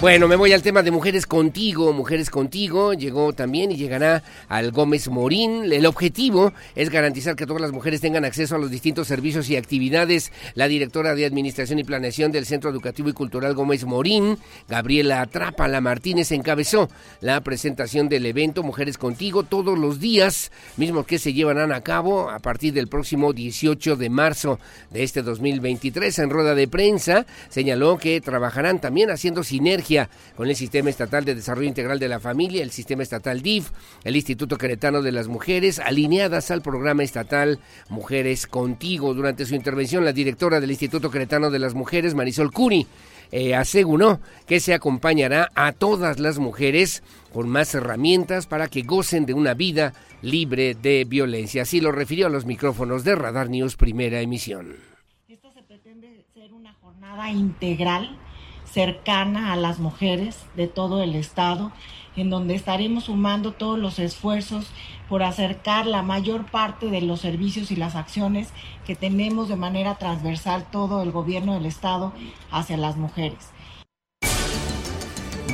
Bueno, me voy al tema de Mujeres Contigo. Mujeres Contigo llegó también y llegará al Gómez Morín. El objetivo es garantizar que todas las mujeres tengan acceso a los distintos servicios y actividades. La directora de Administración y Planeación del Centro Educativo y Cultural Gómez Morín, Gabriela Trápala Martínez, encabezó la presentación del evento Mujeres Contigo todos los días, mismos que se llevarán a cabo a partir del próximo 18 de marzo de este 2023. En rueda de prensa señaló que trabajarán también haciendo sinergia con el Sistema Estatal de Desarrollo Integral de la Familia, el Sistema Estatal DIF, el Instituto Queretano de las Mujeres, alineadas al programa estatal Mujeres Contigo. Durante su intervención, la directora del Instituto Queretano de las Mujeres, Marisol Curi, eh, aseguró que se acompañará a todas las mujeres con más herramientas para que gocen de una vida libre de violencia. Así lo refirió a los micrófonos de Radar News Primera Emisión. Esto se pretende ser una jornada integral cercana a las mujeres de todo el estado, en donde estaremos sumando todos los esfuerzos por acercar la mayor parte de los servicios y las acciones que tenemos de manera transversal todo el gobierno del estado hacia las mujeres.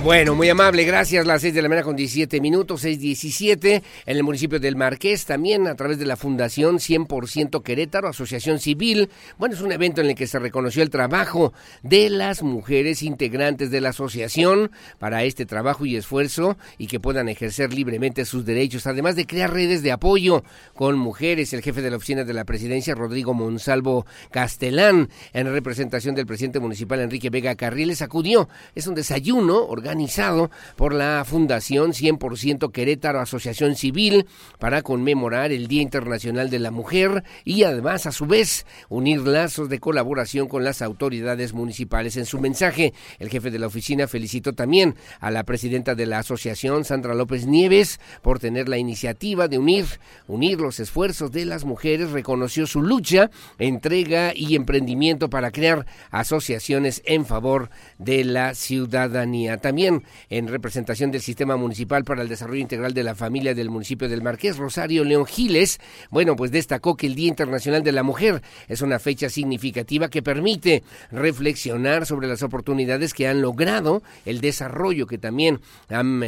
Bueno, muy amable, gracias. Las 6 de la mañana con 17 minutos, 6.17, en el municipio del Marqués, también a través de la Fundación 100% Querétaro, Asociación Civil. Bueno, es un evento en el que se reconoció el trabajo de las mujeres integrantes de la asociación para este trabajo y esfuerzo y que puedan ejercer libremente sus derechos, además de crear redes de apoyo con mujeres. El jefe de la oficina de la presidencia, Rodrigo Monsalvo Castelán, en representación del presidente municipal Enrique Vega Carriles, acudió. Es un desayuno organizado organizado por la Fundación 100% Querétaro Asociación Civil para conmemorar el Día Internacional de la Mujer y además a su vez unir lazos de colaboración con las autoridades municipales. En su mensaje, el jefe de la oficina felicitó también a la presidenta de la asociación, Sandra López Nieves, por tener la iniciativa de unir, unir los esfuerzos de las mujeres, reconoció su lucha, entrega y emprendimiento para crear asociaciones en favor de la ciudadanía. También en representación del Sistema Municipal para el Desarrollo Integral de la Familia del municipio del Marqués, Rosario León Giles, bueno, pues destacó que el Día Internacional de la Mujer es una fecha significativa que permite reflexionar sobre las oportunidades que han logrado, el desarrollo que también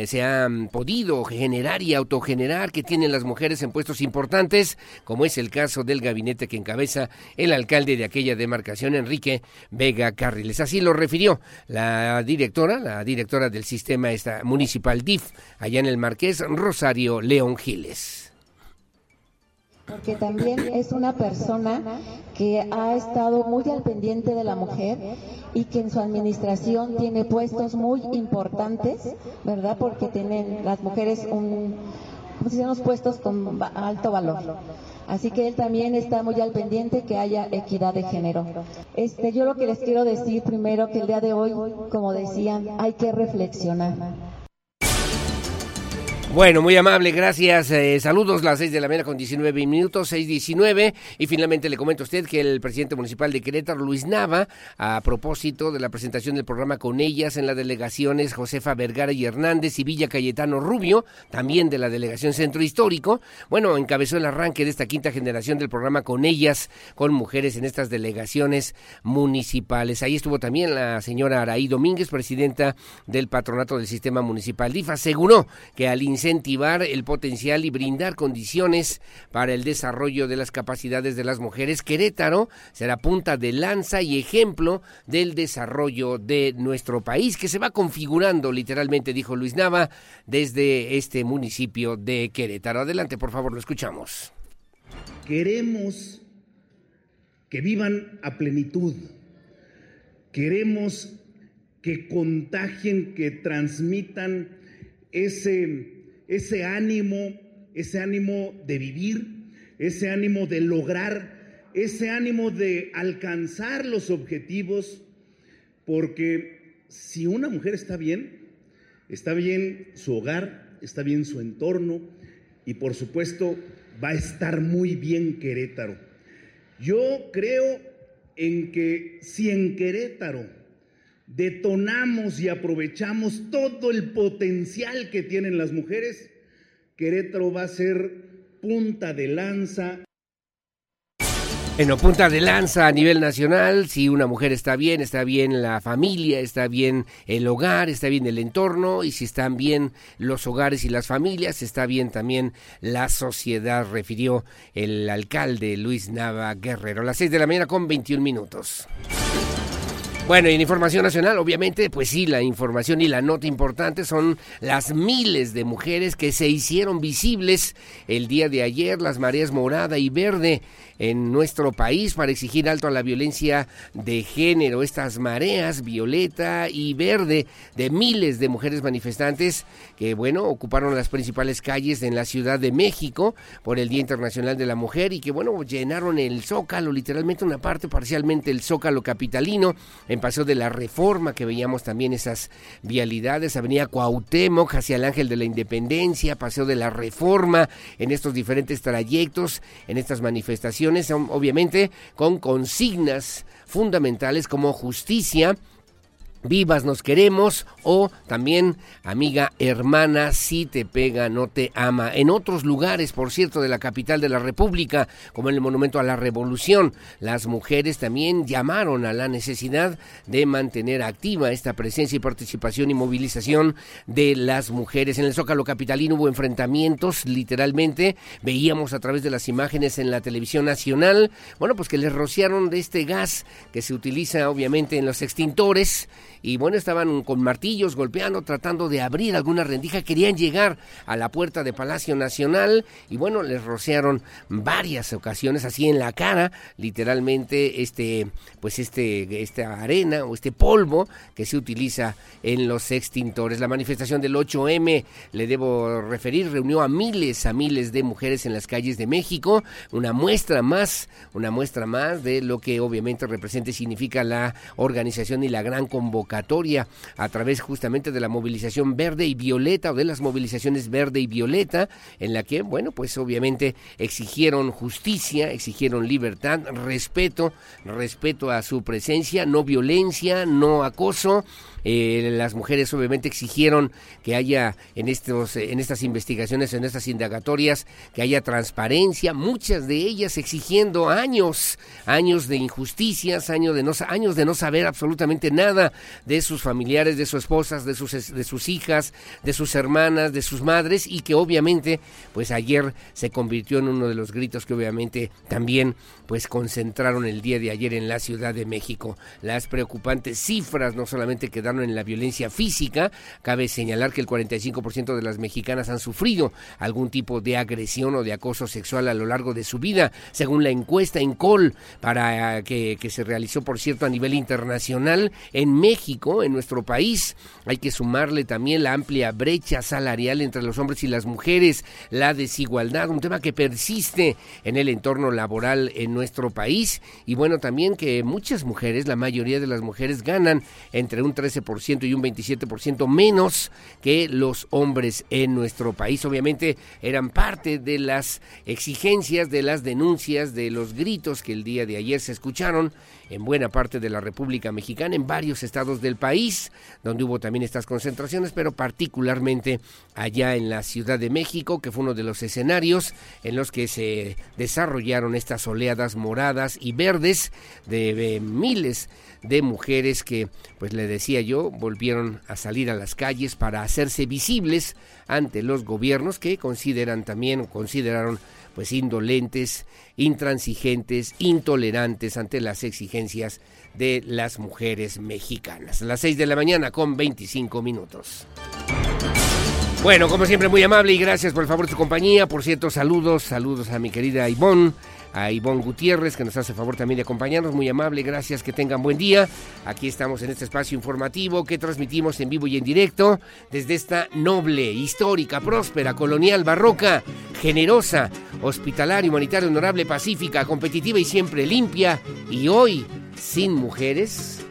se han podido generar y autogenerar que tienen las mujeres en puestos importantes, como es el caso del gabinete que encabeza el alcalde de aquella demarcación, Enrique Vega Carriles. Así lo refirió la directora, la directora del sistema esta, municipal DIF, allá en el Marqués, Rosario León Giles porque también es una persona que ha estado muy al pendiente de la mujer y que en su administración tiene puestos muy importantes, ¿verdad? Porque tienen las mujeres un, unos puestos con alto valor. Así que él también está muy al pendiente que haya equidad de género. Este, yo lo que les quiero decir primero que el día de hoy, como decían, hay que reflexionar. Bueno, muy amable, gracias. Eh, saludos, las 6 de la mañana con 19 minutos, 6.19. Y finalmente le comento a usted que el presidente municipal de Querétaro, Luis Nava, a propósito de la presentación del programa con ellas en las delegaciones Josefa Vergara y Hernández y Villa Cayetano Rubio, también de la delegación Centro Histórico, bueno, encabezó el arranque de esta quinta generación del programa con ellas, con mujeres en estas delegaciones municipales. Ahí estuvo también la señora Araí Domínguez, presidenta del patronato del sistema municipal DIF, aseguró que al incentivar el potencial y brindar condiciones para el desarrollo de las capacidades de las mujeres, Querétaro será punta de lanza y ejemplo del desarrollo de nuestro país, que se va configurando literalmente, dijo Luis Nava, desde este municipio de Querétaro. Adelante, por favor, lo escuchamos. Queremos que vivan a plenitud. Queremos que contagien, que transmitan ese, ese ánimo, ese ánimo de vivir, ese ánimo de lograr, ese ánimo de alcanzar los objetivos, porque si una mujer está bien, está bien su hogar, está bien su entorno y por supuesto va a estar muy bien Querétaro. Yo creo en que si en Querétaro detonamos y aprovechamos todo el potencial que tienen las mujeres, Querétaro va a ser punta de lanza en punta de lanza a nivel nacional, si una mujer está bien, está bien la familia, está bien el hogar, está bien el entorno, y si están bien los hogares y las familias, está bien también la sociedad, refirió el alcalde Luis Nava Guerrero. A las 6 de la mañana con 21 minutos. Bueno, y en información nacional, obviamente, pues sí, la información y la nota importante son las miles de mujeres que se hicieron visibles el día de ayer, las mareas morada y verde en nuestro país para exigir alto a la violencia de género. Estas mareas violeta y verde de miles de mujeres manifestantes que, bueno, ocuparon las principales calles en la Ciudad de México por el Día Internacional de la Mujer y que, bueno, llenaron el Zócalo, literalmente una parte, parcialmente el Zócalo capitalino, en Paseo de la Reforma, que veíamos también esas vialidades, Avenida Cuauhtémoc hacia el Ángel de la Independencia, Paseo de la Reforma, en estos diferentes trayectos, en estas manifestaciones obviamente con consignas fundamentales como justicia, Vivas nos queremos o también amiga hermana si te pega no te ama. En otros lugares, por cierto, de la capital de la República, como en el Monumento a la Revolución, las mujeres también llamaron a la necesidad de mantener activa esta presencia y participación y movilización de las mujeres. En el Zócalo capitalino hubo enfrentamientos, literalmente, veíamos a través de las imágenes en la televisión nacional, bueno, pues que les rociaron de este gas que se utiliza obviamente en los extintores y bueno, estaban con martillos golpeando, tratando de abrir alguna rendija, querían llegar a la puerta de Palacio Nacional y bueno, les rociaron varias ocasiones así en la cara, literalmente este pues este esta arena o este polvo que se utiliza en los extintores. La manifestación del 8M, le debo referir, reunió a miles a miles de mujeres en las calles de México, una muestra más, una muestra más de lo que obviamente representa y significa la organización y la gran convocatoria a través justamente de la movilización verde y violeta o de las movilizaciones verde y violeta, en la que, bueno, pues obviamente exigieron justicia, exigieron libertad, respeto, respeto a su presencia, no violencia, no acoso, eh, las mujeres obviamente exigieron que haya en, estos, en estas investigaciones, en estas indagatorias, que haya transparencia, muchas de ellas exigiendo años, años de injusticias, años de no, años de no saber absolutamente nada de sus familiares, de sus esposas, de sus, de sus hijas, de sus hermanas, de sus madres y que obviamente pues ayer se convirtió en uno de los gritos que obviamente también pues concentraron el día de ayer en la Ciudad de México. Las preocupantes cifras no solamente quedaron en la violencia física. Cabe señalar que el 45% de las mexicanas han sufrido algún tipo de agresión o de acoso sexual a lo largo de su vida, según la encuesta en Col, para que, que se realizó, por cierto, a nivel internacional en México, en nuestro país. Hay que sumarle también la amplia brecha salarial entre los hombres y las mujeres, la desigualdad, un tema que persiste en el entorno laboral en nuestro país. Y bueno, también que muchas mujeres, la mayoría de las mujeres ganan entre un 13 y un 27% menos que los hombres en nuestro país. Obviamente eran parte de las exigencias, de las denuncias, de los gritos que el día de ayer se escucharon en buena parte de la República Mexicana, en varios estados del país, donde hubo también estas concentraciones, pero particularmente allá en la Ciudad de México, que fue uno de los escenarios en los que se desarrollaron estas oleadas moradas y verdes de, miles de mujeres que, pues le decía yo, volvieron a salir a las calles para hacerse visibles ante los gobiernos que consideran también, consideraron pues indolentes, intransigentes, intolerantes ante las exigencias de las mujeres mexicanas. Las 6 de la mañana con 25 minutos. Bueno, como siempre, muy amable y gracias por el favor de su compañía. Por cierto, saludos, saludos a mi querida Ivonne a Ivonne Gutiérrez, que nos hace favor también de acompañarnos, muy amable, gracias, que tengan buen día. Aquí estamos en este espacio informativo que transmitimos en vivo y en directo desde esta noble, histórica, próspera, colonial, barroca, generosa, hospitalaria, humanitaria, honorable, pacífica, competitiva y siempre limpia, y hoy sin mujeres,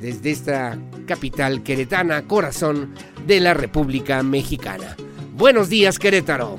desde esta capital queretana, corazón de la República Mexicana. Buenos días, Querétaro.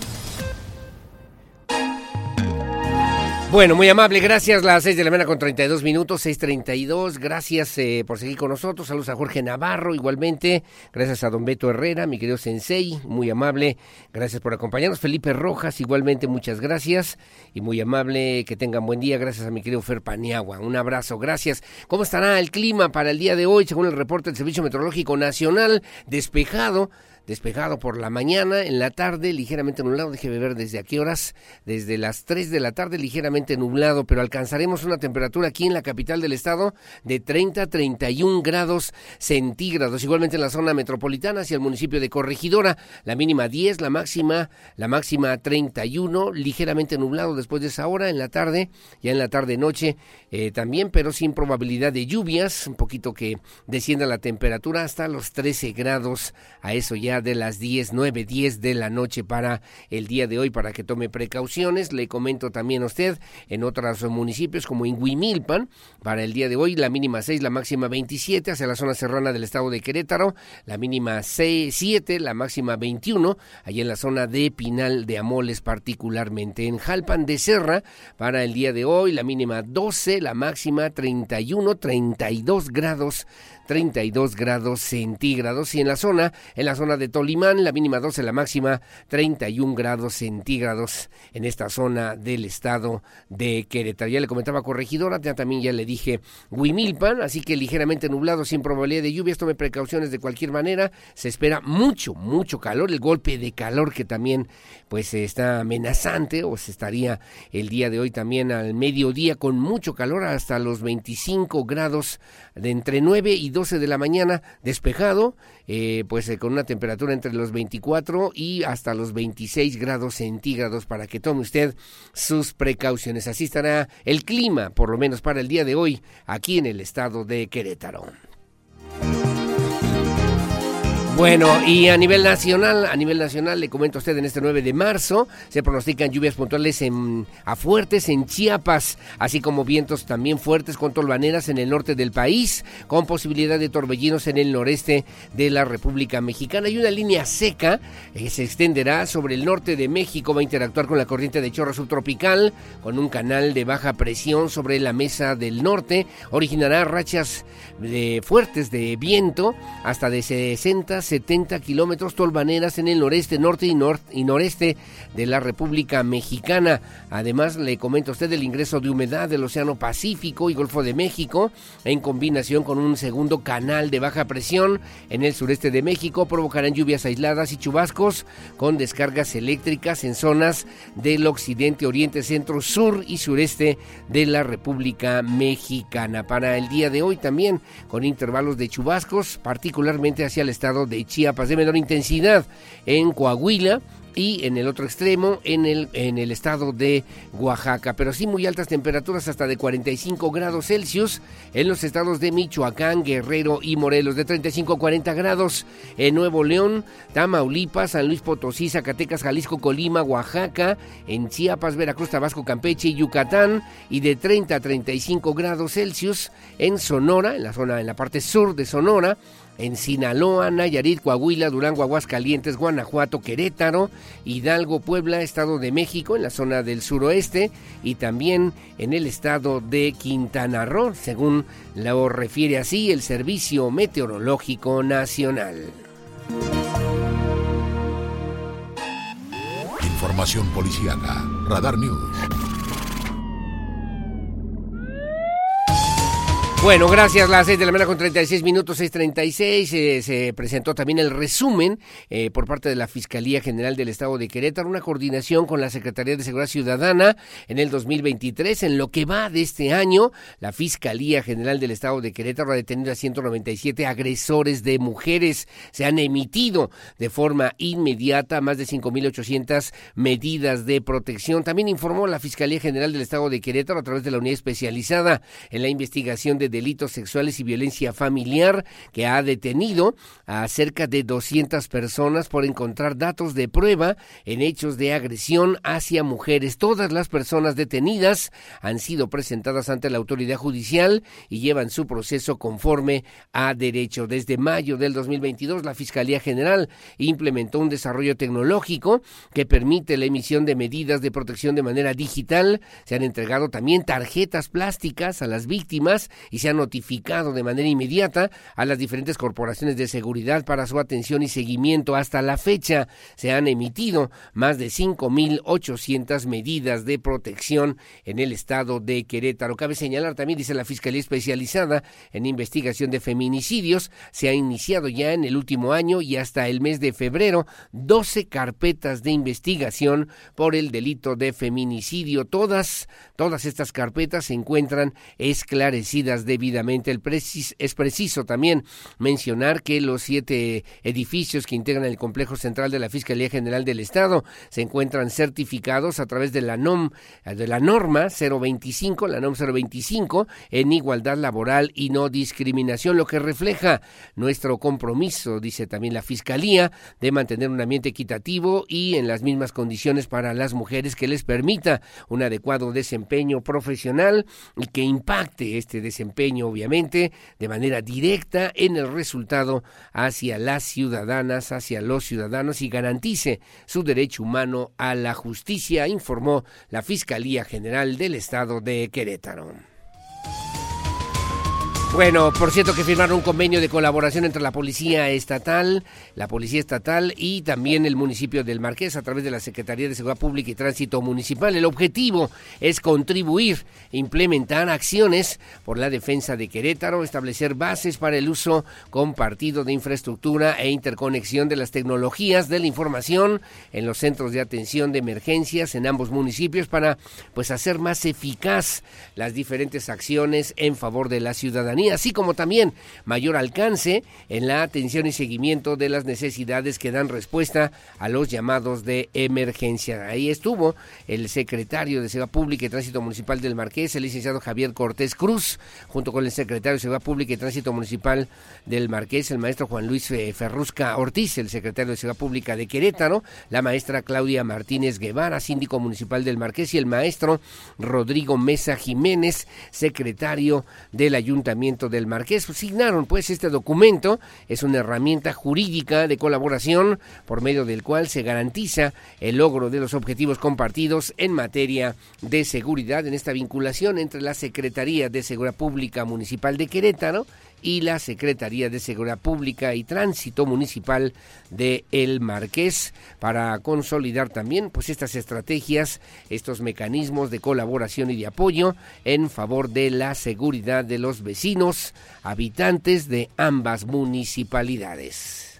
Bueno, muy amable, gracias. Las 6 de la mañana con 32 minutos, 6.32. Gracias eh, por seguir con nosotros. Saludos a Jorge Navarro, igualmente. Gracias a don Beto Herrera, mi querido Sensei, muy amable. Gracias por acompañarnos. Felipe Rojas, igualmente, muchas gracias. Y muy amable, que tengan buen día. Gracias a mi querido Fer Paniagua. Un abrazo, gracias. ¿Cómo estará el clima para el día de hoy? Según el reporte del Servicio Meteorológico Nacional, despejado despejado por la mañana, en la tarde ligeramente nublado, déjeme ver desde a qué horas, desde las 3 de la tarde ligeramente nublado, pero alcanzaremos una temperatura aquí en la capital del estado de 30 a 31 grados centígrados, igualmente en la zona metropolitana hacia el municipio de Corregidora, la mínima 10, la máxima, la máxima 31, ligeramente nublado después de esa hora, en la tarde, ya en la tarde noche eh, también, pero sin probabilidad de lluvias, un poquito que descienda la temperatura hasta los 13 grados, a eso ya de las 10, 9, 10 de la noche para el día de hoy para que tome precauciones. Le comento también a usted en otros municipios como en Huimilpan para el día de hoy la mínima 6, la máxima 27 hacia la zona serrana del estado de Querétaro, la mínima 6, 7, la máxima 21 allí en la zona de Pinal de Amoles particularmente. En Jalpan de Serra para el día de hoy la mínima 12, la máxima 31, 32 grados 32 grados centígrados. Y en la zona, en la zona de Tolimán, la mínima 12, la máxima 31 grados centígrados en esta zona del estado de Querétaro. Ya le comentaba corregidora, ya también ya le dije Huimilpan, así que ligeramente nublado, sin probabilidad de lluvias, tome precauciones de cualquier manera, se espera mucho, mucho calor, el golpe de calor que también pues está amenazante o se estaría el día de hoy también al mediodía con mucho calor hasta los 25 grados de entre 9 y 12 de la mañana, despejado, eh, pues eh, con una temperatura entre los 24 y hasta los 26 grados centígrados para que tome usted sus precauciones. Así estará el clima, por lo menos para el día de hoy, aquí en el estado de Querétaro. Bueno, y a nivel nacional, a nivel nacional le comento a usted en este 9 de marzo, se pronostican lluvias puntuales en, a fuertes en Chiapas, así como vientos también fuertes con tolvaneras en el norte del país, con posibilidad de torbellinos en el noreste de la República Mexicana. Y una línea seca que se extenderá sobre el norte de México, va a interactuar con la corriente de chorro subtropical, con un canal de baja presión sobre la mesa del norte, originará rachas de fuertes de viento hasta de 60 70 kilómetros tolvaneras en el noreste, norte y, y noreste de la República Mexicana. Además, le comento a usted el ingreso de humedad del Océano Pacífico y Golfo de México, en combinación con un segundo canal de baja presión en el sureste de México, provocarán lluvias aisladas y chubascos con descargas eléctricas en zonas del occidente, oriente, centro, sur y sureste de la República Mexicana. Para el día de hoy también, con intervalos de chubascos, particularmente hacia el estado de Chiapas de menor intensidad en Coahuila y en el otro extremo en el, en el estado de Oaxaca, pero sí muy altas temperaturas hasta de 45 grados Celsius en los estados de Michoacán, Guerrero y Morelos, de 35 a 40 grados en Nuevo León, Tamaulipas, San Luis Potosí, Zacatecas, Jalisco, Colima, Oaxaca, en Chiapas, Veracruz, Tabasco, Campeche y Yucatán, y de 30 a 35 grados Celsius en Sonora, en la zona, en la parte sur de Sonora, en Sinaloa, Nayarit, Coahuila, Durango, Aguascalientes, Guanajuato, Querétaro, Hidalgo, Puebla, Estado de México, en la zona del suroeste y también en el estado de Quintana Roo, según lo refiere así el Servicio Meteorológico Nacional. Información policiaca, Radar News. Bueno, gracias. Las seis de la mañana con 36 minutos, 6.36. Eh, se presentó también el resumen eh, por parte de la Fiscalía General del Estado de Querétaro, una coordinación con la Secretaría de Seguridad Ciudadana en el 2023. En lo que va de este año, la Fiscalía General del Estado de Querétaro ha detenido a 197 agresores de mujeres. Se han emitido de forma inmediata más de 5.800 medidas de protección. También informó la Fiscalía General del Estado de Querétaro a través de la unidad especializada en la investigación de delitos sexuales y violencia familiar que ha detenido a cerca de 200 personas por encontrar datos de prueba en hechos de agresión hacia mujeres. Todas las personas detenidas han sido presentadas ante la autoridad judicial y llevan su proceso conforme a derecho. Desde mayo del 2022, la Fiscalía General implementó un desarrollo tecnológico que permite la emisión de medidas de protección de manera digital. Se han entregado también tarjetas plásticas a las víctimas y se ha notificado de manera inmediata a las diferentes corporaciones de seguridad para su atención y seguimiento. Hasta la fecha se han emitido más de 5.800 medidas de protección en el estado de Querétaro. Cabe señalar también, dice la Fiscalía Especializada en Investigación de Feminicidios, se ha iniciado ya en el último año y hasta el mes de febrero 12 carpetas de investigación por el delito de feminicidio. Todas, todas estas carpetas se encuentran esclarecidas debidamente. El es preciso también mencionar que los siete edificios que integran el complejo central de la Fiscalía General del Estado se encuentran certificados a través de la NOM, de la norma 025, la NOM 025, en igualdad laboral y no discriminación, lo que refleja nuestro compromiso, dice también la Fiscalía, de mantener un ambiente equitativo y en las mismas condiciones para las mujeres que les permita un adecuado desempeño profesional y que impacte este desempeño, obviamente, de manera directa en el resultado hacia las ciudadanas, hacia los ciudadanos y garantice su derecho humano a la justicia, informó la Fiscalía General del Estado de Querétaro. Bueno, por cierto que firmaron un convenio de colaboración entre la Policía Estatal, la Policía Estatal y también el municipio del Marqués a través de la Secretaría de Seguridad Pública y Tránsito Municipal. El objetivo es contribuir, implementar acciones por la defensa de Querétaro, establecer bases para el uso compartido de infraestructura e interconexión de las tecnologías de la información en los centros de atención de emergencias en ambos municipios para pues hacer más eficaz las diferentes acciones en favor de la ciudadanía así como también mayor alcance en la atención y seguimiento de las necesidades que dan respuesta a los llamados de emergencia. Ahí estuvo el secretario de Seguridad Pública y Tránsito Municipal del Marqués, el licenciado Javier Cortés Cruz, junto con el secretario de Seguridad Pública y Tránsito Municipal del Marqués, el maestro Juan Luis eh, Ferrusca Ortiz, el secretario de Seguridad Pública de Querétaro, la maestra Claudia Martínez Guevara, síndico municipal del Marqués, y el maestro Rodrigo Mesa Jiménez, secretario del Ayuntamiento del Marqués. Signaron pues este documento, es una herramienta jurídica de colaboración por medio del cual se garantiza el logro de los objetivos compartidos en materia de seguridad en esta vinculación entre la Secretaría de Seguridad Pública Municipal de Querétaro y la Secretaría de Seguridad Pública y Tránsito Municipal de El Marqués para consolidar también pues estas estrategias, estos mecanismos de colaboración y de apoyo en favor de la seguridad de los vecinos, habitantes de ambas municipalidades.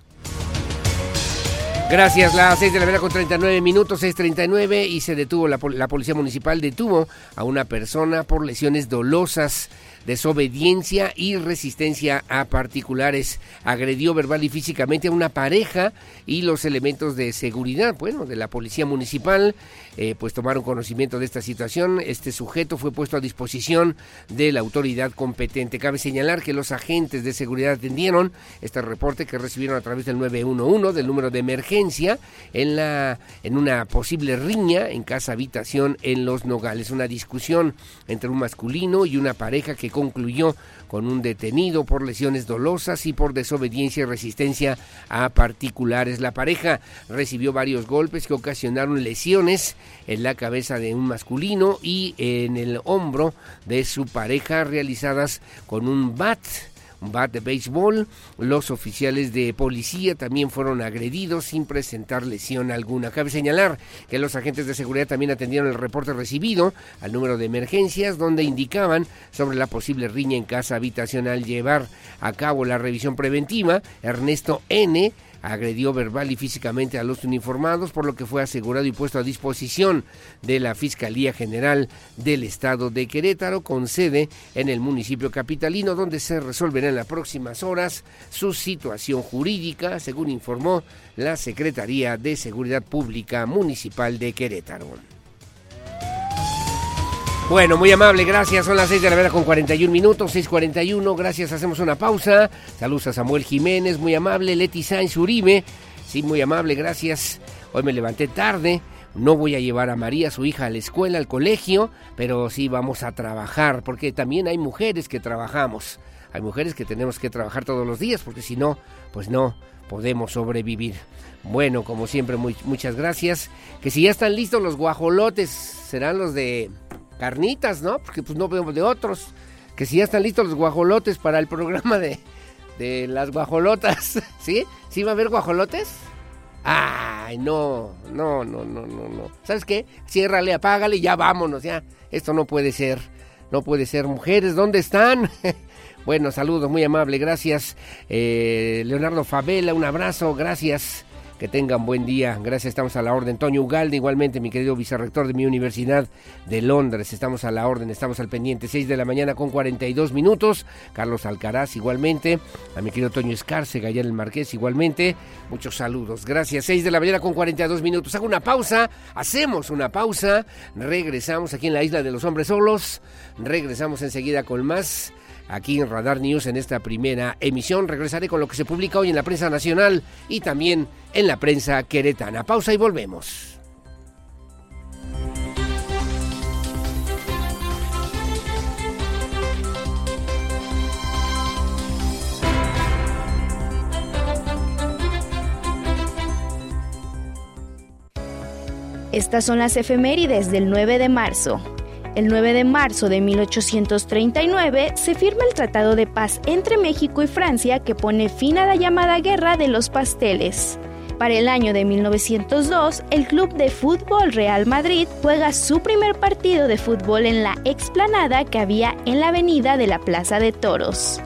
Gracias, las 6 de la mañana con 39 minutos, 6.39 y se detuvo, la, la policía municipal detuvo a una persona por lesiones dolosas desobediencia y resistencia a particulares. Agredió verbal y físicamente a una pareja y los elementos de seguridad, bueno, de la policía municipal, eh, pues tomaron conocimiento de esta situación. Este sujeto fue puesto a disposición de la autoridad competente. Cabe señalar que los agentes de seguridad atendieron este reporte que recibieron a través del 911 del número de emergencia en la en una posible riña en casa habitación en Los Nogales, una discusión entre un masculino y una pareja que concluyó con un detenido por lesiones dolosas y por desobediencia y resistencia a particulares. La pareja recibió varios golpes que ocasionaron lesiones en la cabeza de un masculino y en el hombro de su pareja realizadas con un bat bat de béisbol. Los oficiales de policía también fueron agredidos sin presentar lesión alguna. Cabe señalar que los agentes de seguridad también atendieron el reporte recibido al número de emergencias donde indicaban sobre la posible riña en casa habitacional llevar a cabo la revisión preventiva. Ernesto N agredió verbal y físicamente a los uniformados, por lo que fue asegurado y puesto a disposición de la Fiscalía General del Estado de Querétaro, con sede en el municipio capitalino, donde se resolverá en las próximas horas su situación jurídica, según informó la Secretaría de Seguridad Pública Municipal de Querétaro. Bueno, muy amable, gracias. Son las 6 de la mañana con 41 minutos, 6.41. Gracias, hacemos una pausa. Saludos a Samuel Jiménez, muy amable. Leti Sáenz Uribe, sí, muy amable, gracias. Hoy me levanté tarde. No voy a llevar a María, su hija, a la escuela, al colegio, pero sí vamos a trabajar, porque también hay mujeres que trabajamos. Hay mujeres que tenemos que trabajar todos los días, porque si no, pues no podemos sobrevivir. Bueno, como siempre, muchas gracias. Que si ya están listos los guajolotes, serán los de carnitas, ¿no? Porque pues no vemos de otros. Que si ya están listos los guajolotes para el programa de, de las guajolotas, ¿sí? ¿Sí va a haber guajolotes? Ay, no, no, no, no, no, no. ¿Sabes qué? Ciérrale, apágale ya vámonos, ya. Esto no puede ser, no puede ser. Mujeres, ¿dónde están? bueno, saludos, muy amable, gracias. Eh, Leonardo Favela, un abrazo, gracias. Que tengan buen día. Gracias, estamos a la orden. Toño Ugalde, igualmente, mi querido vicerrector de mi Universidad de Londres. Estamos a la orden, estamos al pendiente. 6 de la mañana con 42 minutos. Carlos Alcaraz, igualmente. A mi querido Toño Escarce, Gallán el Marqués, igualmente. Muchos saludos. Gracias. 6 de la mañana con 42 minutos. Hago una pausa. Hacemos una pausa. Regresamos aquí en la Isla de los Hombres Solos. Regresamos enseguida con más aquí en Radar News en esta primera emisión. Regresaré con lo que se publica hoy en la prensa nacional y también en la prensa queretana. Pausa y volvemos. Estas son las efemérides del 9 de marzo. El 9 de marzo de 1839 se firma el Tratado de Paz entre México y Francia que pone fin a la llamada Guerra de los Pasteles. Para el año de 1902, el Club de Fútbol Real Madrid juega su primer partido de fútbol en la explanada que había en la avenida de la Plaza de Toros.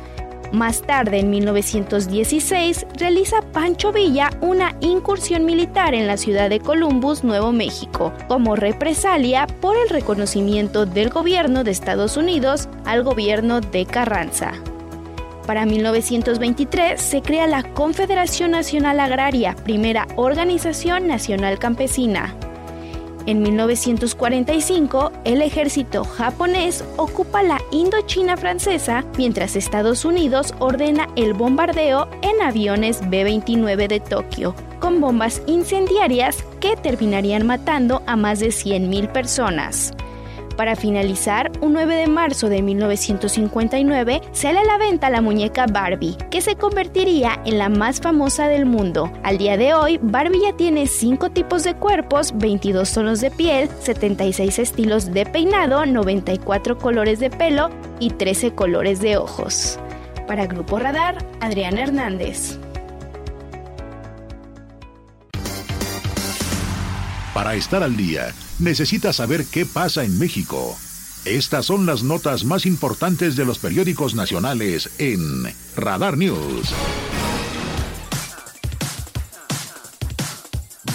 Más tarde, en 1916, realiza Pancho Villa una incursión militar en la ciudad de Columbus, Nuevo México, como represalia por el reconocimiento del gobierno de Estados Unidos al gobierno de Carranza. Para 1923 se crea la Confederación Nacional Agraria, primera organización nacional campesina. En 1945, el ejército japonés ocupa la Indochina francesa mientras Estados Unidos ordena el bombardeo en aviones B-29 de Tokio, con bombas incendiarias que terminarían matando a más de 100.000 personas. Para finalizar, un 9 de marzo de 1959 sale a la venta la muñeca Barbie, que se convertiría en la más famosa del mundo. Al día de hoy, Barbie ya tiene 5 tipos de cuerpos, 22 tonos de piel, 76 estilos de peinado, 94 colores de pelo y 13 colores de ojos. Para Grupo Radar, Adrián Hernández. Para estar al día necesita saber qué pasa en México. Estas son las notas más importantes de los periódicos nacionales en Radar News.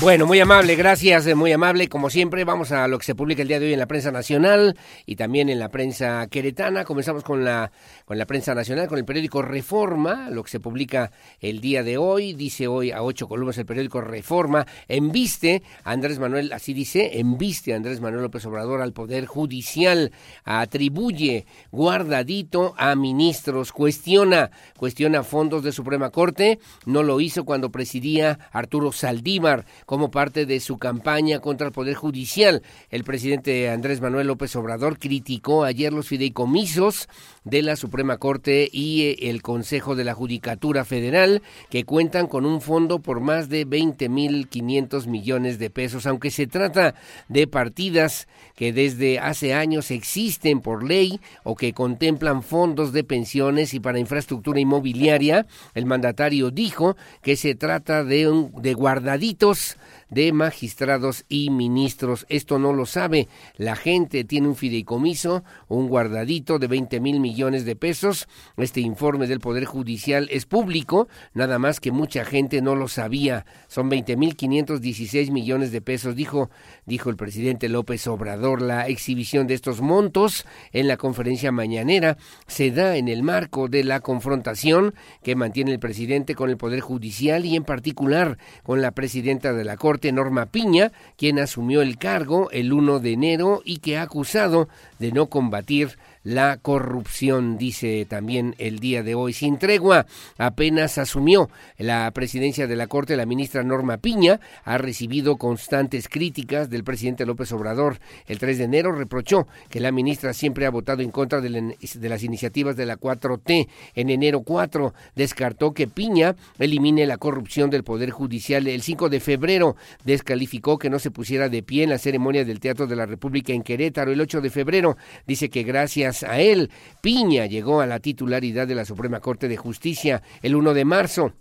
Bueno, muy amable, gracias, eh, muy amable. Como siempre, vamos a lo que se publica el día de hoy en la prensa nacional y también en la prensa queretana. Comenzamos con la, con la prensa nacional, con el periódico Reforma, lo que se publica el día de hoy. Dice hoy a ocho columnas el periódico Reforma. Enviste Andrés Manuel, así dice, enviste Andrés Manuel López Obrador al Poder Judicial. Atribuye guardadito a ministros. Cuestiona, cuestiona fondos de Suprema Corte. No lo hizo cuando presidía Arturo Saldívar como parte de su campaña contra el Poder Judicial. El presidente Andrés Manuel López Obrador criticó ayer los fideicomisos de la Suprema Corte y eh, el Consejo de la Judicatura Federal, que cuentan con un fondo por más de 20.500 millones de pesos, aunque se trata de partidas que desde hace años existen por ley o que contemplan fondos de pensiones y para infraestructura inmobiliaria. El mandatario dijo que se trata de, un, de guardaditos de magistrados y ministros. Esto no lo sabe. La gente tiene un fideicomiso, un guardadito de 20 mil millones de pesos. Este informe del Poder Judicial es público, nada más que mucha gente no lo sabía. Son 20 mil 516 millones de pesos, dijo, dijo el presidente López Obrador. La exhibición de estos montos en la conferencia mañanera se da en el marco de la confrontación que mantiene el presidente con el Poder Judicial y en particular con la presidenta de la Corte Norma Piña, quien asumió el cargo el 1 de enero y que ha acusado de no combatir la corrupción, dice también el día de hoy. Sin tregua, apenas asumió la presidencia de la Corte, la ministra Norma Piña ha recibido constantes críticas del presidente López Obrador. El 3 de enero reprochó que la ministra siempre ha votado en contra de, las iniciativas de la 4T. En enero 4 descartó que Piña elimine la corrupción del Poder Judicial. El 5 de febrero descalificó que no se pusiera de pie en la ceremonia del Teatro de la República en Querétaro. El 8 de febrero dice que gracias a él, Piña llegó a la titularidad de la Suprema Corte de Justicia el 1 de marzo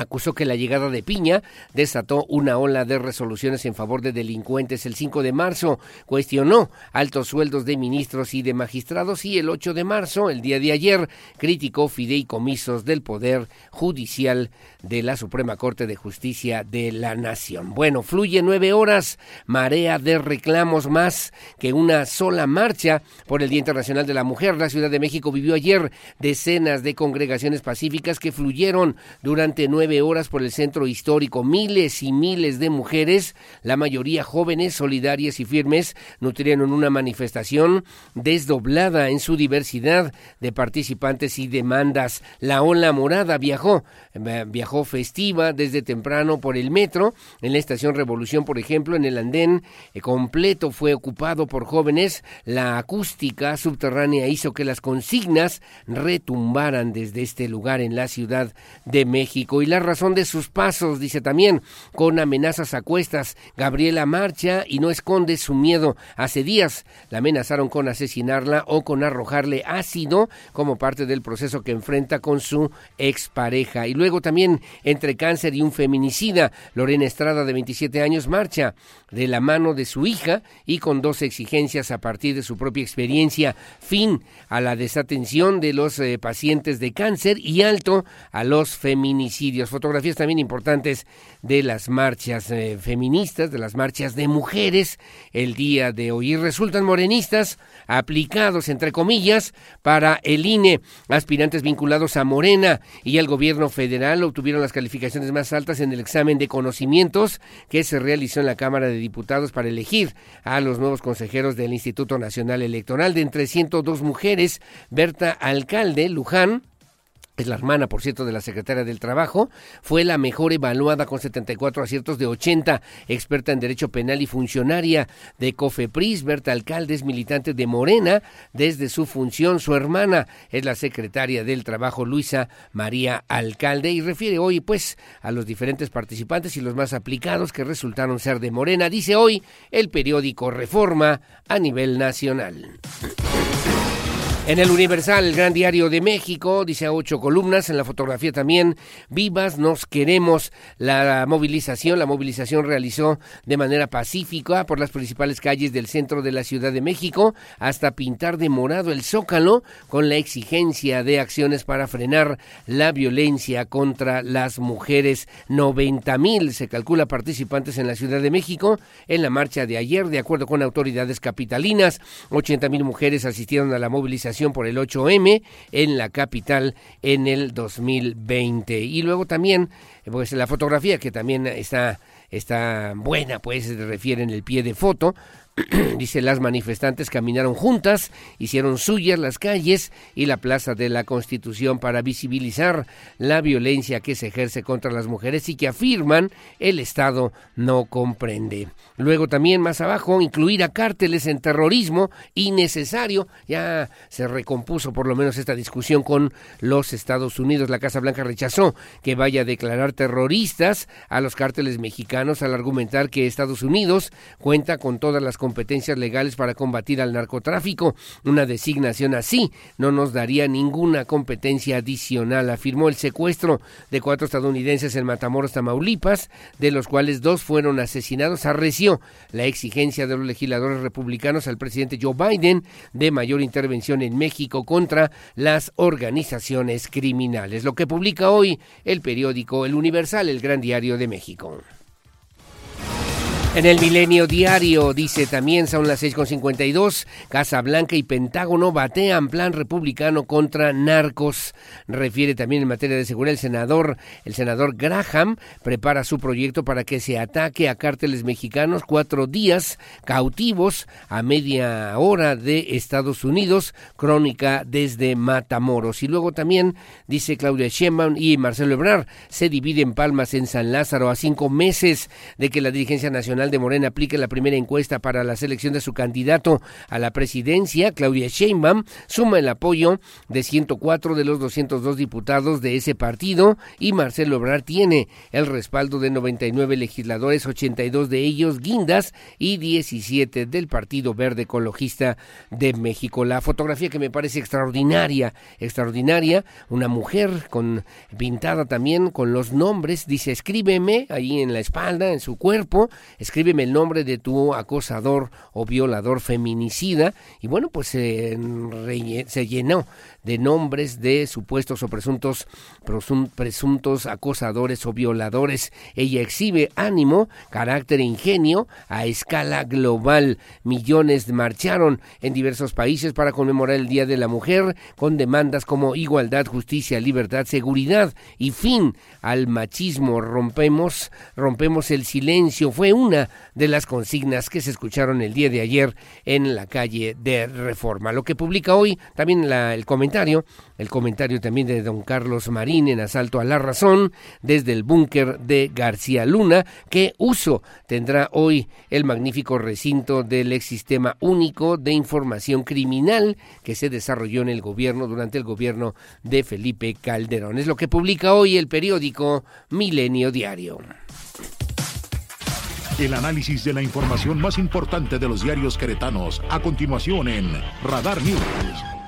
acusó que la llegada de Piña desató una ola de resoluciones en favor de delincuentes. El 5 de marzo cuestionó altos sueldos de ministros y de magistrados y el 8 de marzo, el día de ayer, criticó fideicomisos del Poder Judicial de la Suprema Corte de Justicia de la Nación. Bueno, fluye nueve horas, marea de reclamos más que una sola marcha por el Día Internacional de la Mujer. La Ciudad de México vivió ayer decenas de congregaciones pacíficas que fluyeron durante nueve horas por el centro histórico. Miles y miles de mujeres, la mayoría jóvenes, solidarias y firmes, nutrieron una manifestación desdoblada en su diversidad de participantes y demandas. La ola morada viajó, eh, viajó festiva desde temprano por el metro. En la estación Revolución, por ejemplo, en el andén eh, completo fue ocupado por jóvenes. La acústica subterránea hizo que las consignas retumbaran desde este lugar en la Ciudad de México. Y la razón de sus pasos, dice también, con amenazas a cuestas. Gabriela marcha y no esconde su miedo. Hace días la amenazaron con asesinarla o con arrojarle ácido como parte del proceso que enfrenta con su expareja. Y luego también entre cáncer y un feminicida, Lorena Estrada de 27 años marcha de la mano de su hija y con dos exigencias a partir de su propia experiencia, fin a la desatención de los eh, pacientes de cáncer y alto a los feminicidios. Fotografías también importantes de las marchas eh, feministas, de las marchas de mujeres el día de hoy. Y resultan morenistas aplicados, entre comillas, para el INE. Aspirantes vinculados a Morena y al gobierno federal obtuvieron las calificaciones más altas en el examen de conocimientos que se realizó en la Cámara de Diputados para elegir a los nuevos consejeros del Instituto Nacional Electoral. De entre 102 mujeres, Berta Alcalde Luján es la hermana, por cierto, de la secretaria del Trabajo, fue la mejor evaluada con 74 aciertos de 80, experta en Derecho Penal y funcionaria de COFEPRIS. Berta Alcalde es militante de Morena desde su función. Su hermana es la secretaria del Trabajo, Luisa María Alcalde, y refiere hoy, pues, a los diferentes participantes y los más aplicados que resultaron ser de Morena. Dice hoy el periódico Reforma a nivel nacional. En el Universal, el gran diario de México, dice a ocho columnas, en la fotografía también, vivas nos queremos. La movilización, la movilización realizó de manera pacífica por las principales calles del centro de la Ciudad de México hasta pintar de morado el zócalo con la exigencia de acciones para frenar la violencia contra las mujeres. 90 mil se calcula participantes en la Ciudad de México en la marcha de ayer, de acuerdo con autoridades capitalinas. 80 mil mujeres asistieron a la movilización por el 8M en la capital en el 2020. Y luego también, pues la fotografía que también está, está buena, pues se refiere en el pie de foto, Dice, las manifestantes caminaron juntas, hicieron suyas las calles y la Plaza de la Constitución para visibilizar la violencia que se ejerce contra las mujeres y que afirman el Estado no comprende. Luego también más abajo, incluir a cárteles en terrorismo innecesario. Ya se recompuso por lo menos esta discusión con los Estados Unidos. La Casa Blanca rechazó que vaya a declarar terroristas a los cárteles mexicanos al argumentar que Estados Unidos cuenta con todas las competencias legales para combatir al narcotráfico. Una designación así no nos daría ninguna competencia adicional, afirmó el secuestro de cuatro estadounidenses en Matamoros, Tamaulipas, de los cuales dos fueron asesinados, arreció la exigencia de los legisladores republicanos al presidente Joe Biden de mayor intervención en México contra las organizaciones criminales, lo que publica hoy el periódico El Universal, el gran diario de México. En el Milenio Diario dice también, son las 6.52, Casa Blanca y Pentágono batean plan republicano contra narcos. Refiere también en materia de seguridad el senador, el senador Graham prepara su proyecto para que se ataque a cárteles mexicanos cuatro días cautivos a media hora de Estados Unidos, crónica desde Matamoros. Y luego también dice Claudia Sheinbaum y Marcelo Ebrard se dividen palmas en San Lázaro a cinco meses de que la dirigencia nacional de Morena aplique la primera encuesta para la selección de su candidato a la presidencia, Claudia Sheinbaum, suma el apoyo de 104 de los 202 diputados de ese partido y Marcelo Ebrard tiene el respaldo de 99 legisladores, 82 de ellos guindas y 17 del Partido Verde Ecologista de México. La fotografía que me parece extraordinaria, extraordinaria, una mujer con pintada también con los nombres, dice escríbeme ahí en la espalda, en su cuerpo, escríbeme el nombre de tu acosador o violador feminicida. Y bueno, pues se llenó de nombres de supuestos o presuntos, presuntos acosadores o violadores. Ella exhibe ánimo, carácter e ingenio a escala global. Millones marcharon en diversos países para conmemorar el Día de la Mujer con demandas como igualdad, justicia, libertad, seguridad y fin al machismo. Rompemos, rompemos el silencio. Fue una de las consignas que se escucharon el día de ayer en la calle de Reforma. Lo que publica hoy también el comentario el comentario también de don Carlos Marín en Asalto a la Razón, desde el búnker de García Luna, qué uso tendrá hoy el magnífico recinto del ex sistema único de información criminal que se desarrolló en el gobierno durante el gobierno de Felipe Calderón. Es lo que publica hoy el periódico Milenio Diario. El análisis de la información más importante de los diarios queretanos, a continuación en Radar News.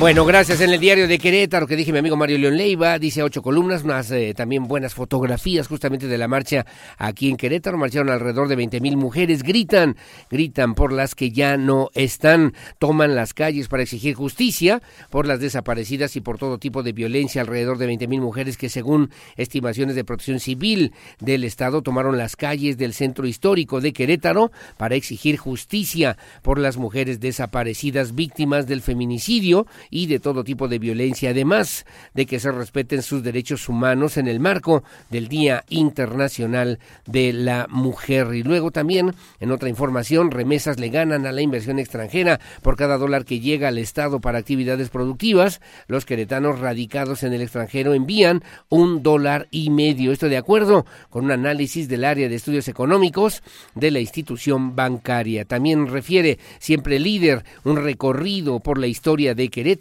Bueno, gracias. En el diario de Querétaro, que dije mi amigo Mario León Leiva, dice ocho columnas, unas eh, también buenas fotografías justamente de la marcha aquí en Querétaro. Marcharon alrededor de 20 mil mujeres, gritan, gritan por las que ya no están, toman las calles para exigir justicia por las desaparecidas y por todo tipo de violencia. Alrededor de 20 mil mujeres que según estimaciones de protección civil del Estado tomaron las calles del centro histórico de Querétaro para exigir justicia por las mujeres desaparecidas víctimas del feminicidio y de todo tipo de violencia, además de que se respeten sus derechos humanos en el marco del Día Internacional de la Mujer. Y luego también, en otra información, remesas le ganan a la inversión extranjera por cada dólar que llega al Estado para actividades productivas. Los queretanos radicados en el extranjero envían un dólar y medio. Esto de acuerdo con un análisis del área de estudios económicos de la institución bancaria. También refiere siempre líder un recorrido por la historia de Querétaro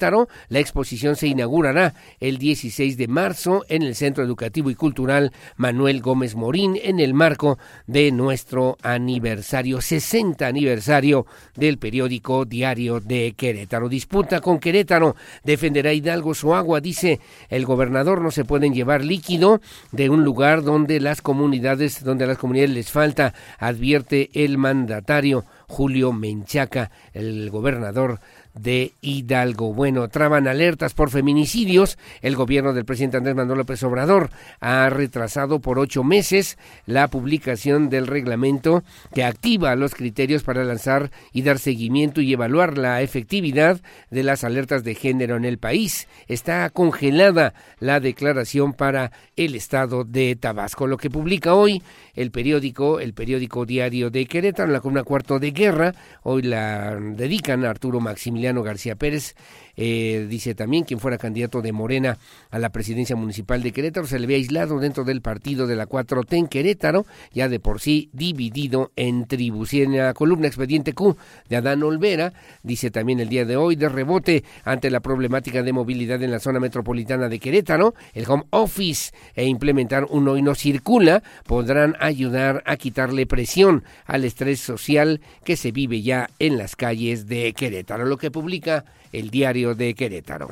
la exposición se inaugurará el 16 de marzo en el Centro Educativo y Cultural Manuel Gómez Morín en el marco de nuestro aniversario, 60 aniversario del periódico Diario de Querétaro. Disputa con Querétaro, defenderá Hidalgo su agua, dice el gobernador, no se pueden llevar líquido de un lugar donde las comunidades, donde a las comunidades les falta, advierte el mandatario Julio Menchaca, el gobernador de Hidalgo. Bueno, traban alertas por feminicidios. El gobierno del presidente Andrés Manuel López Obrador ha retrasado por ocho meses la publicación del reglamento que activa los criterios para lanzar y dar seguimiento y evaluar la efectividad de las alertas de género en el país. Está congelada la declaración para el estado de Tabasco. Lo que publica hoy el periódico, el periódico diario de Querétaro, la columna cuarto de guerra, hoy la dedican a Arturo Maximiliano García Pérez, eh, dice también quien fuera candidato de Morena a la presidencia municipal de Querétaro se le ve aislado dentro del partido de la 4T en Querétaro, ya de por sí dividido en tribus. Y en la columna Expediente Q de Adán Olvera, dice también el día de hoy, de rebote ante la problemática de movilidad en la zona metropolitana de Querétaro, el home office e implementar un hoy no circula podrán ayudar a quitarle presión al estrés social que se vive ya en las calles de Querétaro, lo que publica el diario de Querétaro.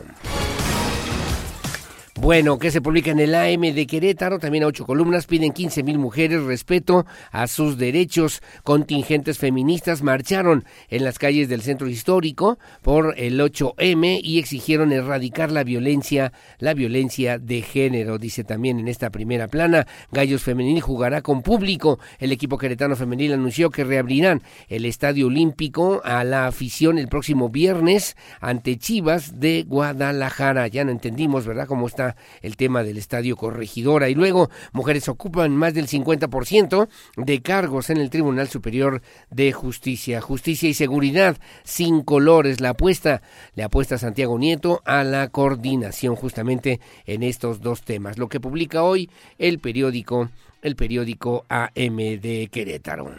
Bueno, que se publica en el AM de Querétaro, también a ocho columnas, piden 15 mil mujeres respeto a sus derechos. Contingentes feministas marcharon en las calles del centro histórico por el 8M y exigieron erradicar la violencia, la violencia de género. Dice también en esta primera plana, Gallos Femenil jugará con público. El equipo queretano femenil anunció que reabrirán el Estadio Olímpico a la afición el próximo viernes ante Chivas de Guadalajara. Ya no entendimos, ¿verdad?, cómo está el tema del estadio Corregidora. Y luego, mujeres ocupan más del 50% de cargos en el Tribunal Superior de Justicia. Justicia y seguridad sin colores. La apuesta, le apuesta Santiago Nieto a la coordinación justamente en estos dos temas. Lo que publica hoy el periódico, el periódico AM de Querétaro.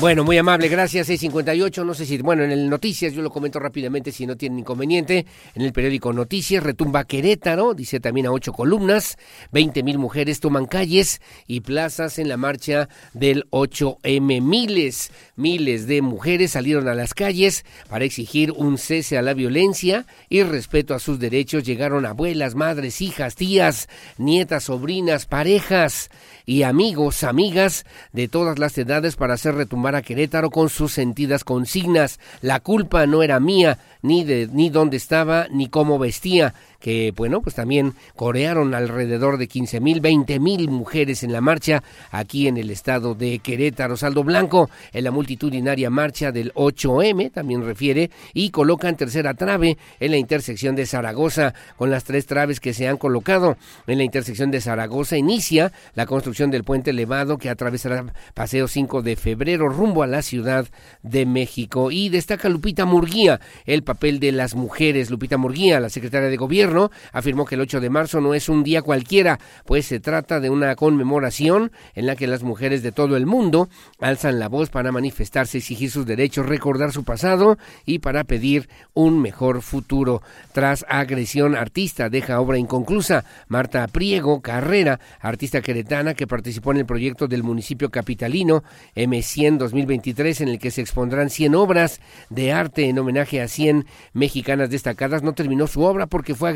Bueno, muy amable, gracias. 658, no sé si, bueno, en el Noticias, yo lo comento rápidamente si no tienen inconveniente. En el periódico Noticias, retumba Querétaro, dice también a ocho columnas. 20 mil mujeres toman calles y plazas en la marcha del 8M. Miles, miles de mujeres salieron a las calles para exigir un cese a la violencia y respeto a sus derechos. Llegaron abuelas, madres, hijas, tías, nietas, sobrinas, parejas y amigos, amigas de todas las edades para hacer retumbar a Querétaro con sus sentidas consignas. La culpa no era mía, ni de ni dónde estaba, ni cómo vestía que, bueno, pues también corearon alrededor de 15 mil, 20 mil mujeres en la marcha aquí en el estado de Querétaro. Saldo Blanco en la multitudinaria marcha del 8M, también refiere, y colocan tercera trave en la intersección de Zaragoza. Con las tres traves que se han colocado en la intersección de Zaragoza, inicia la construcción del puente elevado que atravesará Paseo 5 de febrero rumbo a la Ciudad de México. Y destaca Lupita Murguía el papel de las mujeres. Lupita Murguía, la secretaria de Gobierno, afirmó que el 8 de marzo no es un día cualquiera, pues se trata de una conmemoración en la que las mujeres de todo el mundo alzan la voz para manifestarse, exigir sus derechos, recordar su pasado y para pedir un mejor futuro. Tras agresión artista deja obra inconclusa. Marta Priego Carrera, artista queretana que participó en el proyecto del municipio capitalino M100 2023 en el que se expondrán 100 obras de arte en homenaje a 100 mexicanas destacadas, no terminó su obra porque fue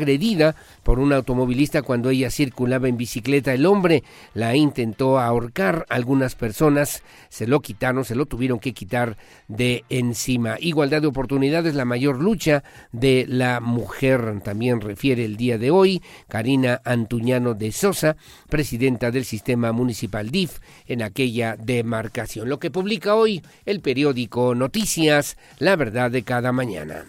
por un automovilista cuando ella circulaba en bicicleta. El hombre la intentó ahorcar. Algunas personas se lo quitaron, se lo tuvieron que quitar de encima. Igualdad de oportunidades, la mayor lucha de la mujer, también refiere el día de hoy. Karina Antuñano de Sosa, presidenta del sistema municipal DIF en aquella demarcación. Lo que publica hoy el periódico Noticias, la verdad de cada mañana.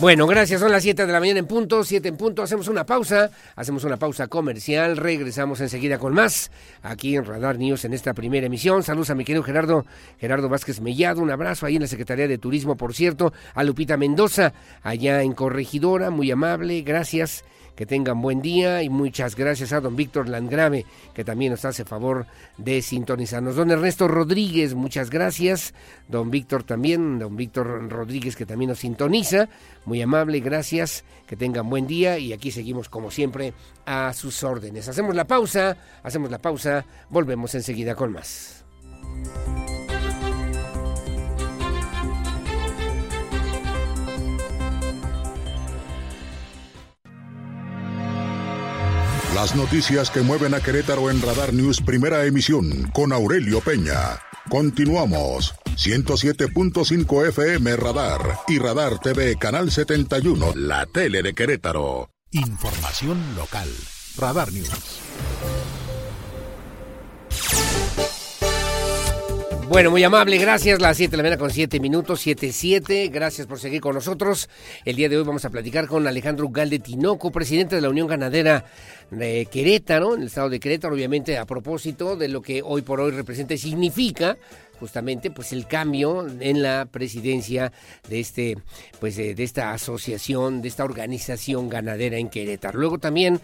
Bueno, gracias. Son las 7 de la mañana en punto, 7 en punto. Hacemos una pausa, hacemos una pausa comercial. Regresamos enseguida con más aquí en Radar News en esta primera emisión. Saludos a mi querido Gerardo, Gerardo Vázquez Mellado. Un abrazo ahí en la Secretaría de Turismo, por cierto. A Lupita Mendoza, allá en Corregidora. Muy amable. Gracias. Que tengan buen día y muchas gracias a don Víctor Landgrave, que también nos hace favor de sintonizarnos. Don Ernesto Rodríguez, muchas gracias. Don Víctor también, don Víctor Rodríguez, que también nos sintoniza. Muy amable, gracias. Que tengan buen día y aquí seguimos como siempre a sus órdenes. Hacemos la pausa, hacemos la pausa, volvemos enseguida con más. Las noticias que mueven a Querétaro en Radar News Primera Emisión con Aurelio Peña. Continuamos. 107.5 FM Radar y Radar TV Canal 71, la tele de Querétaro. Información local. Radar News. Bueno, muy amable, gracias. Las 7 de la mañana con 7 minutos, 7-7. Gracias por seguir con nosotros. El día de hoy vamos a platicar con Alejandro Galde Tinoco, presidente de la Unión Ganadera de Querétaro, en el estado de Querétaro, obviamente a propósito de lo que hoy por hoy representa y significa justamente pues el cambio en la presidencia de este pues de, esta asociación, de esta organización ganadera en Querétaro. Luego también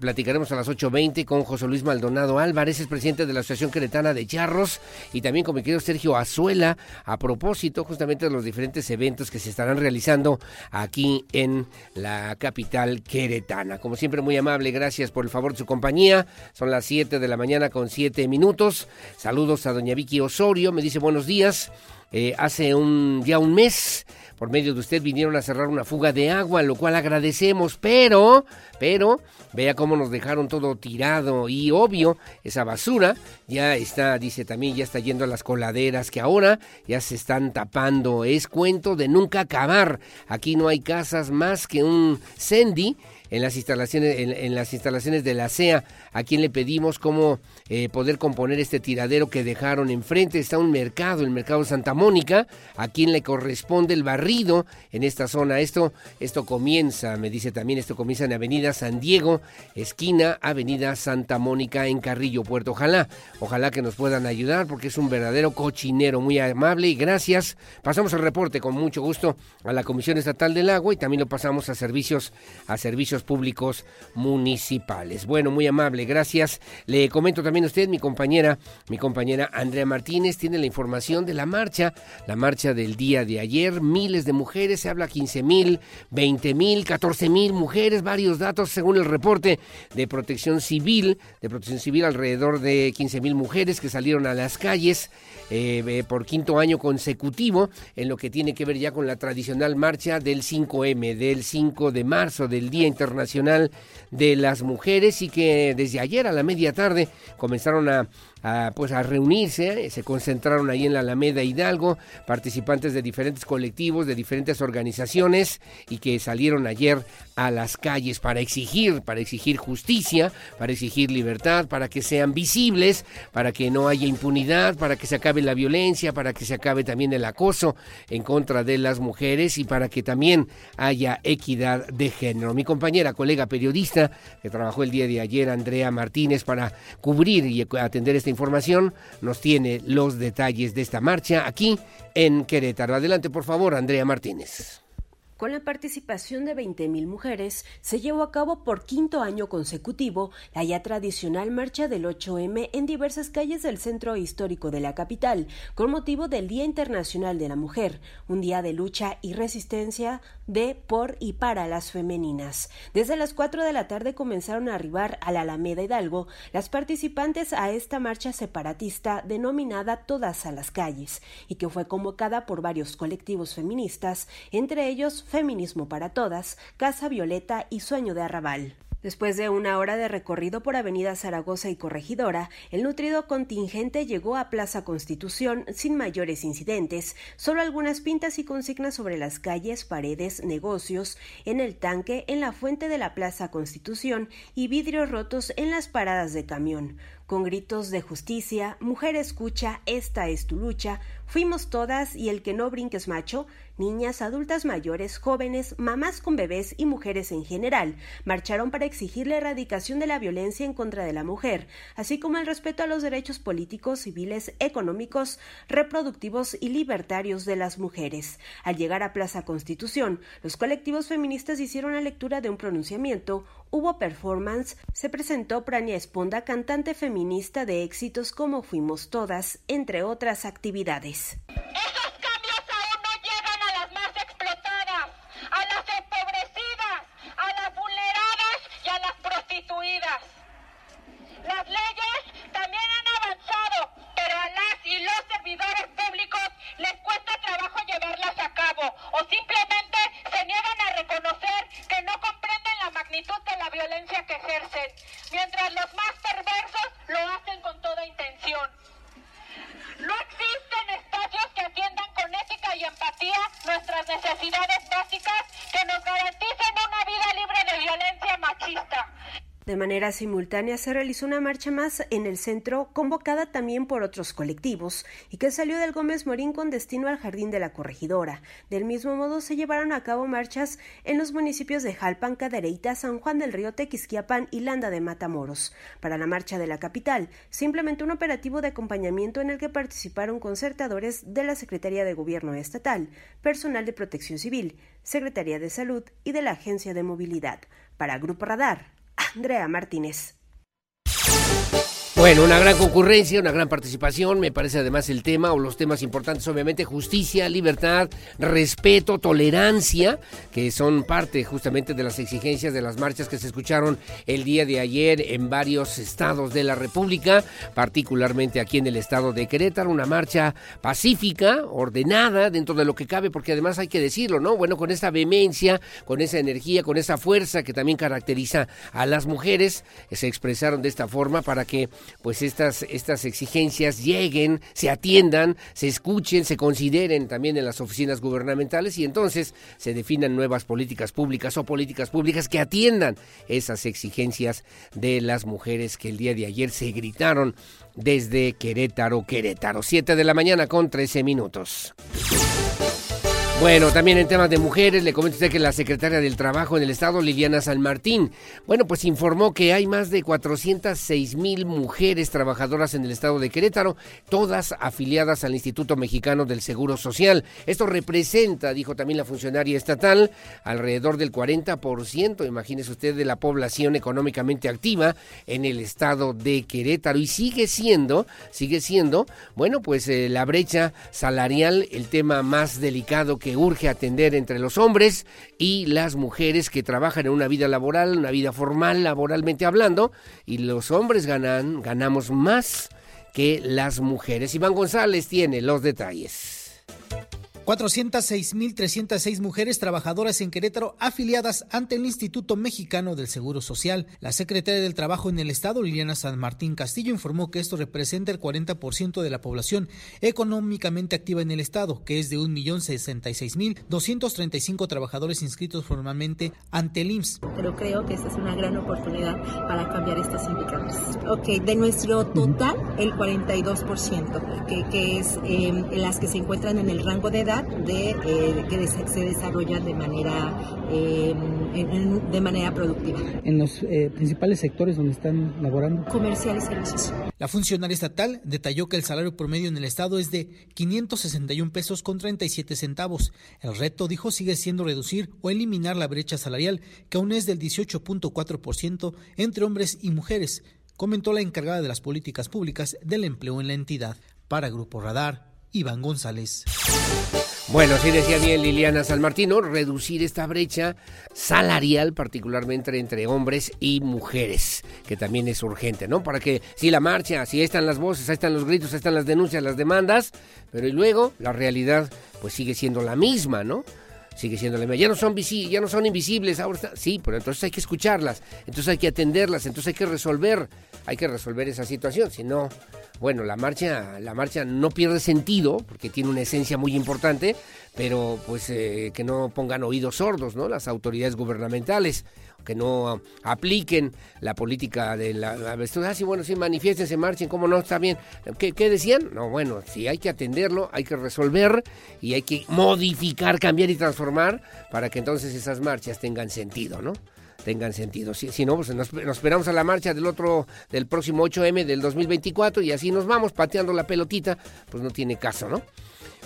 platicaremos a las 8.20 con José Luis Maldonado Álvarez, es presidente de la Asociación Queretana de Charros, y también con mi querido Sergio Azuela, a propósito justamente de los diferentes eventos que se estarán realizando aquí en la capital queretana. Como siempre, muy amable, gracias por el favor de su compañía. Son las 7 de la mañana con 7 minutos. Saludos a doña Vicky Osorio me dice buenos días. Eh, hace un ya un mes, por medio de usted, vinieron a cerrar una fuga de agua, lo cual agradecemos, pero, pero, vea cómo nos dejaron todo tirado y obvio, esa basura ya está, dice también, ya está yendo a las coladeras que ahora ya se están tapando. Es cuento de nunca acabar. Aquí no hay casas más que un Sandy en las instalaciones, en, las instalaciones de la CEA, a quien le pedimos cómo eh, poder componer este tiradero que dejaron enfrente. Está un mercado, el mercado Santa Mónica, a quien le corresponde el barrido en esta zona. Esto, esto comienza, me dice también, esto comienza en Avenida San Diego, esquina Avenida Santa Mónica en Carrillo, Puerto. Ojalá, ojalá que nos puedan ayudar porque es un verdadero cochinero muy amable y gracias. Pasamos el reporte con mucho gusto a la Comisión Estatal del Agua y también lo pasamos a servicios, a servicios públicos municipales. Bueno, muy amable, gracias. Le comento también a usted, mi compañera, mi compañera Andrea Martínez tiene la información de la marcha, la marcha del día de ayer, miles de mujeres, se habla 15 mil, 20 mil, 14 mil mujeres, varios datos según el reporte de protección civil, de protección civil alrededor de 15 mil mujeres que salieron a las calles eh, eh, por quinto año consecutivo en lo que tiene que ver ya con la tradicional marcha del 5M, del 5 de marzo, del Día Internacional de las Mujeres y que desde ayer a la media tarde comenzaron a a, pues a reunirse, se concentraron ahí en la Alameda Hidalgo, participantes de diferentes colectivos, de diferentes organizaciones y que salieron ayer a las calles para exigir, para exigir justicia, para exigir libertad, para que sean visibles, para que no haya impunidad, para que se acabe la violencia, para que se acabe también el acoso en contra de las mujeres y para que también haya equidad de género. Mi compañera, colega periodista que trabajó el día de ayer, Andrea Martínez, para cubrir y atender esta información nos tiene los detalles de esta marcha aquí en Querétaro. Adelante, por favor, Andrea Martínez. Con la participación de 20.000 mujeres, se llevó a cabo por quinto año consecutivo la ya tradicional marcha del 8M en diversas calles del centro histórico de la capital, con motivo del Día Internacional de la Mujer, un día de lucha y resistencia de, por y para las femeninas. Desde las 4 de la tarde comenzaron a arribar a la Alameda Hidalgo las participantes a esta marcha separatista denominada Todas a las calles, y que fue convocada por varios colectivos feministas, entre ellos Feminismo para Todas, Casa Violeta y Sueño de Arrabal. Después de una hora de recorrido por Avenida Zaragoza y Corregidora, el nutrido contingente llegó a Plaza Constitución sin mayores incidentes, solo algunas pintas y consignas sobre las calles, paredes, negocios, en el tanque, en la fuente de la Plaza Constitución y vidrios rotos en las paradas de camión. Con gritos de justicia, mujer escucha, esta es tu lucha, fuimos todas y el que no brinques macho, niñas, adultas mayores, jóvenes, mamás con bebés y mujeres en general, marcharon para exigir la erradicación de la violencia en contra de la mujer, así como el respeto a los derechos políticos, civiles, económicos, reproductivos y libertarios de las mujeres. Al llegar a Plaza Constitución, los colectivos feministas hicieron la lectura de un pronunciamiento, hubo performance, se presentó Prania Esponda, cantante feminista de éxitos como Fuimos Todas, entre otras actividades. Las leyes también han avanzado, pero a las y los servidores públicos les cuesta trabajo llevarlas a cabo o simplemente magnitud de la violencia que ejercen, mientras los más perversos lo hacen con toda intención. No existen espacios que atiendan con ética y empatía nuestras necesidades básicas que nos garanticen una vida libre de violencia machista. De manera simultánea se realizó una marcha más en el centro, convocada también por otros colectivos, y que salió del Gómez Morín con destino al Jardín de la Corregidora. Del mismo modo se llevaron a cabo marchas en los municipios de Jalpan, Cadereyta, San Juan del Río, Tequisquiapan y Landa de Matamoros. Para la marcha de la capital, se implementó un operativo de acompañamiento en el que participaron concertadores de la Secretaría de Gobierno Estatal, personal de Protección Civil, Secretaría de Salud y de la Agencia de Movilidad. Para Grupo Radar, Andrea Martínez. Bueno, una gran concurrencia, una gran participación, me parece además el tema o los temas importantes, obviamente justicia, libertad, respeto, tolerancia, que son parte justamente de las exigencias de las marchas que se escucharon el día de ayer en varios estados de la República, particularmente aquí en el estado de Querétaro, una marcha pacífica, ordenada dentro de lo que cabe, porque además hay que decirlo, ¿no? Bueno, con esa vehemencia, con esa energía, con esa fuerza que también caracteriza a las mujeres, se expresaron de esta forma para que pues estas, estas exigencias lleguen, se atiendan, se escuchen, se consideren también en las oficinas gubernamentales y entonces se definan nuevas políticas públicas o políticas públicas que atiendan esas exigencias de las mujeres que el día de ayer se gritaron desde Querétaro, Querétaro. 7 de la mañana con 13 minutos. Bueno, también en temas de mujeres, le comento usted que la secretaria del Trabajo en el Estado, Liliana San Martín, bueno, pues informó que hay más de 406 mil mujeres trabajadoras en el Estado de Querétaro, todas afiliadas al Instituto Mexicano del Seguro Social. Esto representa, dijo también la funcionaria estatal, alrededor del 40%, imagínese usted, de la población económicamente activa en el Estado de Querétaro. Y sigue siendo, sigue siendo, bueno, pues eh, la brecha salarial, el tema más delicado que que urge atender entre los hombres y las mujeres que trabajan en una vida laboral, una vida formal, laboralmente hablando, y los hombres ganan, ganamos más que las mujeres. Iván González tiene los detalles. 406.306 mujeres trabajadoras en Querétaro afiliadas ante el Instituto Mexicano del Seguro Social. La secretaria del Trabajo en el Estado, Liliana San Martín Castillo, informó que esto representa el 40% de la población económicamente activa en el Estado, que es de 1.066.235 trabajadores inscritos formalmente ante el IMSS. Pero creo que esta es una gran oportunidad para cambiar estos indicadores. Ok, de nuestro total, el 42%, que, que es eh, las que se encuentran en el rango de edad de eh, que se desarrollan de manera em, de manera productiva. En los eh, principales sectores donde están laborando. Comercial y servicios. La funcionaria estatal detalló que el salario promedio en el estado es de 561 pesos con 37 centavos. El reto, dijo, sigue siendo reducir o eliminar la brecha salarial, que aún es del 18.4% entre hombres y mujeres, comentó la encargada de las políticas públicas del empleo en la entidad. Para Grupo Radar, Iván González. Bueno, sí decía bien Liliana San Martino, reducir esta brecha salarial, particularmente entre hombres y mujeres, que también es urgente, ¿no? Para que, si la marcha, si están las voces, ahí están los gritos, ahí están las denuncias, las demandas, pero y luego la realidad pues sigue siendo la misma, ¿no? Sigue siendo la misma. Ya no son ya no son invisibles, ahora sí, pero entonces hay que escucharlas, entonces hay que atenderlas, entonces hay que resolver, hay que resolver esa situación, si no, bueno, la marcha, la marcha no pierde sentido, porque tiene una esencia muy importante, pero pues eh, que no pongan oídos sordos, ¿no? Las autoridades gubernamentales, que no apliquen la política de la, Ah, sí, bueno, sí, se marchen, ¿cómo no? Está bien. ¿Qué, ¿Qué, decían? No, bueno, sí, hay que atenderlo, hay que resolver y hay que modificar, cambiar y transformar para que entonces esas marchas tengan sentido, ¿no? tengan sentido. Si, no, pues nos, esperamos a la marcha del otro, del próximo 8M del 2024 y así nos vamos pateando la pelotita, pues no tiene caso, ¿no?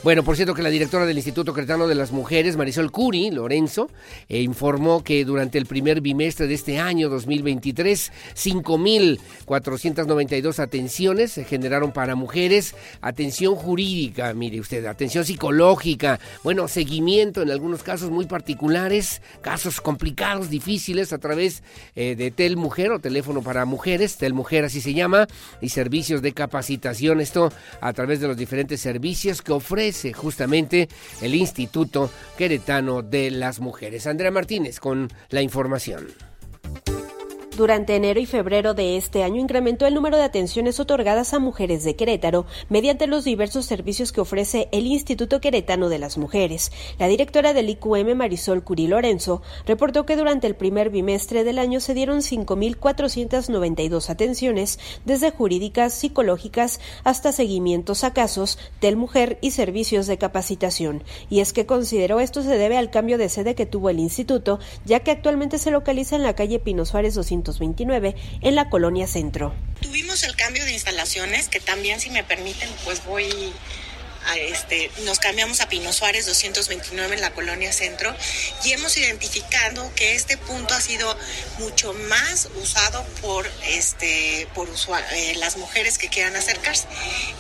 Bueno, por cierto que la directora del Instituto Cretano de las Mujeres, Marisol Curi Lorenzo, eh, informó que durante el primer bimestre de este año 2023, 5.492 atenciones se generaron para mujeres, atención jurídica, mire usted, atención psicológica, bueno, seguimiento en algunos casos muy particulares, casos complicados, difíciles a través eh, de Tel Mujer o teléfono para mujeres, Tel Mujer así se llama, y servicios de capacitación, esto a través de los diferentes servicios que ofrece justamente el Instituto Queretano de las Mujeres. Andrea Martínez con la información. Durante enero y febrero de este año incrementó el número de atenciones otorgadas a mujeres de Querétaro mediante los diversos servicios que ofrece el Instituto Queretano de las Mujeres. La directora del IQM, Marisol Curi Lorenzo, reportó que durante el primer bimestre del año se dieron 5.492 atenciones, desde jurídicas, psicológicas, hasta seguimientos a casos del mujer y servicios de capacitación. Y es que consideró esto se debe al cambio de sede que tuvo el instituto, ya que actualmente se localiza en la calle Pino Suárez 200 en la colonia Centro. Tuvimos el cambio de instalaciones, que también si me permiten, pues voy a este, nos cambiamos a Pino Suárez 229 en la colonia Centro y hemos identificado que este punto ha sido mucho más usado por este por eh, las mujeres que quieran acercarse.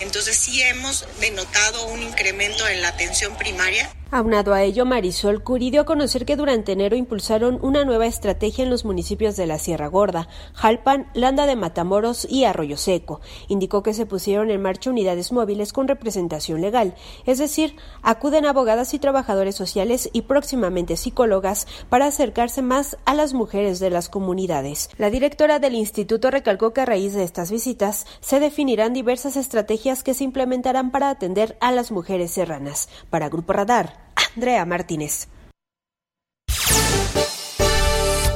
Entonces sí hemos denotado un incremento en la atención primaria Aunado a ello, Marisol Curi dio a conocer que durante enero impulsaron una nueva estrategia en los municipios de la Sierra Gorda, Jalpan, Landa de Matamoros y Arroyo Seco. Indicó que se pusieron en marcha unidades móviles con representación legal, es decir, acuden abogadas y trabajadores sociales y próximamente psicólogas para acercarse más a las mujeres de las comunidades. La directora del instituto recalcó que a raíz de estas visitas se definirán diversas estrategias que se implementarán para atender a las mujeres serranas. Para Grupo Radar, Andrea Martínez.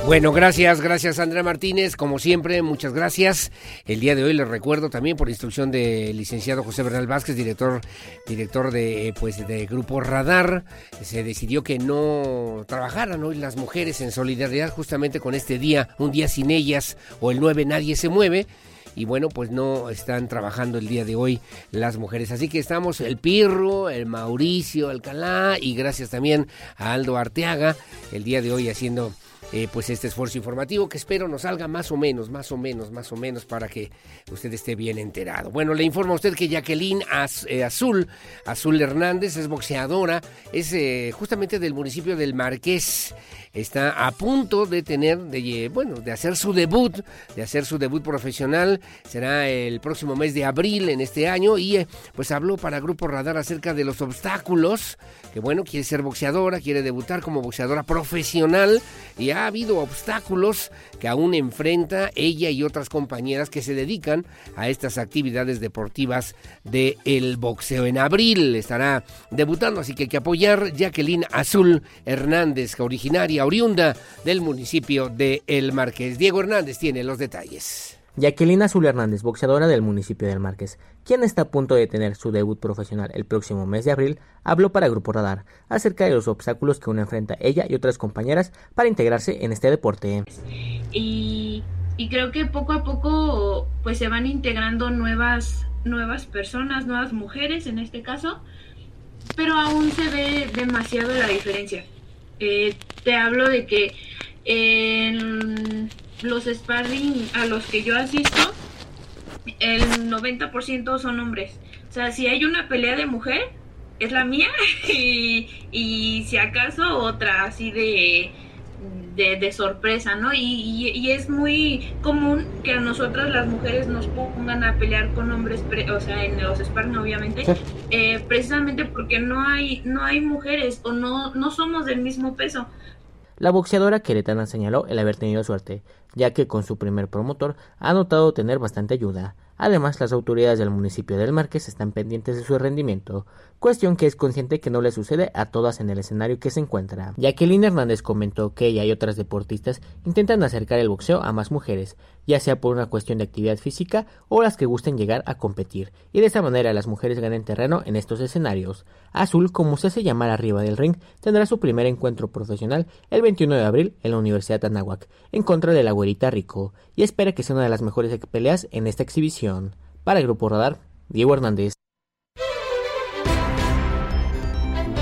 Bueno, gracias, gracias Andrea Martínez, como siempre, muchas gracias. El día de hoy les recuerdo también por instrucción del licenciado José Bernal Vázquez, director, director de pues de Grupo Radar, se decidió que no trabajaran hoy las mujeres en solidaridad justamente con este día, un día sin ellas o el 9 nadie se mueve y bueno, pues no están trabajando el día de hoy las mujeres. Así que estamos el Pirro, el Mauricio Alcalá y gracias también a Aldo Arteaga el día de hoy haciendo eh, pues este esfuerzo informativo que espero nos salga más o menos, más o menos, más o menos para que usted esté bien enterado. Bueno, le informo a usted que Jacqueline eh, Azul, Azul Hernández es boxeadora, es eh, justamente del municipio del Marqués está a punto de tener, de, bueno, de hacer su debut, de hacer su debut profesional. Será el próximo mes de abril en este año y pues habló para Grupo Radar acerca de los obstáculos, que bueno, quiere ser boxeadora, quiere debutar como boxeadora profesional y habido obstáculos que aún enfrenta ella y otras compañeras que se dedican a estas actividades deportivas del el boxeo. En abril estará debutando, así que hay que apoyar Jacqueline Azul Hernández, originaria oriunda del municipio de El Marqués. Diego Hernández tiene los detalles. Jacqueline Azul Hernández, boxeadora del municipio del Marqués, quien está a punto de tener su debut profesional el próximo mes de abril, habló para Grupo Radar acerca de los obstáculos que uno enfrenta ella y otras compañeras para integrarse en este deporte. Y, y creo que poco a poco pues se van integrando nuevas, nuevas personas, nuevas mujeres en este caso, pero aún se ve demasiado la diferencia. Eh, te hablo de que en los sparring a los que yo asisto, el 90% son hombres. O sea, si hay una pelea de mujer, es la mía y, y si acaso otra así de de, sorpresa, ¿no? Y, es muy común que a nosotras las mujeres nos pongan a pelear con hombres, o sea, en los sparring obviamente, eh, precisamente porque no hay, no hay mujeres o no, no somos del mismo peso. La boxeadora queretana señaló el haber tenido suerte, ya que con su primer promotor ha notado tener bastante ayuda. Además, las autoridades del municipio del Marqués están pendientes de su rendimiento, cuestión que es consciente que no le sucede a todas en el escenario que se encuentra. Jacqueline Hernández comentó que ella y otras deportistas intentan acercar el boxeo a más mujeres, ya sea por una cuestión de actividad física o las que gusten llegar a competir, y de esa manera las mujeres ganen terreno en estos escenarios. Azul, como se hace llamar arriba del ring, tendrá su primer encuentro profesional el 21 de abril en la Universidad de en contra de la güerita Rico, y espera que sea una de las mejores peleas en esta exhibición. Para el Grupo Radar, Diego Hernández.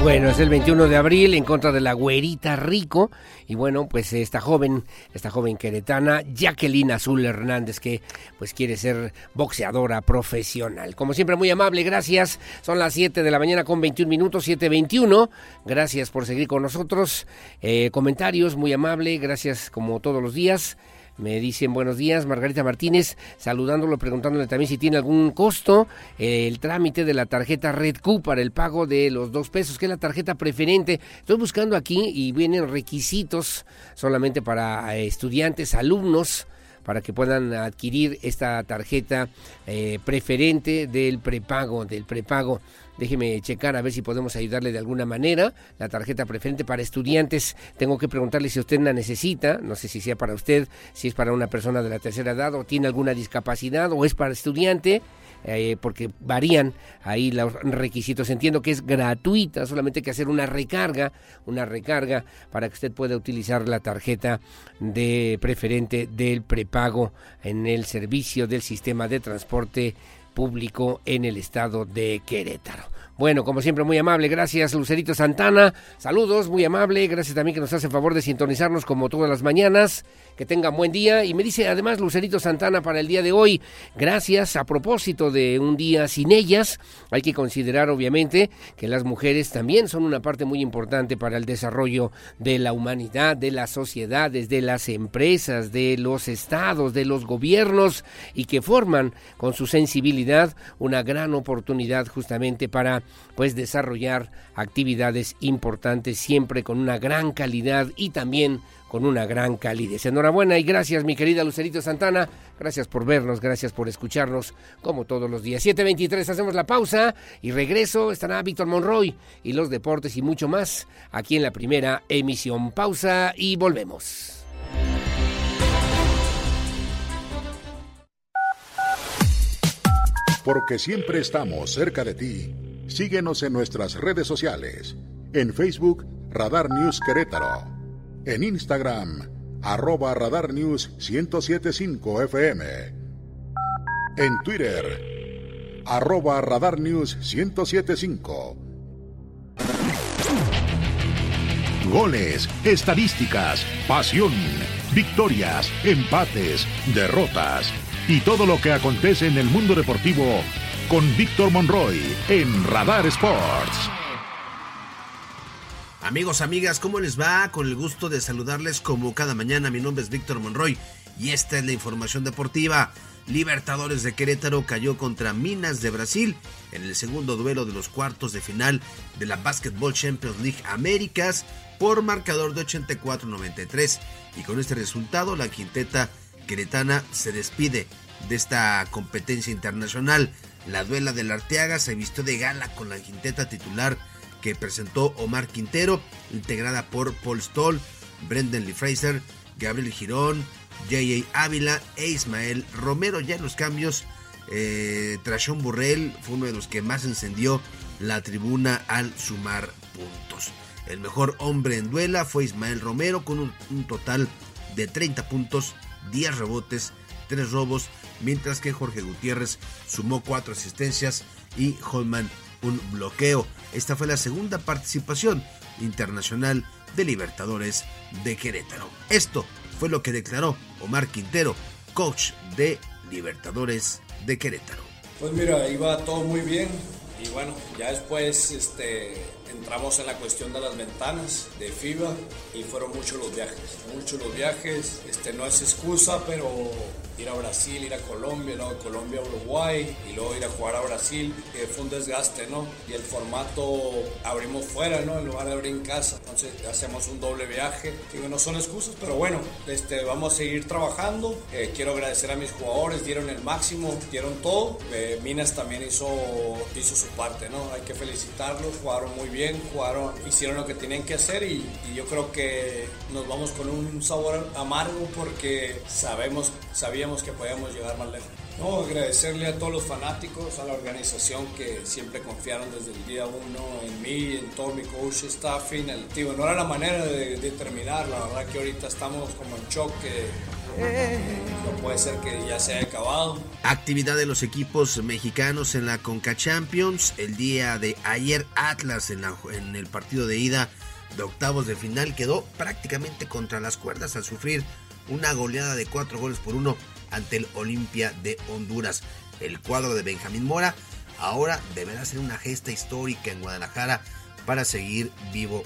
Bueno, es el 21 de abril en contra de la güerita Rico y bueno, pues esta joven, esta joven queretana, Jacqueline Azul Hernández, que pues quiere ser boxeadora profesional. Como siempre, muy amable, gracias. Son las 7 de la mañana con 21 minutos, 7.21. Gracias por seguir con nosotros. Eh, comentarios, muy amable, gracias como todos los días. Me dicen buenos días, Margarita Martínez, saludándolo, preguntándole también si tiene algún costo eh, el trámite de la tarjeta Red Q para el pago de los dos pesos, que es la tarjeta preferente. Estoy buscando aquí y vienen requisitos solamente para eh, estudiantes, alumnos para que puedan adquirir esta tarjeta eh, preferente del prepago, del prepago. Déjeme checar a ver si podemos ayudarle de alguna manera. La tarjeta preferente para estudiantes, tengo que preguntarle si usted la necesita, no sé si sea para usted, si es para una persona de la tercera edad o tiene alguna discapacidad o es para estudiante. Eh, porque varían ahí los requisitos. Entiendo que es gratuita, solamente hay que hacer una recarga, una recarga para que usted pueda utilizar la tarjeta de preferente del prepago en el servicio del sistema de transporte público en el estado de Querétaro. Bueno, como siempre, muy amable. Gracias, Lucerito Santana. Saludos, muy amable. Gracias también que nos hace favor de sintonizarnos como todas las mañanas. Que tengan buen día. Y me dice además Lucerito Santana para el día de hoy. Gracias. A propósito de un día sin ellas, hay que considerar obviamente que las mujeres también son una parte muy importante para el desarrollo de la humanidad, de las sociedades, de las empresas, de los estados, de los gobiernos y que forman con su sensibilidad una gran oportunidad justamente para pues desarrollar actividades importantes siempre con una gran calidad y también con una gran calidez. Enhorabuena y gracias mi querida Lucerito Santana, gracias por vernos, gracias por escucharnos como todos los días. 7.23 hacemos la pausa y regreso, estará Víctor Monroy y los deportes y mucho más aquí en la primera emisión. Pausa y volvemos. Porque siempre estamos cerca de ti. Síguenos en nuestras redes sociales. En Facebook, Radar News Querétaro. En Instagram, arroba Radar News 1075 FM. En Twitter, arroba Radar News 1075. Goles, estadísticas, pasión, victorias, empates, derrotas y todo lo que acontece en el mundo deportivo con Víctor Monroy en Radar Sports. Amigos, amigas, ¿cómo les va? Con el gusto de saludarles como cada mañana. Mi nombre es Víctor Monroy y esta es la información deportiva. Libertadores de Querétaro cayó contra Minas de Brasil en el segundo duelo de los cuartos de final de la Basketball Champions League Américas por marcador de 84-93 y con este resultado la quinteta queretana se despide de esta competencia internacional. La duela del Arteaga se vistió de gala con la quinteta titular que presentó Omar Quintero, integrada por Paul Stoll, Brendan Lee Fraser, Gabriel Girón, J.A. Ávila e Ismael Romero. Ya en los cambios, eh, Trashon Burrell fue uno de los que más encendió la tribuna al sumar puntos. El mejor hombre en duela fue Ismael Romero con un, un total de 30 puntos, 10 rebotes, 3 robos mientras que Jorge Gutiérrez sumó cuatro asistencias y Holman un bloqueo. Esta fue la segunda participación internacional de Libertadores de Querétaro. Esto fue lo que declaró Omar Quintero, coach de Libertadores de Querétaro. Pues mira, iba todo muy bien y bueno, ya después este, entramos en la cuestión de las ventanas de FIBA y fueron muchos los viajes, muchos los viajes, este, no es excusa, pero ir a Brasil, ir a Colombia, luego Colombia a Uruguay y luego ir a jugar a Brasil, fue un desgaste, ¿no? Y el formato abrimos fuera, ¿no? En lugar de abrir en casa, entonces hacemos un doble viaje, digo, no son excusas, pero bueno, este, vamos a seguir trabajando, eh, quiero agradecer a mis jugadores, dieron el máximo, dieron todo, eh, Minas también hizo, hizo su parte, ¿no? Hay que felicitarlos, jugaron muy bien, jugaron, hicieron lo que tenían que hacer y, y yo creo que nos vamos con un sabor amargo porque sabemos, sabíamos que podíamos llegar más lejos. No, agradecerle a todos los fanáticos, a la organización que siempre confiaron desde el día uno en mí, en todo mi coach, staffing. El, tío, no era la manera de, de, terminar, la verdad que ahorita estamos como en shock. no puede ser que ya se haya acabado. Actividad de los equipos mexicanos en la Conca Champions. El día de ayer Atlas en, la, en el partido de ida de octavos de final quedó prácticamente contra las cuerdas al sufrir una goleada de cuatro goles por uno ante el Olimpia de Honduras. El cuadro de Benjamín Mora ahora deberá ser una gesta histórica en Guadalajara para seguir vivo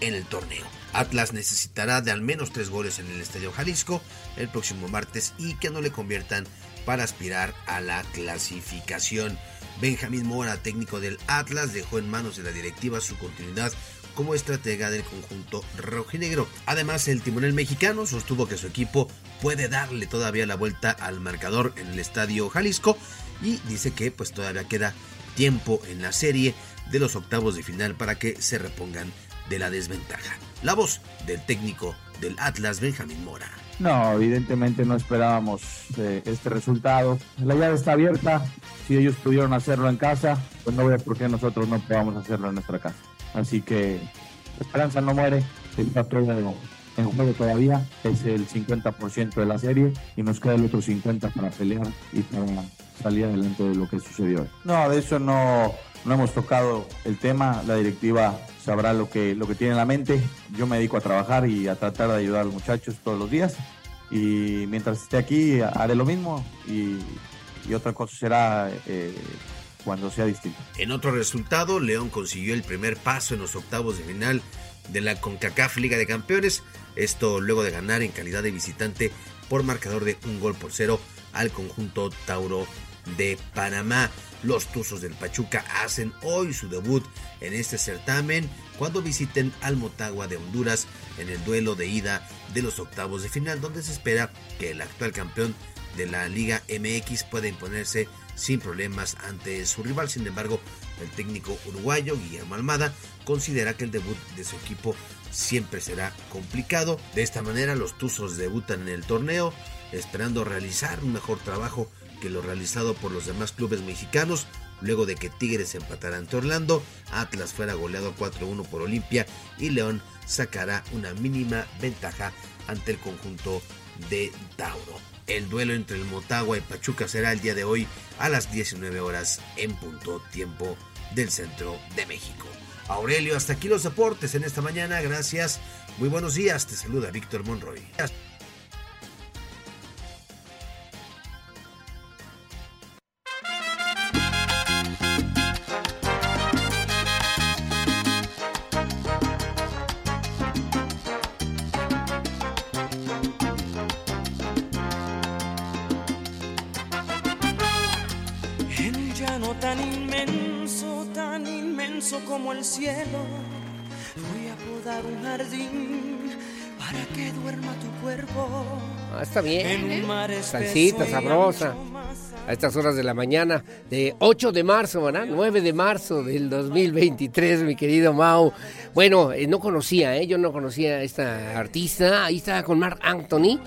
en el torneo. Atlas necesitará de al menos tres goles en el Estadio Jalisco el próximo martes y que no le conviertan para aspirar a la clasificación. Benjamín Mora, técnico del Atlas, dejó en manos de la directiva su continuidad como estratega del conjunto rojinegro. Además, el timonel mexicano sostuvo que su equipo puede darle todavía la vuelta al marcador en el estadio Jalisco y dice que pues todavía queda tiempo en la serie de los octavos de final para que se repongan de la desventaja. La voz del técnico del Atlas, Benjamín Mora. No, evidentemente no esperábamos eh, este resultado. La llave está abierta. Si ellos pudieron hacerlo en casa, pues no veo por qué nosotros no podamos hacerlo en nuestra casa. Así que esperanza no muere. Está todo en juego todavía. Es el 50% de la serie y nos queda el otro 50% para pelear y para salir adelante de lo que sucedió. No, de eso no, no hemos tocado el tema. La directiva sabrá lo que, lo que tiene en la mente. Yo me dedico a trabajar y a tratar de ayudar a los muchachos todos los días. Y mientras esté aquí haré lo mismo y, otra cosa será eh, cuando sea distinto. En otro resultado, León consiguió el primer paso en los octavos de final de la CONCACAF Liga de Campeones. Esto luego de ganar en calidad de visitante por marcador de un gol por cero al conjunto Tauro de Panamá. Los Tuzos del Pachuca hacen hoy su debut en este certamen cuando visiten al Motagua de Honduras en el duelo de ida de los octavos de final, donde se espera que el actual campeón de la Liga MX pueda imponerse sin problemas ante su rival. Sin embargo, el técnico uruguayo Guillermo Almada considera que el debut de su equipo siempre será complicado. De esta manera, los Tuzos debutan en el torneo, esperando realizar un mejor trabajo lo realizado por los demás clubes mexicanos, luego de que Tigres empatara ante Orlando, Atlas fuera goleado 4-1 por Olimpia y León sacará una mínima ventaja ante el conjunto de Tauro. El duelo entre el Motagua y Pachuca será el día de hoy a las 19 horas en punto tiempo del centro de México. Aurelio, hasta aquí los deportes en esta mañana. Gracias. Muy buenos días. Te saluda Víctor Monroy. Cielo, voy a podar un jardín para que duerma tu cuerpo. Ah, está bien. Salsita, sabrosa. A estas horas de la mañana, de 8 de marzo, ¿verdad? 9 de marzo del 2023, mi querido Mau. Bueno, eh, no conocía, ¿eh? Yo no conocía a esta artista. Ahí está con Mark Anthony.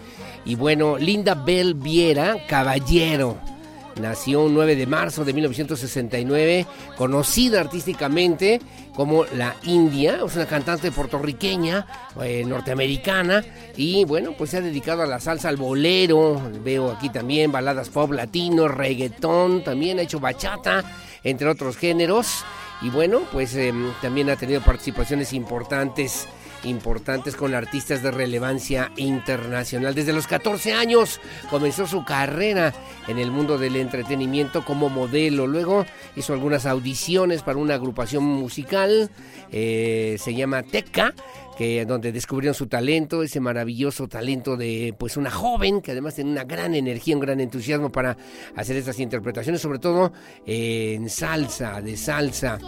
Y bueno, Linda Bell Viera, caballero Nació un 9 de marzo de 1969, conocida artísticamente como la India, es una cantante puertorriqueña, eh, norteamericana, y bueno, pues se ha dedicado a la salsa, al bolero, veo aquí también baladas pop latino, reggaetón, también ha hecho bachata, entre otros géneros, y bueno, pues em, también ha tenido participaciones importantes importantes con artistas de relevancia internacional. Desde los 14 años comenzó su carrera en el mundo del entretenimiento como modelo. Luego hizo algunas audiciones para una agrupación musical, eh, se llama Teca que donde descubrieron su talento, ese maravilloso talento de pues una joven que además tiene una gran energía, un gran entusiasmo para hacer estas interpretaciones, sobre todo eh, en salsa, de salsa.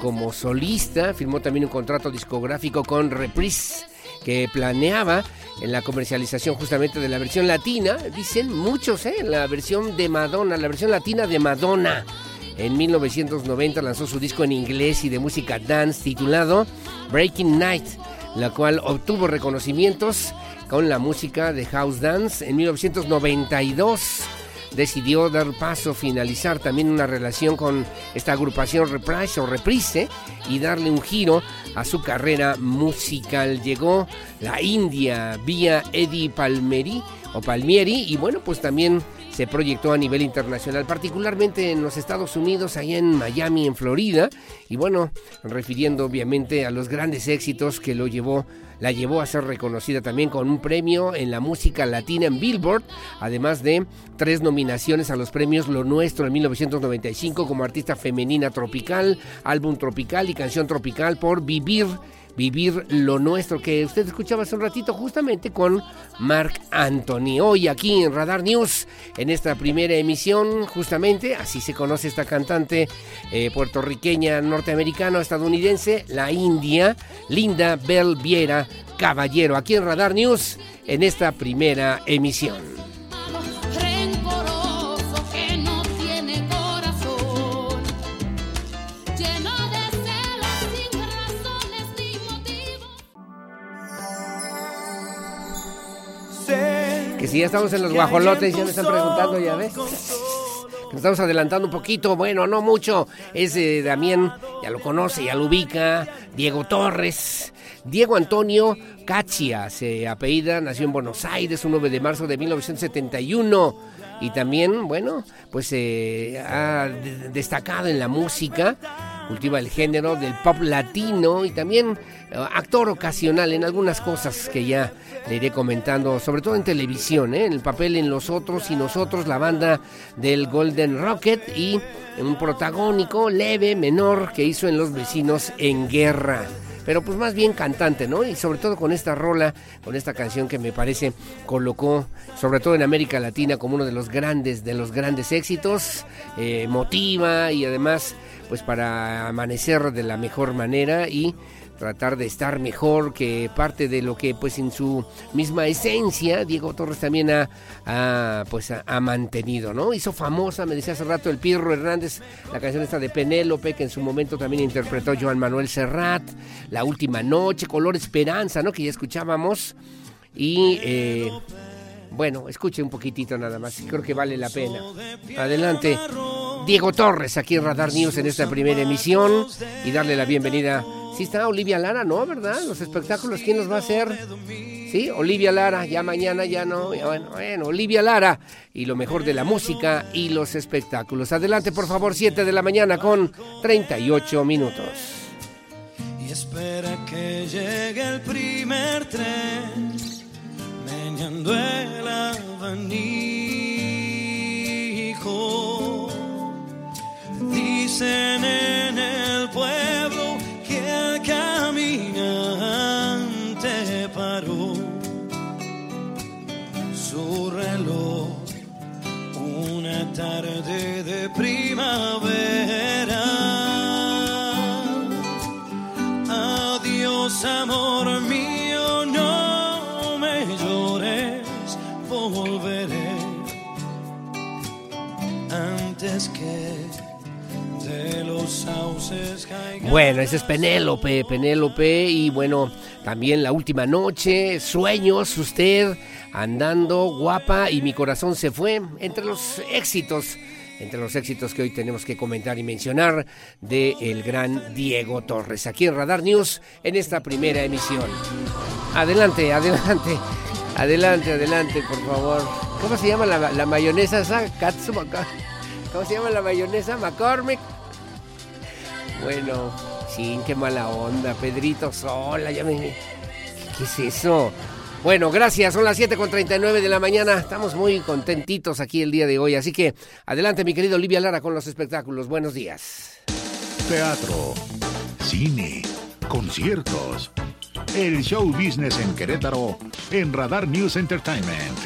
Como solista, firmó también un contrato discográfico con Reprise que planeaba en la comercialización justamente de la versión latina, dicen muchos, ¿eh? la versión de Madonna, la versión latina de Madonna. En 1990 lanzó su disco en inglés y de música dance titulado Breaking Night la cual obtuvo reconocimientos con la música de House Dance. En 1992 decidió dar paso, finalizar también una relación con esta agrupación Reprise o Reprise y darle un giro a su carrera musical. Llegó la India vía Eddie Palmeri o Palmieri y bueno, pues también se proyectó a nivel internacional, particularmente en los Estados Unidos, allá en Miami, en Florida, y bueno, refiriendo obviamente a los grandes éxitos que lo llevó, la llevó a ser reconocida también con un premio en la música latina en Billboard, además de tres nominaciones a los premios Lo Nuestro en 1995 como artista femenina tropical, álbum tropical y canción tropical por Vivir vivir lo nuestro que usted escuchaba hace un ratito justamente con Mark Anthony. Hoy aquí en Radar News, en esta primera emisión, justamente, así se conoce esta cantante eh, puertorriqueña, norteamericana, estadounidense, la India, Linda Bell Viera Caballero, aquí en Radar News, en esta primera emisión. Que si ya estamos en los guajolotes, ya me están preguntando, ya ves. Nos estamos adelantando un poquito, bueno, no mucho. Es de Damián, ya lo conoce, ya lo ubica. Diego Torres. Diego Antonio Cachia se apellida, nació en Buenos Aires un 9 de marzo de 1971 y también, bueno, pues eh, ha destacado en la música cultiva el género del pop latino y también eh, actor ocasional en algunas cosas que ya le iré comentando, sobre todo en televisión, ¿eh? en el papel en Los Otros y Nosotros, la banda del Golden Rocket y un protagónico leve, menor, que hizo en Los Vecinos en Guerra pero pues más bien cantante, ¿no? Y sobre todo con esta rola, con esta canción que me parece colocó, sobre todo en América Latina, como uno de los grandes, de los grandes éxitos, eh, motiva y además pues para amanecer de la mejor manera y tratar de estar mejor que parte de lo que pues en su misma esencia Diego Torres también ha, pues ha, mantenido, ¿no? Hizo famosa, me decía hace rato el Pirro Hernández, la canción esta de Penélope que en su momento también interpretó Joan Manuel Serrat, La Última Noche, Color Esperanza, ¿no? Que ya escuchábamos y eh, bueno, escuche un poquitito nada más, creo que vale la pena. Adelante. Diego Torres aquí en Radar News en esta primera emisión y darle la bienvenida. Sí está Olivia Lara, ¿no? ¿Verdad? Los espectáculos, ¿quién los va a hacer? Sí, Olivia Lara, ya mañana ya no. bueno, bueno, Olivia Lara y lo mejor de la música y los espectáculos. Adelante, por favor, 7 de la mañana con 38 minutos. Y espera que llegue el primer tren, meñando el abanico Dicen en el pueblo su reloj una tarde de primavera. Adiós, amor mío, no me llores, volveré antes que bueno, ese es Penélope, Penélope y bueno, también la última noche, sueños, usted andando guapa y mi corazón se fue entre los éxitos entre los éxitos que hoy tenemos que comentar y mencionar de el gran Diego Torres, aquí en Radar News, en esta primera emisión. Adelante, adelante, adelante, adelante, por favor. ¿Cómo se llama la, la mayonesa esa? ¿Cómo se llama la mayonesa? McCormick. Bueno, sí, qué mala onda. Pedrito sola, ya me... ¿Qué es eso? Bueno, gracias. Son las 7.39 de la mañana. Estamos muy contentitos aquí el día de hoy. Así que adelante, mi querido Olivia Lara, con los espectáculos. Buenos días. Teatro, cine, conciertos. El show business en Querétaro en Radar News Entertainment.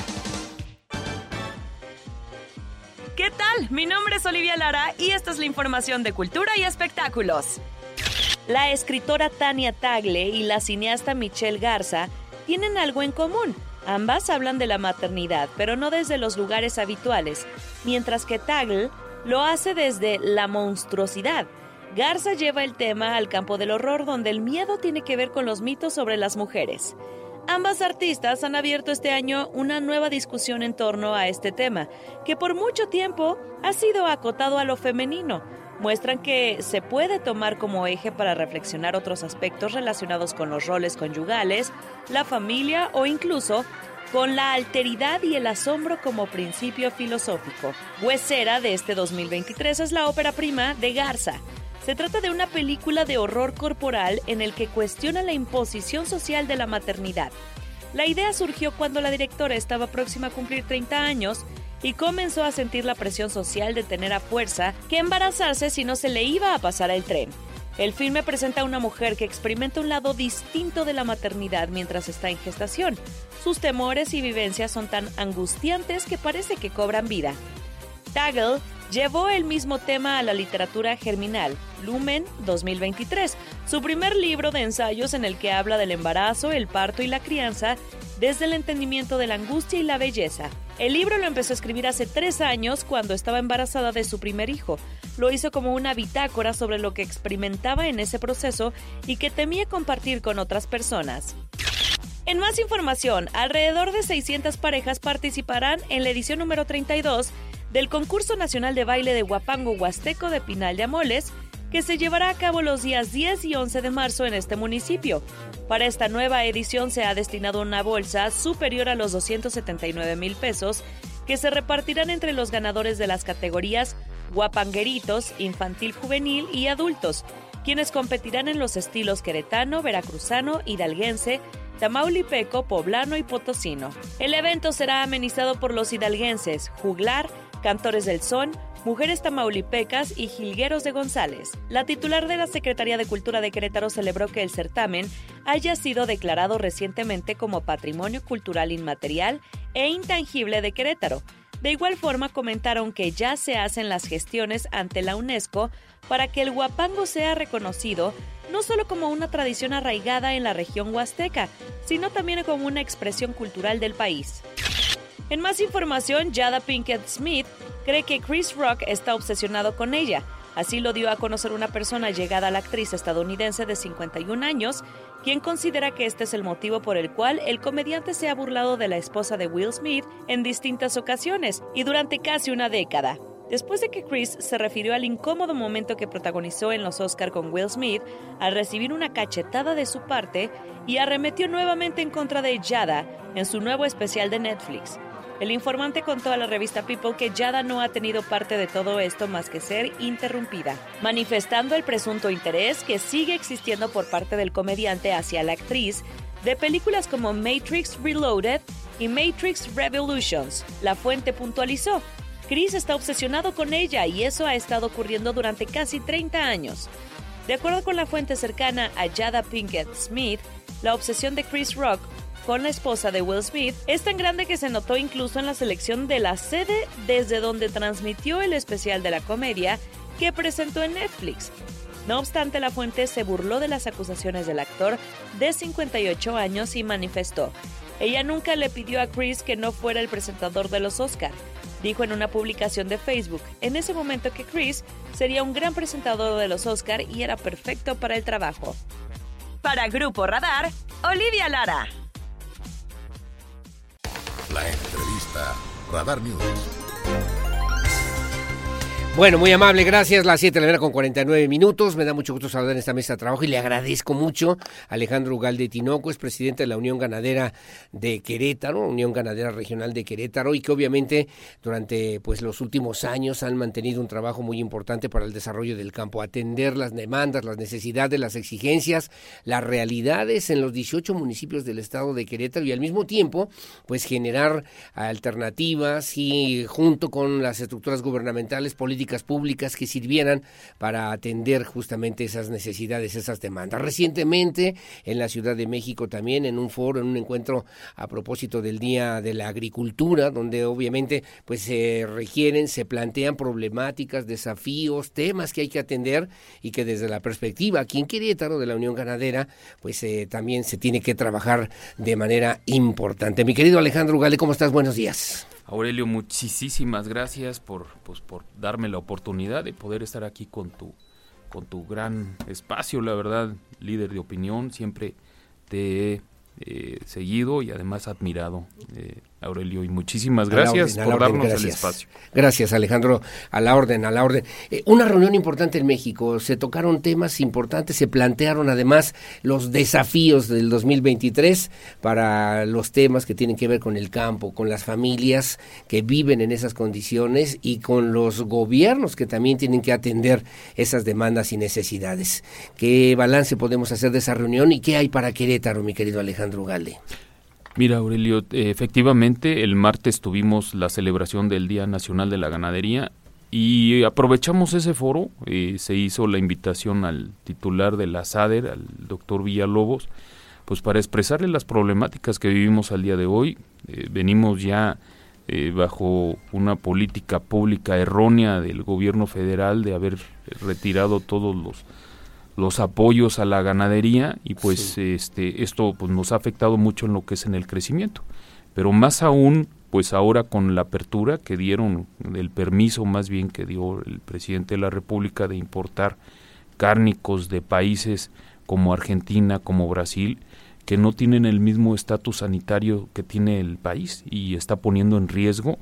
¿Qué tal? Mi nombre es Olivia Lara y esta es la información de cultura y espectáculos. La escritora Tania Tagle y la cineasta Michelle Garza tienen algo en común. Ambas hablan de la maternidad, pero no desde los lugares habituales, mientras que Tagle lo hace desde la monstruosidad. Garza lleva el tema al campo del horror, donde el miedo tiene que ver con los mitos sobre las mujeres. Ambas artistas han abierto este año una nueva discusión en torno a este tema, que por mucho tiempo ha sido acotado a lo femenino. Muestran que se puede tomar como eje para reflexionar otros aspectos relacionados con los roles conyugales, la familia o incluso con la alteridad y el asombro como principio filosófico. Huesera de este 2023 es la ópera prima de Garza, se trata de una película de horror corporal en el que cuestiona la imposición social de la maternidad. La idea surgió cuando la directora estaba próxima a cumplir 30 años y comenzó a sentir la presión social de tener a fuerza que embarazarse si no se le iba a pasar el tren. El filme presenta a una mujer que experimenta un lado distinto de la maternidad mientras está en gestación. Sus temores y vivencias son tan angustiantes que parece que cobran vida. Taggle llevó el mismo tema a la literatura germinal, Lumen 2023, su primer libro de ensayos en el que habla del embarazo, el parto y la crianza desde el entendimiento de la angustia y la belleza. El libro lo empezó a escribir hace tres años cuando estaba embarazada de su primer hijo. Lo hizo como una bitácora sobre lo que experimentaba en ese proceso y que temía compartir con otras personas. En más información, alrededor de 600 parejas participarán en la edición número 32 del Concurso Nacional de Baile de Huapango Huasteco de Pinal de Amoles, que se llevará a cabo los días 10 y 11 de marzo en este municipio. Para esta nueva edición se ha destinado una bolsa superior a los 279 mil pesos que se repartirán entre los ganadores de las categorías guapangueritos, infantil juvenil y adultos, quienes competirán en los estilos queretano, veracruzano, hidalguense, tamaulipeco, poblano y potosino. El evento será amenizado por los hidalguenses, juglar, cantores del son, Mujeres Tamaulipecas y Jilgueros de González. La titular de la Secretaría de Cultura de Querétaro celebró que el certamen haya sido declarado recientemente como Patrimonio Cultural Inmaterial e Intangible de Querétaro. De igual forma comentaron que ya se hacen las gestiones ante la UNESCO para que el huapango sea reconocido no solo como una tradición arraigada en la región huasteca, sino también como una expresión cultural del país. En más información, Jada Pinkett Smith cree que Chris Rock está obsesionado con ella. Así lo dio a conocer una persona llegada a la actriz estadounidense de 51 años, quien considera que este es el motivo por el cual el comediante se ha burlado de la esposa de Will Smith en distintas ocasiones y durante casi una década. Después de que Chris se refirió al incómodo momento que protagonizó en los Oscar con Will Smith al recibir una cachetada de su parte y arremetió nuevamente en contra de Jada en su nuevo especial de Netflix. El informante contó a la revista People que Yada no ha tenido parte de todo esto más que ser interrumpida, manifestando el presunto interés que sigue existiendo por parte del comediante hacia la actriz de películas como Matrix Reloaded y Matrix Revolutions. La fuente puntualizó, Chris está obsesionado con ella y eso ha estado ocurriendo durante casi 30 años. De acuerdo con la fuente cercana a Jada Pinkett Smith, la obsesión de Chris Rock con la esposa de Will Smith es tan grande que se notó incluso en la selección de la sede desde donde transmitió el especial de la comedia que presentó en Netflix. No obstante, la fuente se burló de las acusaciones del actor de 58 años y manifestó, ella nunca le pidió a Chris que no fuera el presentador de los Oscar. Dijo en una publicación de Facebook, en ese momento que Chris sería un gran presentador de los Oscar y era perfecto para el trabajo. Para Grupo Radar, Olivia Lara. La entrevista. Radar News. Bueno, muy amable, gracias. Las 7 de la mañana con 49 minutos. Me da mucho gusto saludar en esta mesa de trabajo y le agradezco mucho a Alejandro Ugalde Tinoco, es presidente de la Unión Ganadera de Querétaro, Unión Ganadera Regional de Querétaro, y que obviamente durante pues los últimos años han mantenido un trabajo muy importante para el desarrollo del campo, atender las demandas, las necesidades, las exigencias, las realidades en los 18 municipios del estado de Querétaro y al mismo tiempo pues generar alternativas y junto con las estructuras gubernamentales políticas públicas que sirvieran para atender justamente esas necesidades, esas demandas. Recientemente en la Ciudad de México también en un foro, en un encuentro a propósito del Día de la Agricultura, donde obviamente pues se requieren, se plantean problemáticas, desafíos, temas que hay que atender y que desde la perspectiva aquí en Querétaro de la Unión Ganadera pues eh, también se tiene que trabajar de manera importante. Mi querido Alejandro Gale, ¿cómo estás? Buenos días. Aurelio, muchísimas gracias por, pues, por darme la oportunidad de poder estar aquí con tu, con tu gran espacio, la verdad, líder de opinión. Siempre te he eh, seguido y además admirado. Eh, Aurelio, y muchísimas gracias por darnos el espacio. Gracias, Alejandro, a la orden, a la orden. Eh, una reunión importante en México, se tocaron temas importantes, se plantearon además los desafíos del 2023 para los temas que tienen que ver con el campo, con las familias que viven en esas condiciones y con los gobiernos que también tienen que atender esas demandas y necesidades. ¿Qué balance podemos hacer de esa reunión y qué hay para Querétaro, mi querido Alejandro Galde? Mira, Aurelio, efectivamente el martes tuvimos la celebración del Día Nacional de la Ganadería y aprovechamos ese foro, eh, se hizo la invitación al titular de la SADER, al doctor Villalobos, pues para expresarle las problemáticas que vivimos al día de hoy. Eh, venimos ya eh, bajo una política pública errónea del gobierno federal de haber retirado todos los los apoyos a la ganadería y pues este esto pues nos ha afectado mucho en lo que es en el crecimiento pero más aún pues ahora con la apertura que dieron, el permiso más bien que dio el presidente de la República de importar cárnicos de países como Argentina, como Brasil, que no tienen el mismo estatus sanitario que tiene el país y está poniendo en riesgo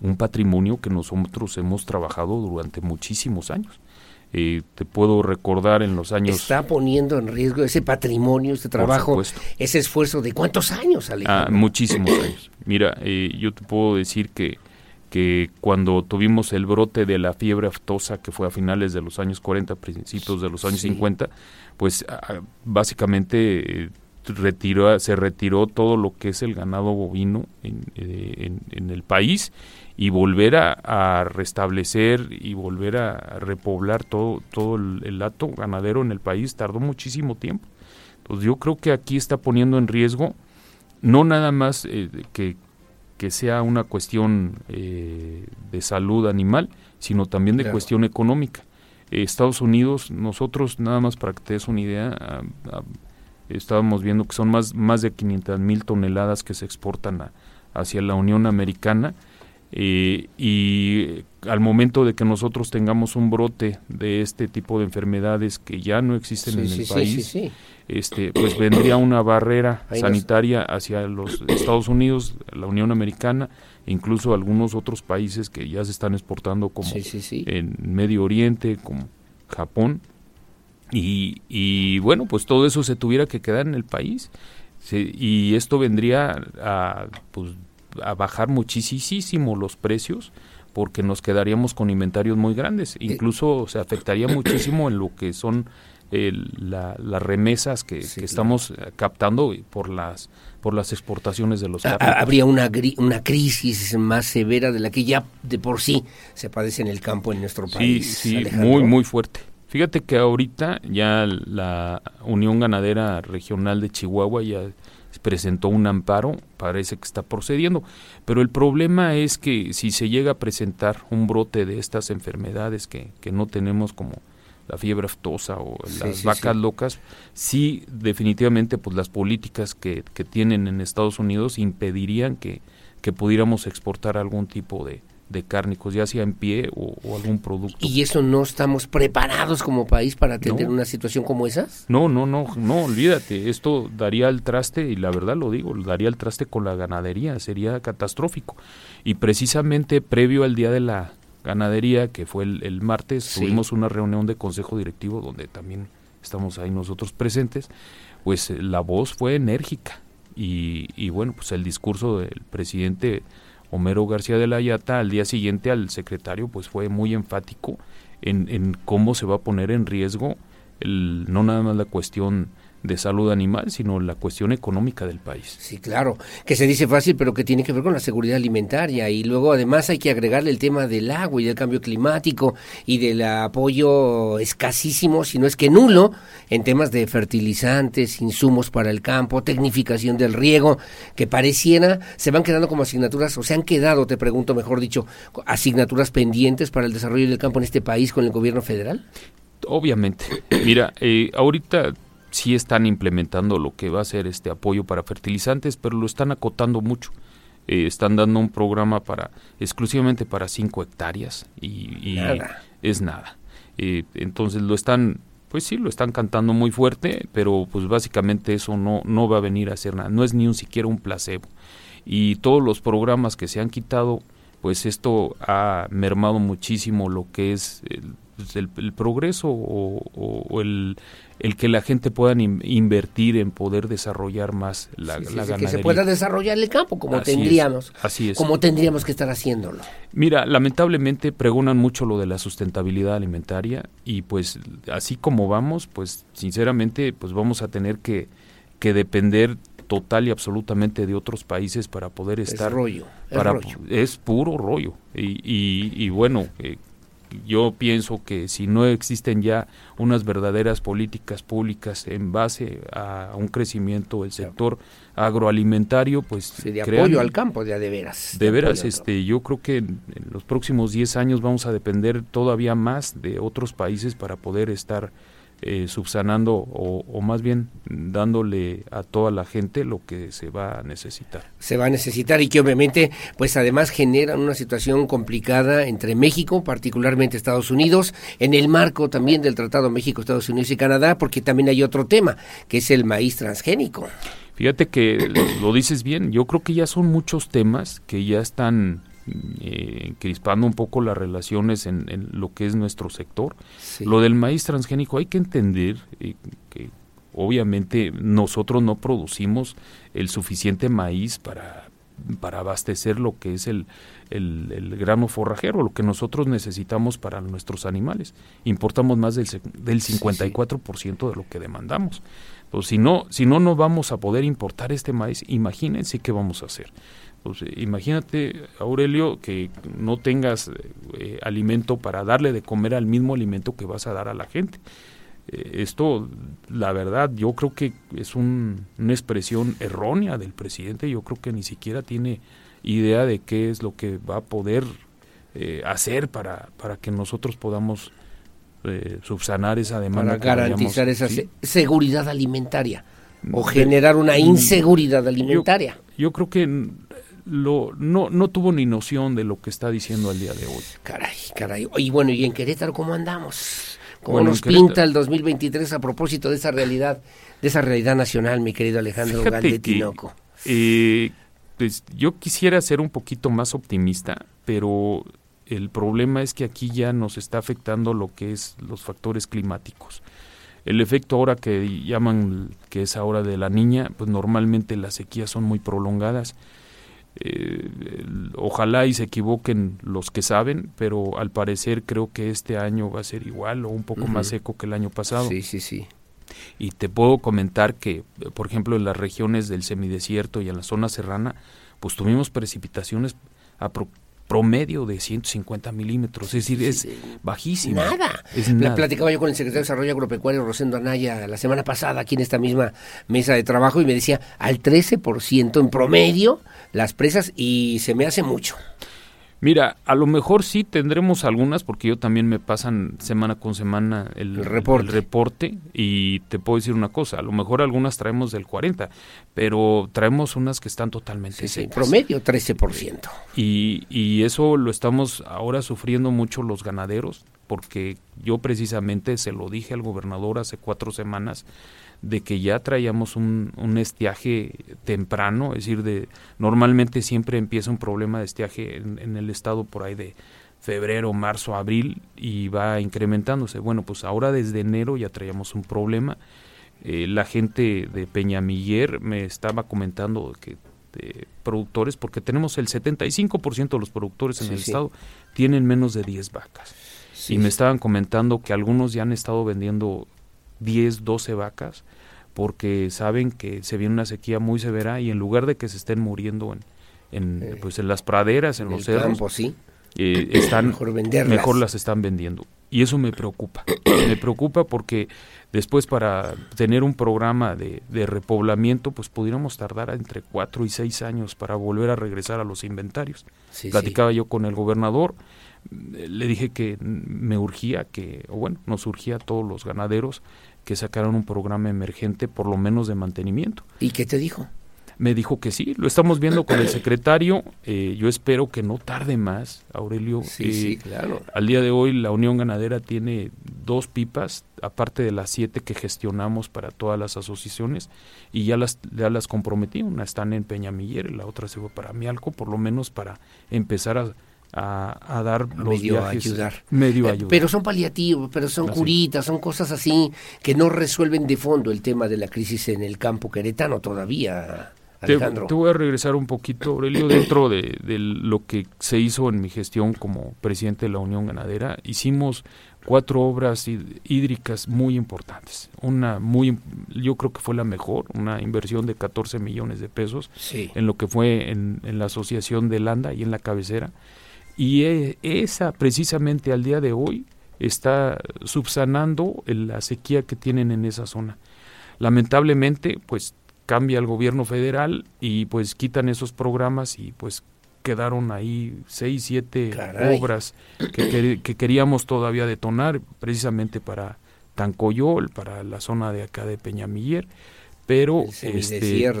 un patrimonio que nosotros hemos trabajado durante muchísimos años. Eh, te puedo recordar en los años... Está poniendo en riesgo ese patrimonio, ese trabajo, ese esfuerzo de cuántos años, Alejandro? Ah, muchísimos años. Mira, eh, yo te puedo decir que, que cuando tuvimos el brote de la fiebre aftosa, que fue a finales de los años 40, principios de los años 50, pues ah, básicamente eh, retiró, se retiró todo lo que es el ganado bovino en, en el país y volver a, restablecer y volver a repoblar todo, todo el, el hato ganadero en el país tardó muchísimo tiempo. Entonces yo creo que aquí está poniendo en riesgo no nada más eh, que, que, sea una cuestión eh, de salud animal, sino también de cuestión económica. Estados Unidos, nosotros nada más para que te des una idea, estábamos viendo que son más, más de 500 mil toneladas que se exportan hacia la Unión Americana eh, y al momento de que nosotros tengamos un brote de este tipo de enfermedades que ya no existen en el país, este, pues vendría una barrera sanitaria hacia los Estados Unidos, la Unión Americana, incluso algunos otros países que ya se están exportando como en Medio Oriente, como Japón. Y, y, bueno, pues todo eso se tuviera que quedar en el país. y esto vendría a pues, a bajar muchísimo los precios porque nos quedaríamos con inventarios muy grandes. Eh, Incluso se afectaría muchísimo en lo que son las remesas que, estamos eh, captando por las por las exportaciones de los Habría una, una crisis más severa de la que ya de por sí se padece en el campo en nuestro país. Sí, sí, muy, muy fuerte. Fíjate que ahorita ya la Unión Ganadera Regional de Chihuahua ya presentó un amparo, parece que está procediendo, pero el problema es que si se llega a presentar un brote de estas enfermedades que, que no tenemos como la fiebre aftosa o las vacas locas, sí definitivamente pues las políticas que, que tienen en Estados Unidos impedirían que, que pudiéramos exportar algún tipo de, de cárnicos, ya sea en pie o, algún producto. ¿Y eso no estamos preparados como país para atender una situación como esa? No, no, no, no, olvídate, esto daría el traste, y la verdad lo digo, daría el traste con la ganadería, sería catastrófico. Y precisamente previo al Día de la Ganadería, que fue el, martes, tuvimos una reunión de consejo directivo donde también estamos ahí nosotros presentes, pues eh, la voz fue enérgica. Y, y bueno, pues el discurso del presidente Homero García de la Yata al día siguiente al secretario pues fue muy enfático en, en cómo se va a poner en riesgo el, no nada más la cuestión de salud animal, sino la cuestión económica del país. Sí, claro, que se dice fácil, pero que tiene que ver con la seguridad alimentaria. Y luego además hay que agregarle el tema del agua y del cambio climático y del apoyo escasísimo, si no es que nulo, en temas de fertilizantes, insumos para el campo, tecnificación del riego, que pareciera se van quedando como asignaturas, o se han quedado, te pregunto mejor dicho, asignaturas pendientes para el desarrollo del campo en este país con el gobierno federal. Obviamente. Mira, eh, ahorita sí están implementando lo que va a ser este apoyo para fertilizantes, pero lo están acotando mucho. Eh, están dando un programa para exclusivamente para 5 hectáreas y, es nada. Eh, entonces lo están, pues sí, lo están cantando muy fuerte, pero pues básicamente eso no, no va a venir a hacer nada. No es ni un siquiera un placebo. Y todos los programas que se han quitado, pues esto ha mermado muchísimo lo que es el, pues, progreso o el, el que la gente pueda invertir en poder desarrollar más la, ganadería. Que se pueda desarrollar el campo como tendríamos. así es. Como tendríamos que estar haciéndolo. Mira, lamentablemente pregonan mucho lo de la sustentabilidad alimentaria y pues así como vamos, pues sinceramente pues vamos a tener que, que depender total y absolutamente de otros países para poder estar. Es rollo. Es, puro rollo. Y, y, y bueno, eh, yo pienso que si no existen ya unas verdaderas políticas públicas en base a un crecimiento del sector agroalimentario, pues de apoyo al campo, ya de veras. De, veras, este, yo creo que en, los próximos 10 años vamos a depender todavía más de otros países para poder estar eh, subsanando o, más bien dándole a toda la gente lo que se va a necesitar. Se va a necesitar y que obviamente pues además generan una situación complicada entre México, particularmente Estados Unidos, en el marco también del Tratado México, Estados Unidos y Canadá, porque también hay otro tema, que es el maíz transgénico. Fíjate que lo dices bien, yo creo que ya son muchos temas que ya están eh, crispando un poco las relaciones en, lo que es nuestro sector. Lo del maíz transgénico hay que entender eh, que obviamente nosotros no producimos el suficiente maíz para, para abastecer lo que es el, el, grano forrajero, lo que nosotros necesitamos para nuestros animales. Importamos más del, del 54% de lo que demandamos. Pues si no, si no, no vamos a poder importar este maíz, imagínense qué vamos a hacer. Pues, imagínate, Aurelio, que no tengas eh, alimento para darle de comer al mismo alimento que vas a dar a la gente. Eh, esto, la verdad, yo creo que es una expresión errónea del presidente. Yo creo que ni siquiera tiene idea de qué es lo que va a poder eh, hacer para, para que nosotros podamos subsanar esa demanda. Para garantizar esa seguridad alimentaria o generar una inseguridad alimentaria. yo, creo que lo, no, no tuvo ni noción de lo que está diciendo al día de hoy. Caray, caray. Y bueno, ¿y en Querétaro cómo andamos? ¿Cómo nos pinta el 2023 a propósito de esa realidad, de esa realidad nacional, mi querido Alejandro Galdetinoco? Eh, pues yo quisiera ser un poquito más optimista, pero el problema es que aquí ya nos está afectando lo que es los factores climáticos. El efecto ahora que llaman que es ahora de la niña, pues normalmente las sequías son muy prolongadas eh, ojalá y se equivoquen los que saben, pero al parecer creo que este año va a ser igual o un poco más seco que el año pasado. Sí, sí, sí. Y te puedo comentar que, por ejemplo, en las regiones del semidesierto y en la zona serrana, pues tuvimos precipitaciones promedio de 150 milímetros, es decir, es bajísimo. Nada. Platicaba yo con el secretario de Desarrollo Agropecuario, Rosendo Anaya, la semana pasada aquí en esta misma mesa de trabajo y me decía al 13% en promedio las presas y se me hace mucho. Mira, a lo mejor sí tendremos algunas, porque yo también me pasan semana con semana el, reporte. y te puedo decir una cosa, a lo mejor algunas traemos del 40, pero traemos unas que están totalmente sí, secas. promedio 13%. Y, y eso lo estamos ahora sufriendo mucho los ganaderos, porque yo precisamente se lo dije al gobernador hace cuatro semanas, de que ya traíamos un, un, estiaje temprano, es decir, de normalmente siempre empieza un problema de estiaje en, el estado por ahí de febrero, marzo, abril y va incrementándose. Bueno, pues ahora desde enero ya traíamos un problema. Eh, la gente de Peñamiller me estaba comentando que de productores, porque tenemos el 75% de los productores en el estado tienen menos de 10 vacas. y me estaban comentando que algunos ya han estado vendiendo 10, 12 vacas, porque saben que se viene una sequía muy severa y en lugar de que se estén muriendo en, en pues en las praderas, en, los cerros, ¿sí? eh, están mejor, mejor las están vendiendo. Y eso me preocupa. me preocupa porque después para tener un programa de, de, repoblamiento, pues pudiéramos tardar entre cuatro y seis años para volver a regresar a los inventarios. Platicaba yo con el gobernador, le dije que me urgía que, o bueno, nos urgía a todos los ganaderos que sacaran un programa emergente, por lo menos de mantenimiento. ¿Y qué te dijo? Me dijo que sí, lo estamos viendo con el secretario. Eh, yo espero que no tarde más, Aurelio. Sí, sí, claro. Al día de hoy, la Unión Ganadera tiene dos pipas, aparte de las siete que gestionamos para todas las asociaciones, y ya las, ya las comprometí. Una están en Peñamiller, la otra se fue para Mialco, por lo menos para empezar a a, dar los medio ayudar. Medio eh, ayudar. Pero son paliativos, pero son curitas, son cosas así que no resuelven de fondo el tema de la crisis en el campo queretano todavía. Alejandro. Te, voy a regresar un poquito, Aurelio, dentro de, de, lo que se hizo en mi gestión como presidente de la Unión Ganadera. Hicimos cuatro obras hídricas muy importantes. Una muy, yo creo que fue la mejor, una inversión de 14 millones de pesos en lo que fue en, en la asociación de Landa y en la cabecera y e, esa precisamente al día de hoy está subsanando la sequía que tienen en esa zona. Lamentablemente, pues cambia el gobierno federal y pues quitan esos programas y pues quedaron ahí seis, siete obras que, que, queríamos todavía detonar precisamente para Tancoyol, para la zona de acá de Peñamiller, pero este,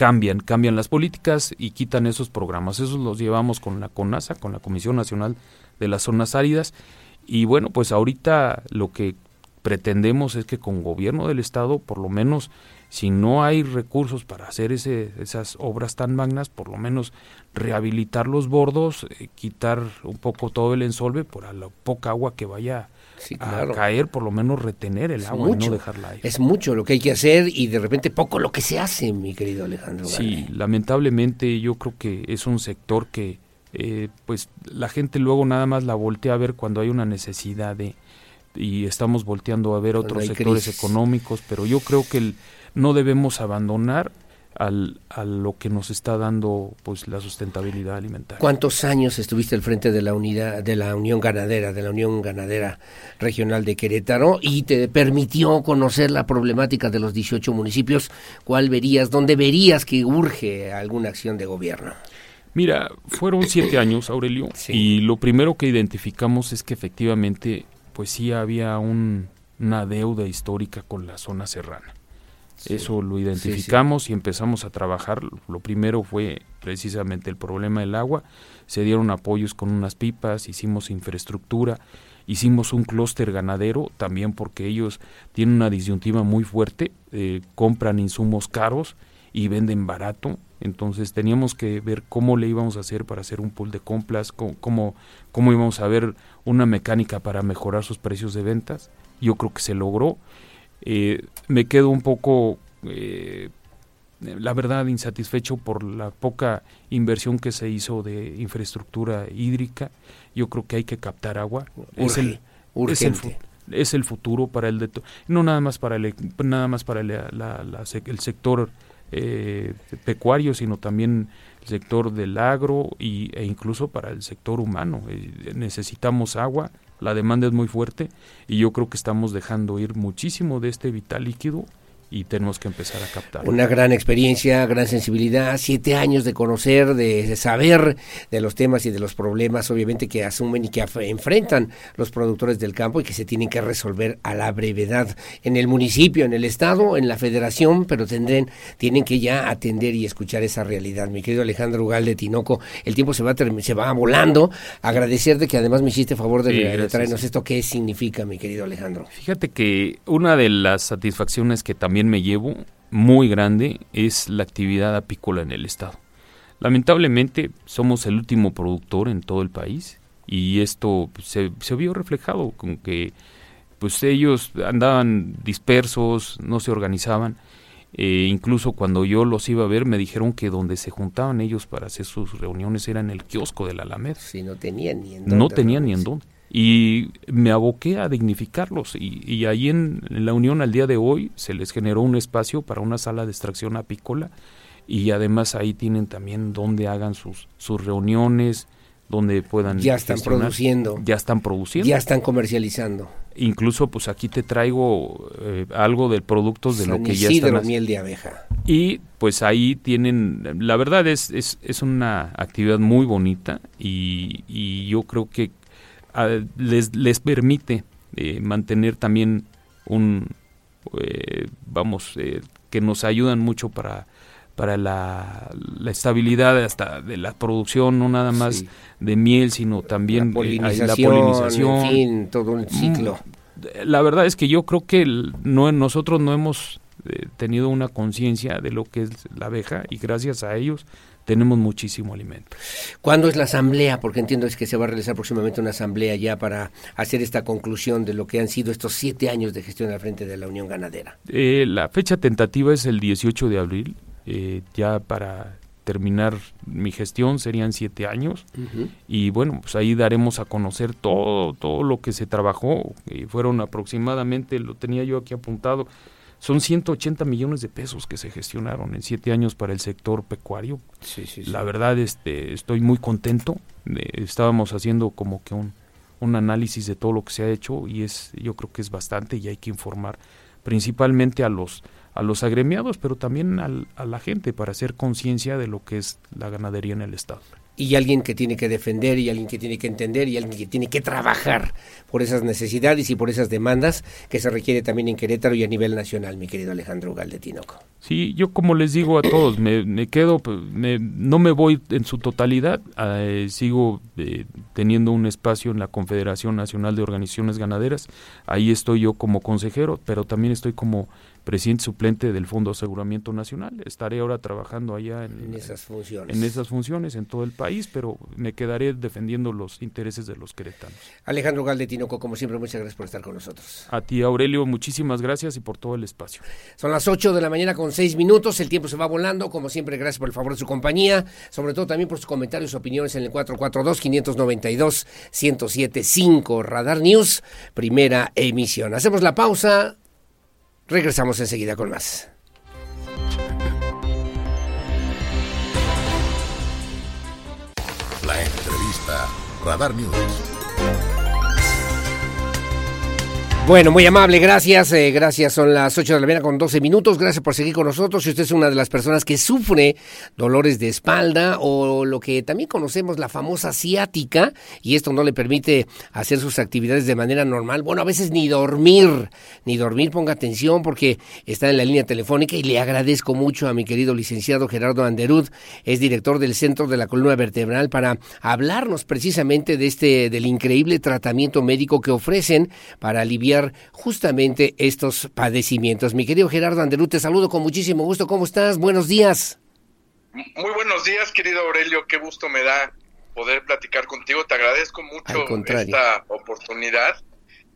cambian, cambian las políticas y quitan esos programas. Esos los llevamos con la CONASA, con la Comisión Nacional de las Zonas Áridas, y bueno, pues ahorita lo que pretendemos es que con gobierno del Estado, por lo menos si no hay recursos para hacer ese, esas obras tan magnas, por lo menos rehabilitar los bordos, eh, quitar un poco todo el ensolve por la poca agua que vaya a caer, por lo menos retener el agua y no dejarla ahí. Es mucho lo que hay que hacer y de repente poco lo que se hace, mi querido Alejandro. Sí, lamentablemente yo creo que es un sector que eh, pues la gente luego nada más la voltea a ver cuando hay una necesidad de y estamos volteando a ver otros sectores económicos, pero yo creo que el, no debemos abandonar al, a lo que nos está dando pues la sustentabilidad alimentaria. ¿Cuántos años estuviste al frente de la unidad de la Unión Ganadera, de la Unión Ganadera Regional de Querétaro y te permitió conocer la problemática de los 18 municipios? ¿Cuál verías, dónde verías que urge alguna acción de gobierno? Mira, fueron siete años, Aurelio, y lo primero que identificamos es que efectivamente, pues sí había un, una deuda histórica con la zona serrana. Eso lo identificamos y empezamos a trabajar. Lo primero fue precisamente el problema del agua. Se dieron apoyos con unas pipas, hicimos infraestructura, hicimos un clúster ganadero también porque ellos tienen una disyuntiva muy fuerte, eh, compran insumos caros y venden barato. Entonces teníamos que ver cómo le íbamos a hacer para hacer un pool de compras, cómo, cómo íbamos a ver una mecánica para mejorar sus precios de ventas. Yo creo que se logró eh, me quedo un poco, eh, la verdad, insatisfecho por la poca inversión que se hizo de infraestructura hídrica. Yo creo que hay que captar agua. es, el, es, el, futuro para el de no nada más para el nada más para el, el sector eh, pecuario, sino también el sector del agro y, e incluso para el sector humano. necesitamos agua, la demanda es muy fuerte y yo creo que estamos dejando ir muchísimo de este vital líquido y tenemos que empezar a captar. Una gran experiencia, gran sensibilidad, siete años de conocer, de, saber de los temas y de los problemas, obviamente, que asumen y que enfrentan los productores del campo y que se tienen que resolver a la brevedad en el municipio, en el estado, en la federación, pero tendrán, tienen que ya atender y escuchar esa realidad. Mi querido Alejandro Ugal de Tinoco, el tiempo se va, se va volando. Agradecerte que además me hiciste favor de, traernos esto. ¿Qué significa, mi querido Alejandro? Fíjate que una de las satisfacciones que también me llevo muy grande es la actividad apícola en el estado. Lamentablemente somos el último productor en todo el país y esto se, se vio reflejado con que pues ellos andaban dispersos, no se organizaban. Eh, incluso cuando yo los iba a ver me dijeron que donde se juntaban ellos para hacer sus reuniones era en el kiosco de la Alameda. Sí, no tenían ni en dónde. No tenían ni en dónde y me aboqué a dignificarlos y, y ahí en, la Unión al día de hoy se les generó un espacio para una sala de extracción apícola y además ahí tienen también donde hagan sus, sus reuniones, donde puedan... Ya están produciendo. Ya están produciendo. Ya están comercializando. Incluso pues aquí te traigo eh, algo del productos de lo que ya están... miel de abeja. Y pues ahí tienen, la verdad es, es, es una actividad muy bonita y, y yo creo que les, les permite eh, mantener también un, eh, vamos, eh, que nos ayudan mucho para, para la, la, estabilidad hasta de la producción, no nada más de miel, sino también la polinización, en fin, todo un ciclo. Mm, la verdad es que yo creo que no, nosotros no hemos tenido una conciencia de lo que es la abeja y gracias a ellos tenemos muchísimo alimento. ¿Cuándo es la asamblea? Porque entiendo es que se va a realizar próximamente una asamblea ya para hacer esta conclusión de lo que han sido estos siete años de gestión al frente de la Unión Ganadera. Eh, la fecha tentativa es el 18 de abril, eh, ya para terminar mi gestión serían siete años y bueno pues ahí daremos a conocer todo todo lo que se trabajó y fueron aproximadamente lo tenía yo aquí apuntado son 180 millones de pesos que se gestionaron en siete años para el sector pecuario. La verdad, este, estoy muy contento. estábamos haciendo como que un, un análisis de todo lo que se ha hecho y es, yo creo que es bastante y hay que informar principalmente a los a los agremiados, pero también a la gente para hacer conciencia de lo que es la ganadería en el estado y alguien que tiene que defender y alguien que tiene que entender y alguien que tiene que trabajar por esas necesidades y por esas demandas que se requiere también en Querétaro y a nivel nacional, mi querido Alejandro Galdetinoco. Sí, yo como les digo a todos, me, quedo, pues, no me voy en su totalidad, eh, sigo eh, teniendo un espacio en la Confederación Nacional de Organizaciones Ganaderas, ahí estoy yo como consejero, pero también estoy como presidente suplente del Fondo de Aseguramiento Nacional. Estaré ahora trabajando allá en, esas funciones. En esas funciones en todo el país, pero me quedaré defendiendo los intereses de los queretanos. Alejandro Galdetinoco, como siempre, muchas gracias por estar con nosotros. A ti, Aurelio, muchísimas gracias y por todo el espacio. Son las 8 de la mañana con 6 minutos, el tiempo se va volando, como siempre, gracias por el favor de su compañía, sobre todo también por sus comentarios y opiniones en el 442-592-1075 Radar News, primera emisión. Hacemos la pausa, Regresamos enseguida con más. La entrevista Radar News. Bueno, muy amable, gracias, eh, gracias. Son las 8 de la mañana con 12 minutos. Gracias por seguir con nosotros. Si usted es una de las personas que sufre dolores de espalda o lo que también conocemos la famosa ciática y esto no le permite hacer sus actividades de manera normal, bueno, a veces ni dormir, ni dormir, ponga atención porque está en la línea telefónica y le agradezco mucho a mi querido licenciado Gerardo Anderud, es director del Centro de la Columna Vertebral para hablarnos precisamente de este del increíble tratamiento médico que ofrecen para aliviar justamente estos padecimientos. Mi querido Gerardo Anderú, te saludo con muchísimo gusto. ¿Cómo estás? Buenos días. Muy buenos días, querido Aurelio. Qué gusto me da poder platicar contigo. Te agradezco mucho esta oportunidad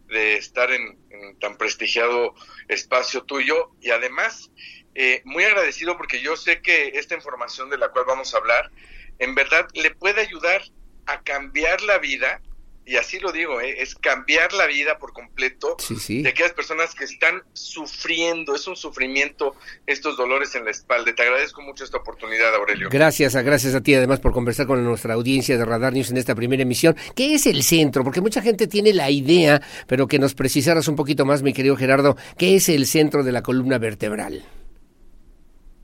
de estar en, tan prestigiado espacio tuyo y además eh, muy agradecido porque yo sé que esta información de la cual vamos a hablar en verdad le puede ayudar a cambiar la vida y así lo digo, ¿eh? es cambiar la vida por completo de aquellas personas que están sufriendo, es un sufrimiento estos dolores en la espalda. Te agradezco mucho esta oportunidad, Aurelio. Gracias, gracias a ti además por conversar con nuestra audiencia de Radar News en esta primera emisión. ¿Qué es el centro? Porque mucha gente tiene la idea, pero que nos precisaras un poquito más, mi querido Gerardo, ¿qué es el centro de la columna vertebral?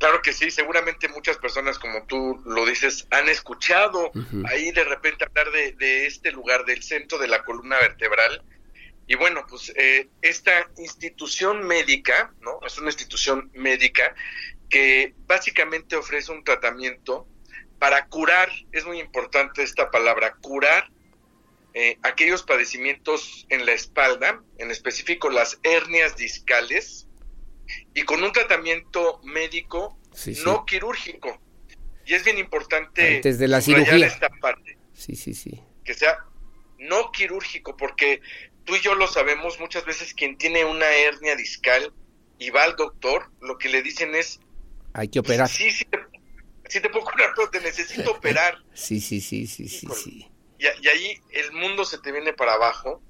Claro que sí, seguramente muchas personas, como tú lo dices, han escuchado ahí de repente hablar de, este lugar, del centro de la columna vertebral. Y bueno, pues eh, esta institución médica, ¿no? Es una institución médica que básicamente ofrece un tratamiento para curar, es muy importante esta palabra, curar eh, aquellos padecimientos en la espalda, en específico las hernias discales, y con un tratamiento médico no quirúrgico. Y es bien importante Antes de la cirugía. esta parte. Sí, sí, sí. Que sea no quirúrgico, porque tú y yo lo sabemos, muchas veces quien tiene una hernia discal y va al doctor, lo que le dicen es... Hay que operar. Sí, sí, sí te puedo curar, pero te necesito operar. Sí, sí, sí, sí, sí, sí. y ahí el mundo se te viene para abajo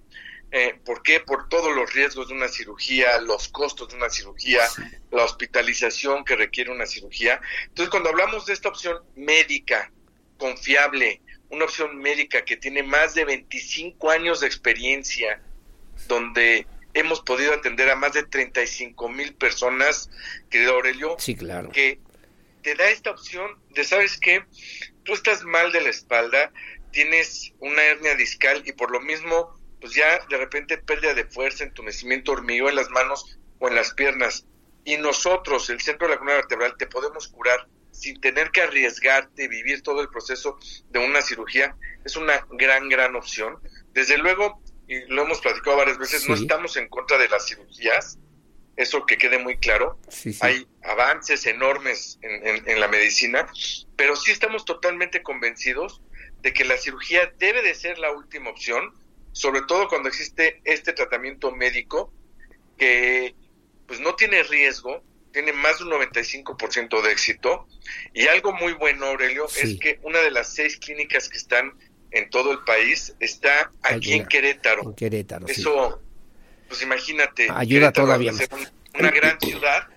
eh, ¿Por qué? Por todos los riesgos de una cirugía, los costos de una cirugía, la hospitalización que requiere una cirugía. Entonces, cuando hablamos de esta opción médica, confiable, una opción médica que tiene más de 25 años de experiencia, donde hemos podido atender a más de 35 mil personas, querido Aurelio, sí, claro. que te da esta opción de, ¿sabes qué? Tú estás mal de la espalda, tienes una hernia discal y por lo mismo pues ya de repente pérdida de fuerza, entumecimiento, hormigueo en las manos o en las piernas. Y nosotros, el centro de la columna vertebral, te podemos curar sin tener que arriesgarte, vivir todo el proceso de una cirugía. Es una gran, gran opción. Desde luego, y lo hemos platicado varias veces, no estamos en contra de las cirugías, eso que quede muy claro. Hay avances enormes en, en, la medicina, pero sí estamos totalmente convencidos de que la cirugía debe de ser la última opción sobre todo cuando existe este tratamiento médico que pues no tiene riesgo, tiene más de un 95% de éxito. Y algo muy bueno, Aurelio, es que una de las seis clínicas que están en todo el país está aquí en Querétaro. En Querétaro. Eso, pues imagínate. Ayuda todavía una gran ciudad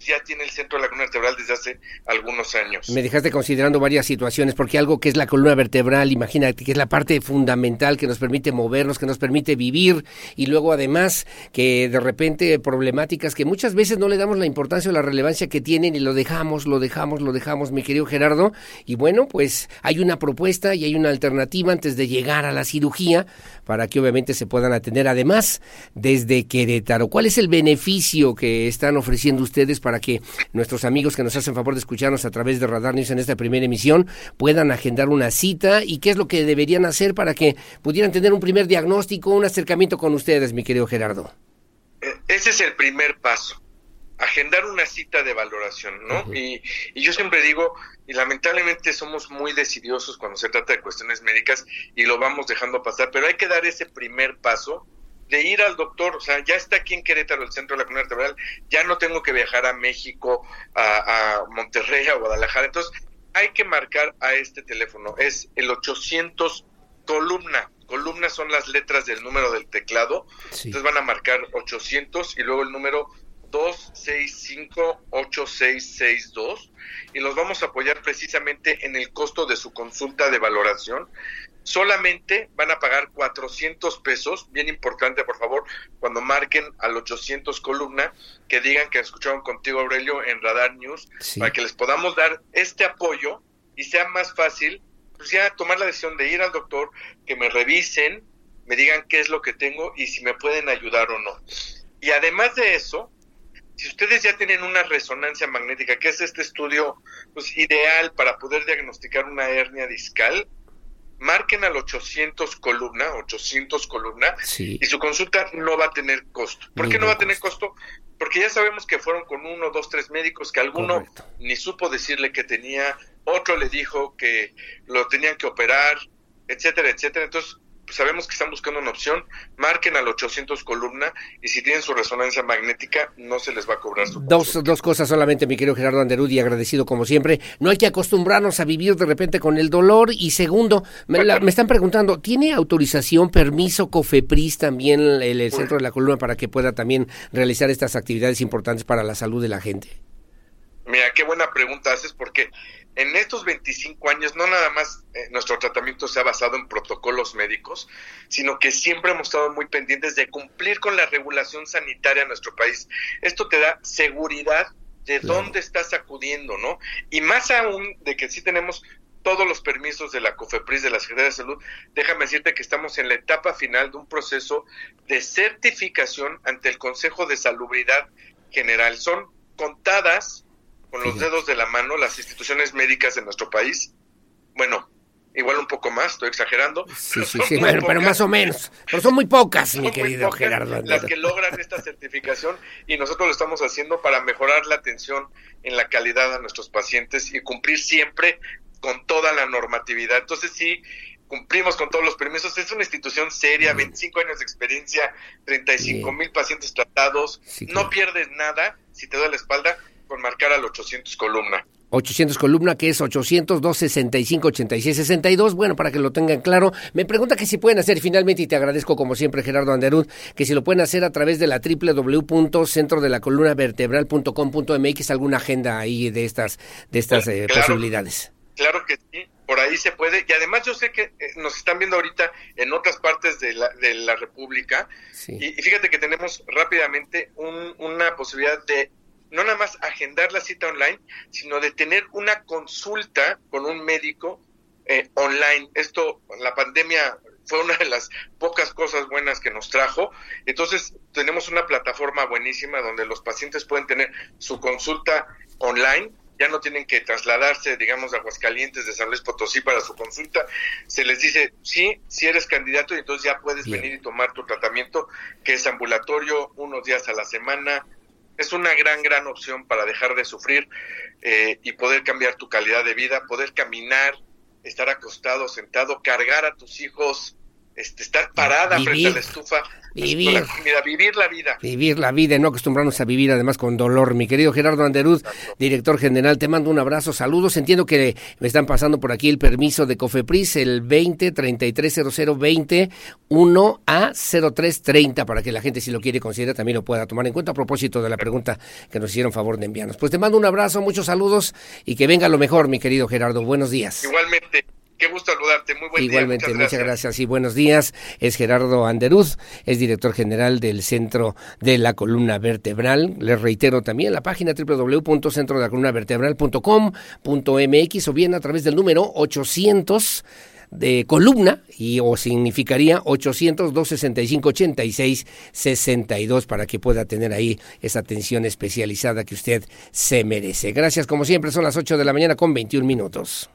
ya tiene el centro de la columna vertebral desde hace algunos años. Me dejaste considerando varias situaciones, porque algo que es la columna vertebral, imagínate, que es la parte fundamental que nos permite movernos, que nos permite vivir, y luego además que de repente problemáticas que muchas veces no le damos la importancia o la relevancia que tienen y lo dejamos, lo dejamos, lo dejamos, mi querido Gerardo. Y bueno, pues hay una propuesta y hay una alternativa antes de llegar a la cirugía para que obviamente se puedan atender además desde Querétaro. ¿Cuál es el beneficio que están ofreciendo ustedes para para que nuestros amigos que nos hacen favor de escucharnos a través de Radar News en esta primera emisión puedan agendar una cita y qué es lo que deberían hacer para que pudieran tener un primer diagnóstico, un acercamiento con ustedes, mi querido Gerardo. Eh, ese es el primer paso agendar una cita de valoración, ¿no? y, y, yo siempre digo, y lamentablemente somos muy decidiosos cuando se trata de cuestiones médicas y lo vamos dejando pasar, pero hay que dar ese primer paso de ir al doctor, o sea, ya está aquí en Querétaro el centro de la columna vertebral, ya no tengo que viajar a México, a, Monterrey, a Guadalajara, entonces hay que marcar a este teléfono, es el 800 columna, columna son las letras del número del teclado, entonces van a marcar 800 y luego el número 265-8662 y los vamos a apoyar precisamente en el costo de su consulta de valoración solamente van a pagar 400 pesos, bien importante por favor, cuando marquen al 800 columna, que digan que escucharon contigo Aurelio en Radar News, para que les podamos dar este apoyo y sea más fácil, pues ya tomar la decisión de ir al doctor, que me revisen, me digan qué es lo que tengo y si me pueden ayudar o no. Y además de eso, si ustedes ya tienen una resonancia magnética, que es este estudio pues, ideal para poder diagnosticar una hernia discal, marquen al 800 columna, 800 columna, y su consulta no va a tener costo. ¿Por qué no va a tener costo? Porque ya sabemos que fueron con uno, dos, tres médicos que alguno ni supo decirle que tenía, otro le dijo que lo tenían que operar, etcétera, etcétera. Entonces, sabemos que están buscando una opción, marquen al 800 columna y si tienen su resonancia magnética no se les va a cobrar su dos, dos cosas solamente, mi querido Gerardo Anderudi, agradecido como siempre. No hay que acostumbrarnos a vivir de repente con el dolor y segundo, me, están preguntando, ¿tiene autorización, permiso COFEPRIS también el, centro de la columna para que pueda también realizar estas actividades importantes para la salud de la gente? Mira, qué buena pregunta haces porque en estos 25 años no nada más eh, nuestro tratamiento se ha basado en protocolos médicos, sino que siempre hemos estado muy pendientes de cumplir con la regulación sanitaria en nuestro país. Esto te da seguridad de dónde estás acudiendo, ¿no? Y más aún de que sí tenemos todos los permisos de la COFEPRIS, de la Secretaría de Salud, déjame decirte que estamos en la etapa final de un proceso de certificación ante el Consejo de Salubridad General. Son contadas con los dedos de la mano las instituciones médicas de nuestro país. Bueno, igual un poco más, estoy exagerando. Sí, sí, sí, bueno, pero más o menos. Pero son muy pocas, mi querido Gerardo. Las que logran esta certificación y nosotros lo estamos haciendo para mejorar la atención en la calidad a nuestros pacientes y cumplir siempre con toda la normatividad. Entonces sí, cumplimos con todos los permisos. Es una institución seria, 25 años de experiencia, 35 mil pacientes tratados. No pierdes nada si te duele la espalda con marcar al 800 columna. 800 columna, que es 800 265 8662. Bueno, para que lo tengan claro, me pregunta que si pueden hacer finalmente, y te agradezco como siempre, Gerardo Anderud, que si lo pueden hacer a través de la www.centrodelacolumnavertebral.com.mx, alguna agenda ahí de estas, de estas eh, posibilidades. Claro que sí, por ahí se puede. Y además, yo sé que eh, nos están viendo ahorita en otras partes de la, de la República. Y, fíjate que tenemos rápidamente una posibilidad de no nada más agendar la cita online, sino de tener una consulta con un médico eh, online. Esto, la pandemia fue una de las pocas cosas buenas que nos trajo. Entonces, tenemos una plataforma buenísima donde los pacientes pueden tener su consulta online. Ya no tienen que trasladarse, digamos, a Aguascalientes de San Luis Potosí para su consulta. Se les dice, sí, si eres candidato, y entonces ya puedes venir y tomar tu tratamiento, que es ambulatorio, unos días a la semana, es una gran, gran opción para dejar de sufrir eh, y poder cambiar tu calidad de vida, poder caminar, estar acostado, sentado, cargar a tus hijos este, estar parada frente a la estufa Vivir. la comida, vivir la vida. Vivir la vida y no acostumbrarnos a vivir además con dolor. Mi querido Gerardo Anderuz, director general, te mando un abrazo, saludos. Entiendo que me están pasando por aquí el permiso de Cofepris, el 20 3300 20 1 a 0330 para que la gente si lo quiere considera también lo pueda tomar en cuenta a propósito de la pregunta que nos hicieron favor de enviarnos. Pues te mando un abrazo, muchos saludos y que venga lo mejor, mi querido Gerardo. Buenos días. Igualmente. Qué gusto saludarte. Muy buen Igualmente, día. muchas gracias. y buenos días. Es Gerardo Anderuz, es director general del Centro de la Columna Vertebral. Les reitero también la página www.centrodelacolumnavertebral.com.mx o bien a través del número 800 de columna y o significaría 800 265 86 62 para que pueda tener ahí esa atención especializada que usted se merece. Gracias como siempre, son las 8 de la mañana con 21 minutos.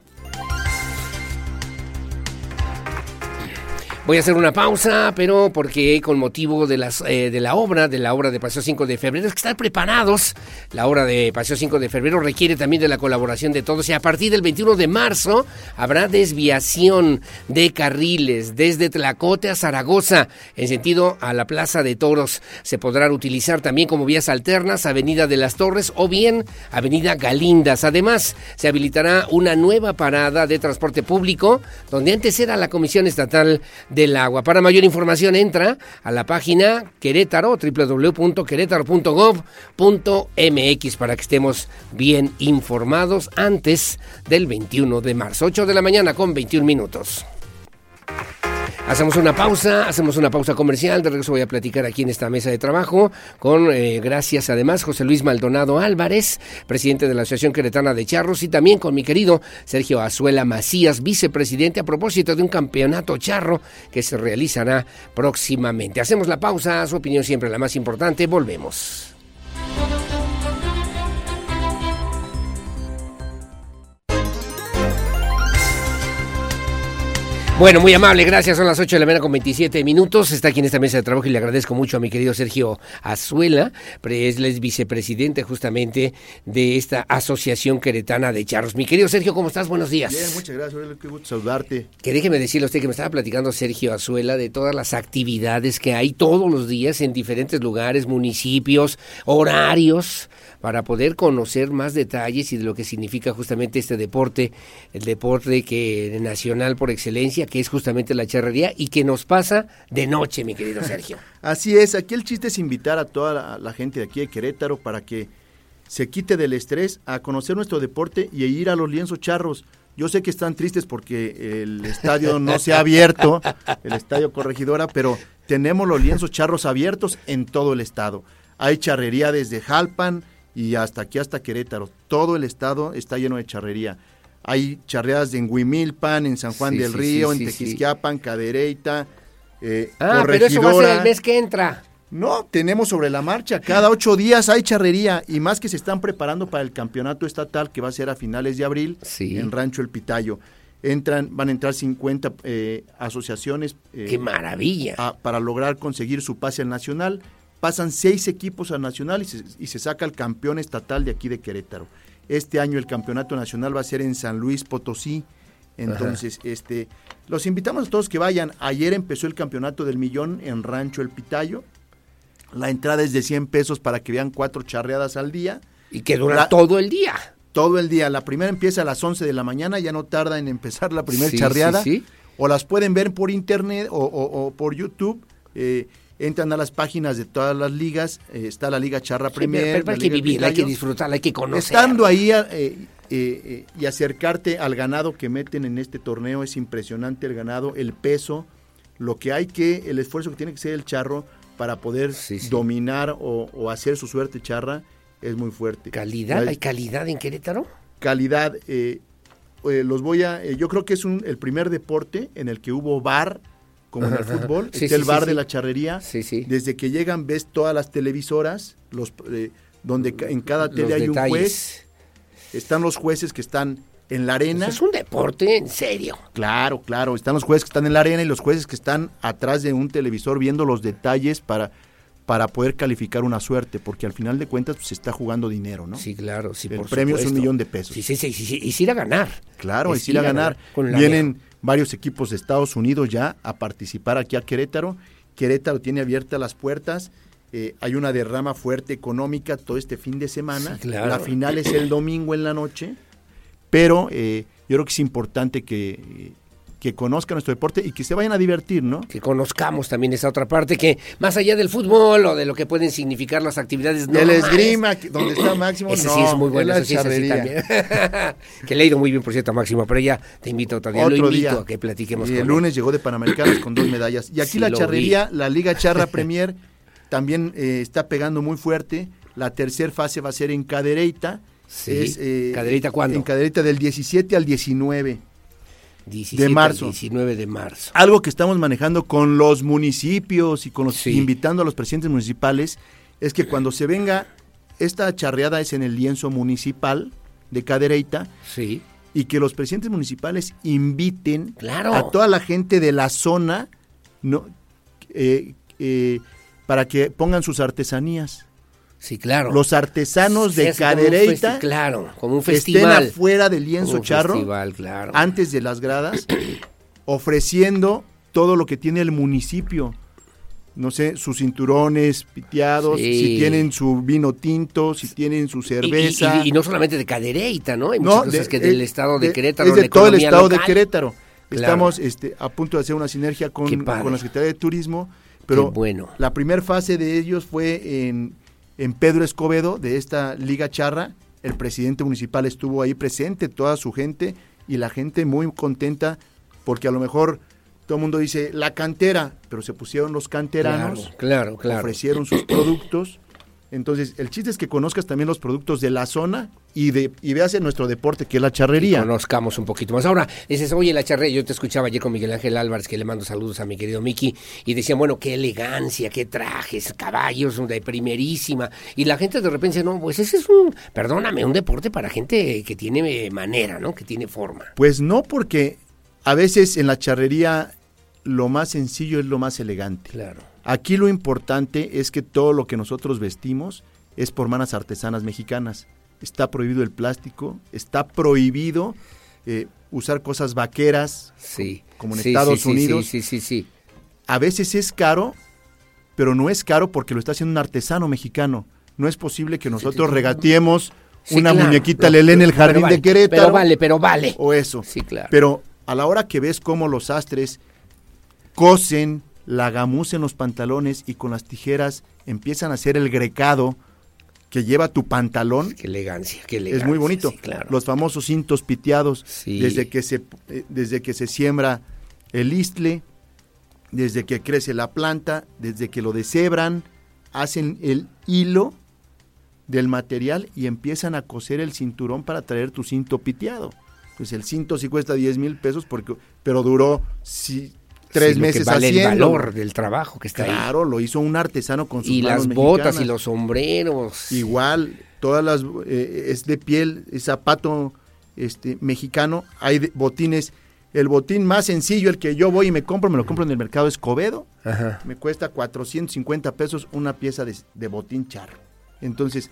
Voy a hacer una pausa, pero porque con motivo de, las, eh, de la obra, de la obra de Paseo 5 de Febrero, es que estar preparados. La obra de Paseo 5 de Febrero requiere también de la colaboración de todos y a partir del 21 de marzo habrá desviación de carriles desde Tlacote a Zaragoza en sentido a la Plaza de Toros. Se podrán utilizar también como vías alternas Avenida de las Torres o bien Avenida Galindas. Además, se habilitará una nueva parada de transporte público donde antes era la Comisión Estatal del agua. Para mayor información entra a la página Querétaro, www.querétaro.gov.mx para que estemos bien informados antes del 21 de marzo. 8 de la mañana con 21 minutos. Hacemos una pausa, hacemos una pausa comercial. De regreso voy a platicar aquí en esta mesa de trabajo con, eh, gracias además, José Luis Maldonado Álvarez, presidente de la Asociación Queretana de Charros, y también con mi querido Sergio Azuela Macías, vicepresidente, a propósito de un campeonato charro que se realizará próximamente. Hacemos la pausa, su opinión siempre la más importante. Volvemos. Bueno, muy amable, gracias. Son las 8 de la mañana con 27 minutos. Está aquí en esta mesa de trabajo y le agradezco mucho a mi querido Sergio Azuela, es vicepresidente justamente de esta Asociación Queretana de Charros. Mi querido Sergio, ¿cómo estás? Buenos días. Bien, muchas gracias, qué gusto saludarte. Que déjeme decirle a usted que me estaba platicando Sergio Azuela de todas las actividades que hay todos los días en diferentes lugares, municipios, horarios para poder conocer más detalles y de lo que significa justamente este deporte, el deporte que nacional por excelencia, que es justamente la charrería y que nos pasa de noche, mi querido Sergio. Así es, aquí el chiste es invitar a toda la, la gente de aquí de Querétaro para que se quite del estrés a conocer nuestro deporte y a ir a los lienzos charros. Yo sé que están tristes porque el estadio no se ha abierto, el estadio corregidora, pero tenemos los lienzos charros abiertos en todo el estado. Hay charrería desde Jalpan, y hasta aquí, hasta Querétaro. Todo el estado está lleno de charrería. Hay charreadas en Huimilpan, en San Juan Sí, del sí, Río, sí, en Tequisquiapan, Cadereyta, eh, Ah, pero eso va a ser el mes que entra. No, tenemos sobre la marcha. Cada ocho días hay charrería y más que se están preparando para el campeonato estatal que va a ser a finales de abril en Rancho El Pitayo. Entran, van a entrar 50 eh, asociaciones. eh, ¡Qué maravilla! a- para lograr conseguir su pase al nacional. Pasan seis equipos al nacional y se, y se saca el campeón estatal de aquí de Querétaro. Este año el campeonato nacional va a ser en San Luis Potosí. Entonces, este, los invitamos a todos que vayan. Ayer empezó el campeonato del millón en Rancho El Pitayo. La entrada es de 100 pesos para que vean cuatro charreadas al día. Y que dura todo el día. Todo el día. La primera empieza a las 11 de la mañana, ya no tarda en empezar la primera Sí, charreada. sí, sí. O las pueden ver por internet o, o- o por YouTube. Eh, entran a las páginas de todas las ligas. eh, está la Liga Charra Sí, Premier. pero- pero la hay que vivirla, hay que Pitayo. disfrutarla, hay que conocer. Estando ahí eh, eh, y acercarte al ganado que meten en este torneo es impresionante el ganado, el peso, lo que hay que, el esfuerzo que tiene que ser el charro para poder dominar o, o hacer su suerte charra es muy fuerte. ¿Calidad? ¿Hay calidad en Querétaro? calidad. los voy a. yo creo que es un, el primer deporte en el que hubo bar, como en el fútbol. Sí, está sí, el bar sí, de la charrería. Desde que llegan, ves todas las televisoras, los, eh, donde en cada Los tele hay un juez. Están los jueces que están en la arena. Es un deporte en serio. Claro, claro. Están los jueces que están en la arena y los jueces que están atrás de un televisor viendo los detalles para, para poder calificar una suerte, porque al final de cuentas pues, se está jugando dinero, ¿no? Sí, claro, sí, El por premio es un millón de pesos. Sí, sí, sí, sí, y sí ir a ganar. Claro, Es es ir a ganar. Vienen varios equipos de Estados Unidos ya a participar aquí a Querétaro. Querétaro tiene abiertas las puertas. eh, hay una derrama fuerte económica todo este fin de semana. Sí, claro. La final es el domingo en la noche. Pero eh, yo creo que es importante que, que conozcan nuestro deporte y que se vayan a divertir, ¿no? Que conozcamos también esa otra parte que, más allá del fútbol o de lo que pueden significar las actividades El normales, esgrima, donde está Máximo, Ese no, sí es muy bueno, es sí es también. que le ha ido muy bien, por cierto, a Máximo, pero ya te invito otro día. Otro lo invito día. a que platiquemos Y con el él. lunes llegó de Panamericanos con dos medallas. Y aquí Sí, la charrería, la Liga Charra Premier, también eh, está pegando muy fuerte. La tercera fase va a ser en Cadereyta. Sí. ¿Cadereyta cuándo? En Cadereyta del 17 al 19 17 de marzo. 19 de marzo. Algo que estamos manejando con los municipios y con los invitando a los presidentes municipales es que cuando se venga esta charreada es en el lienzo municipal de Cadereyta. Sí. Y que los presidentes municipales inviten Claro. a toda la gente de la zona no, eh, eh, para que pongan sus artesanías. Sí, claro. Los artesanos de como Cadereyta festi- claro, como un estén festival. afuera del lienzo Como charro festival, claro. antes de las gradas ofreciendo todo lo que tiene el municipio. No sé, sus cinturones piteados, Sí. si tienen su vino tinto, si tienen su Y- y- cerveza. Y, y no solamente de Cadereyta, ¿no? Hay No, muchas cosas de- que del eh, estado de, Querétaro. Es de la todo el estado de. Querétaro. Claro. Estamos este, a punto de hacer una sinergia con, con la Secretaría de Turismo, pero Qué bueno. la primera fase de ellos fue en, en Pedro Escobedo, de esta Liga Charra. El presidente municipal estuvo ahí presente, toda su gente, y la gente muy contenta, porque a lo mejor todo el mundo dice la cantera, pero se pusieron los canteranos, Claro, claro, claro. ofrecieron sus productos. Entonces, el chiste es que conozcas también los productos de la zona y, de, y veas en nuestro deporte, que es la charrería. Conozcamos un poquito más. Ahora, dices, oye, la charrería, yo te escuchaba ayer con Miguel Ángel Álvarez, que le mando saludos a mi querido Miki, y decían, bueno, qué elegancia, qué trajes, caballos de primerísima. Y la gente de repente dice, no, pues ese es un, perdóname, un deporte para gente que tiene manera, ¿no? Que tiene forma. Pues no, porque a veces en la charrería lo más sencillo es lo más elegante. Claro. Aquí lo importante es que todo lo que nosotros vestimos es por manos artesanas mexicanas. Está prohibido el plástico, está prohibido eh, usar cosas vaqueras, Sí. como en Sí, Estados sí, Unidos. Sí, sí, sí, sí. A veces es caro, pero no es caro porque lo está haciendo un artesano mexicano. No es posible que nosotros regateemos una claro. muñequita No, Lelé en el jardín vale, de Querétaro. Pero vale, pero vale. O eso. Sí, claro. Pero a la hora que ves cómo los astres cosen la gamuza en los pantalones y con las tijeras empiezan a hacer el grecado que lleva tu pantalón. Qué elegancia, qué elegancia. Es muy bonito. sí, claro. Los famosos cintos piteados, Sí. desde, que se, eh, desde que se siembra el istle, desde que crece la planta, desde que lo deshebran, hacen el hilo del material y empiezan a coser el cinturón para traer tu cinto piteado. Pues el cinto sí cuesta 10 mil pesos, porque, pero duró tres Sí, meses vale el haciendo. valor del trabajo que está ahí. Claro, lo hizo un artesano con sus Y las botas y los sombreros. Igual, todas las eh, es de piel, es zapato este mexicano, hay de- botines, el botín más sencillo, el que yo voy y me compro, me lo compro en el mercado Escobedo, Ajá. me cuesta 450 pesos una pieza de, de botín charro. Entonces,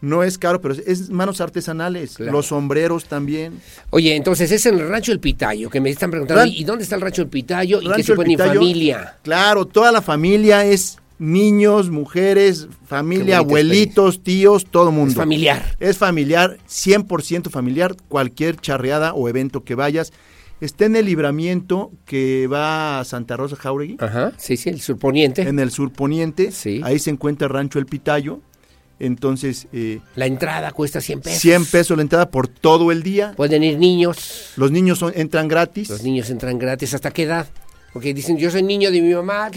no es caro, pero es, manos artesanales, Claro. los sombreros también. Oye, entonces es en el rancho El Pitayo, que me están preguntando, Ran- ¿y dónde está el rancho El Pitayo? y que Rancho se Pitayo, familia. Claro, toda la familia es niños, mujeres, familia, abuelitos, tíos, todo mundo. Es familiar. Es familiar, 100% familiar, cualquier charreada o evento que vayas. Está en el libramiento que va a Santa Rosa Jauregui. Ajá, sí, sí, el surponiente. En el surponiente. Sí. Ahí se encuentra el Rancho El Pitayo. Entonces, eh, La entrada cuesta 100 pesos. 100 pesos la entrada por todo el día. Pueden ir niños. Los niños son- entran gratis. Los niños entran gratis. ¿Hasta qué edad? Porque dicen, yo soy niño de mi mamá.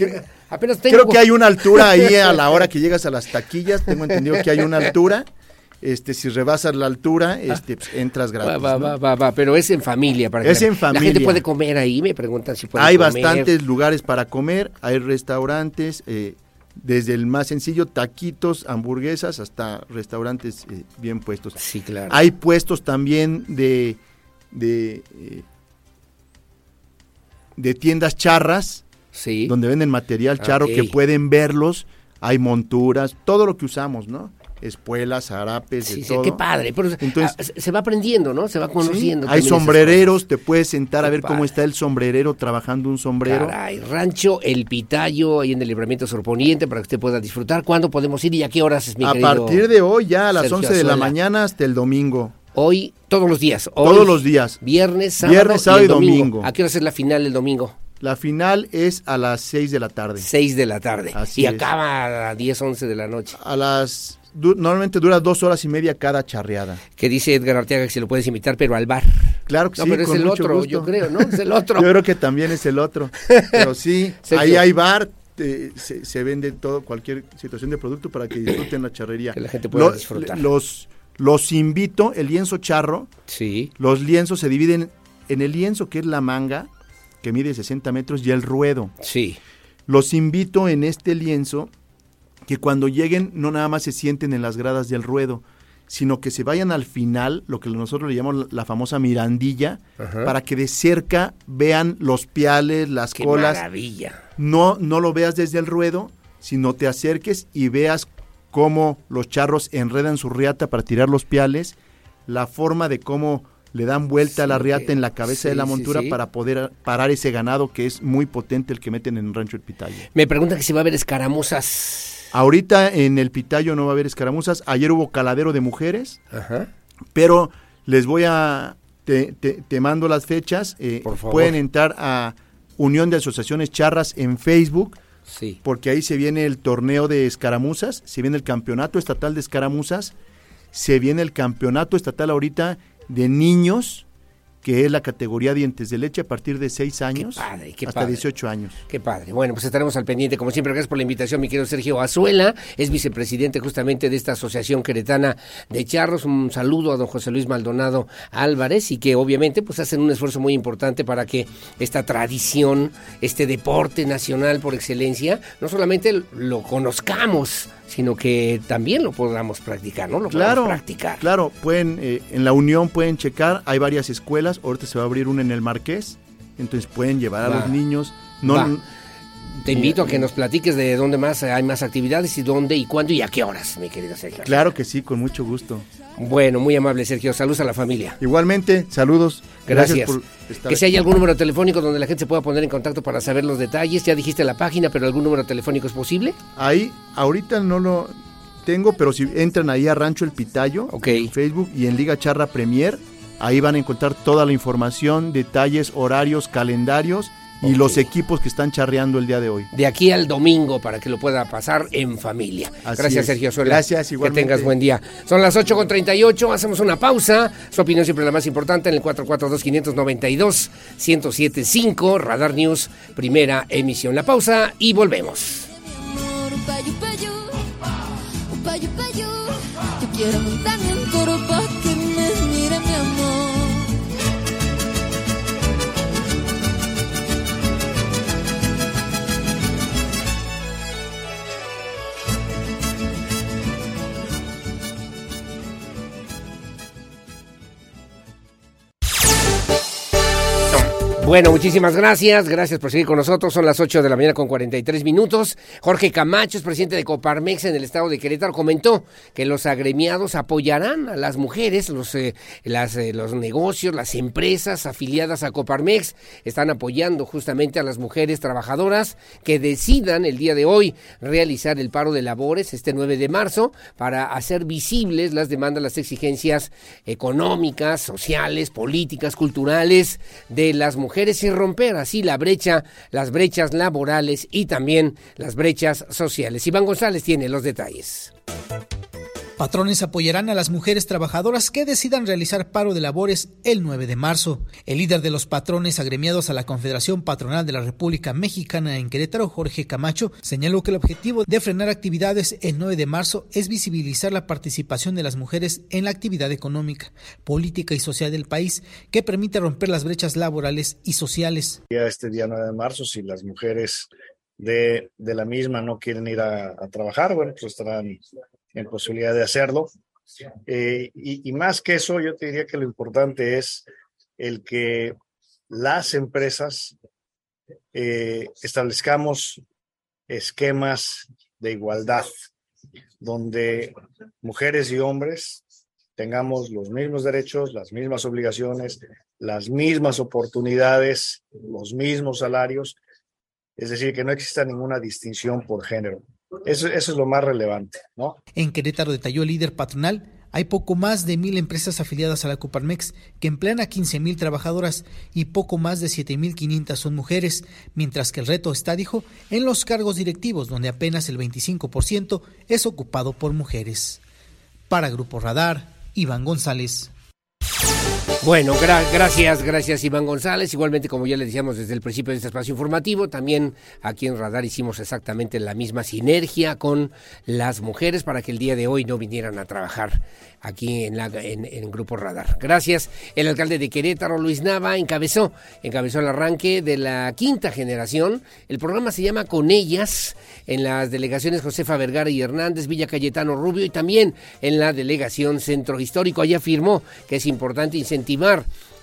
Apenas tengo... Creo que hay una altura ahí a la hora que llegas a las taquillas. Tengo entendido que hay una altura. Este, si rebasas la altura, este, pues, entras gratis. va, ¿no? va, va, va, pero es en familia. Para que Es la- en La gente familia. puede comer ahí, me preguntan si puede Hay comer. bastantes lugares para comer, hay restaurantes, eh, desde el más sencillo, taquitos, hamburguesas, hasta restaurantes eh, bien puestos. Sí, claro. Hay puestos también de, de, eh, de tiendas charras, Sí. donde venden material charro que pueden verlos. hay monturas, todo lo que usamos, ¿no? Espuelas, harapes, Sí, de sí, todo. qué padre. Pero, Entonces, se va aprendiendo, ¿no? Se va conociendo. hay sombrereros, te puedes sentar a ver cómo está el sombrerero trabajando un sombrero. Caray, Rancho El Pitayo, ahí en el Libramiento Sorponiente, para que usted pueda disfrutar. ¿Cuándo podemos ir y a qué horas es mi a querido partir de hoy, ya a las Sergio 11 de la mañana hasta el domingo. Hoy, todos los días. Hoy, Todos los días. Viernes, sábado, Viernes, sábado y, el domingo. domingo. ¿A qué hora es la final el domingo? La final es a las 6 de la tarde. 6 de la tarde. Así y es. acaba a 10, 11 de la noche. A las... du- normalmente dura dos horas y media cada charreada. Que dice Edgar Arteaga que se lo puedes invitar, pero al bar. Claro que No, sí, pero es el otro, gusto. yo creo, ¿no? Es el otro. Yo creo que también es el otro. Pero sí, ahí hay bar, eh, se, se vende todo, cualquier situación de producto para que disfruten la charrería. Que la gente pueda disfrutar. Los, los invito, el lienzo charro, Sí. los lienzos se dividen en el lienzo que es la manga, que mide 60 metros, y el ruedo. Sí. Los invito en este lienzo que cuando lleguen no nada más se sienten en las gradas del ruedo, sino que se vayan al final, lo que nosotros le llamamos la famosa mirandilla, Ajá. para que de cerca vean los piales, las Qué colas. maravilla. No, no lo veas desde el ruedo, sino te acerques y veas cómo los charros enredan su riata para tirar los piales, la forma de cómo le dan vuelta a la riata en la cabeza de la montura sí. para poder parar ese ganado que es muy potente el que meten en Rancho El Pitayo. Me pregunta que si va a haber escaramuzas. Ahorita en el Pitayo no va a haber escaramuzas. Ayer hubo caladero de mujeres, Ajá. pero les voy a... Te, te- te mando las fechas. eh, Por favor. Pueden entrar a Unión de Asociaciones Charras en Facebook, Sí. porque ahí se viene el torneo de escaramuzas, se viene el campeonato estatal de escaramuzas, se viene el campeonato estatal ahorita de niños, que es la categoría dientes de leche a partir de 6 años padre, qué hasta padre. 18 años. Qué padre. Bueno, pues estaremos al pendiente. Como siempre, gracias por la invitación, mi querido Sergio Azuela. Es vicepresidente justamente de esta Asociación Queretana de Charros. Un saludo a don José Luis Maldonado Álvarez y que obviamente pues hacen un esfuerzo muy importante para que esta tradición, este deporte nacional por excelencia, no solamente lo conozcamos, sino que también lo podamos practicar, ¿no? Lo Claro, podamos practicar. claro, pueden, eh, en la Unión pueden checar, hay varias escuelas, ahorita se va a abrir una en el Marqués, entonces pueden llevar a los niños. No, Va. Te invito a que nos platiques de dónde más hay más actividades y dónde y cuándo y a qué horas, mi querido Sergio. Claro que sí, con mucho gusto. Bueno, muy amable, Sergio. Saludos a la familia. Igualmente, saludos. Gracias. por estar que si hay algún número telefónico donde la gente se pueda poner en contacto para saber los detalles. Ya dijiste la página, pero algún número telefónico es posible. Ahí, ahorita no lo tengo, pero si entran ahí a Rancho El Pitayo, en Facebook y en Liga Charra Premier, ahí van a encontrar toda la información, detalles, horarios, calendarios y los equipos que están charreando el día de hoy. De aquí al domingo para que lo pueda pasar en familia. Así Gracias, es. Sergio Suela. Gracias, Que igualmente. tengas buen día. Son las 8 con 38. Hacemos una pausa. Su opinión siempre la más importante en el 442-592-1075. Radar News, primera emisión. La pausa y volvemos. Yo quiero montarme en Bueno, muchísimas gracias. Gracias por seguir con nosotros. Son las 8 de la mañana con 43 minutos. Jorge Camacho, es presidente de Coparmex en el estado de Querétaro, comentó que los agremiados apoyarán a las mujeres, los, eh, las, eh, los negocios, las empresas afiliadas a Coparmex están apoyando justamente a las mujeres trabajadoras que decidan el día de hoy realizar el paro de labores este 9 de marzo para hacer visibles las demandas, las exigencias económicas, sociales, políticas, culturales de las mujeres y romper así la brecha, las brechas laborales y también las brechas sociales. Iván González tiene los detalles. Patrones apoyarán a las mujeres trabajadoras que decidan realizar paro de labores el 9 de marzo. El líder de los patrones agremiados a la Confederación Patronal de la República Mexicana en Querétaro, Jorge Camacho, señaló que el objetivo de frenar actividades el 9 de marzo es visibilizar la participación de las mujeres en la actividad económica, política y social del país que permite romper las brechas laborales y sociales. Ya este día 9 de marzo, si las mujeres de, de la misma no quieren ir a, a trabajar, bueno, pues estarán en posibilidad de hacerlo. Eh, y, más que eso, yo te diría que lo importante es el que las empresas eh, establezcamos esquemas de igualdad, donde mujeres y hombres tengamos los mismos derechos, las mismas obligaciones, las mismas oportunidades, los mismos salarios, es decir, que no exista ninguna distinción por género. Eso, es lo más relevante, ¿no? En Querétaro detalló el líder patronal hay poco más de mil empresas afiliadas a la Coparmex que emplean a 15 mil trabajadoras y poco más de 7.500 son mujeres, mientras que el reto está, dijo, en los cargos directivos, donde apenas el 25% es ocupado por mujeres. Para Grupo Radar, Iván González. Bueno, gracias, gracias Iván González. Igualmente, como ya le decíamos desde el principio de este espacio informativo, también aquí en Radar hicimos exactamente la misma sinergia con las mujeres para que el día de hoy no vinieran a trabajar aquí en, la, Grupo Radar. Gracias. El alcalde de Querétaro, Luis Nava, encabezó, encabezó el arranque de la quinta generación. El programa se llama Con Ellas, en las delegaciones Josefa Vergara y Hernández, Villa Cayetano Rubio y también en la delegación Centro Histórico. Allí afirmó que es importante incentivar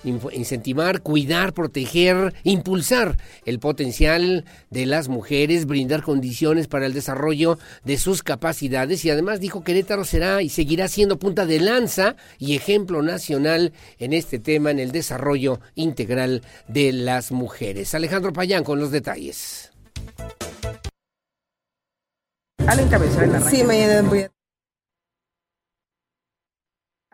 incentivar, cuidar, proteger, impulsar el potencial de las mujeres, brindar condiciones para el desarrollo de sus capacidades y además dijo Querétaro será y seguirá siendo punta de lanza y ejemplo nacional en este tema, en el desarrollo integral de las mujeres. Alejandro Payán con los detalles. Al encabezar la sí,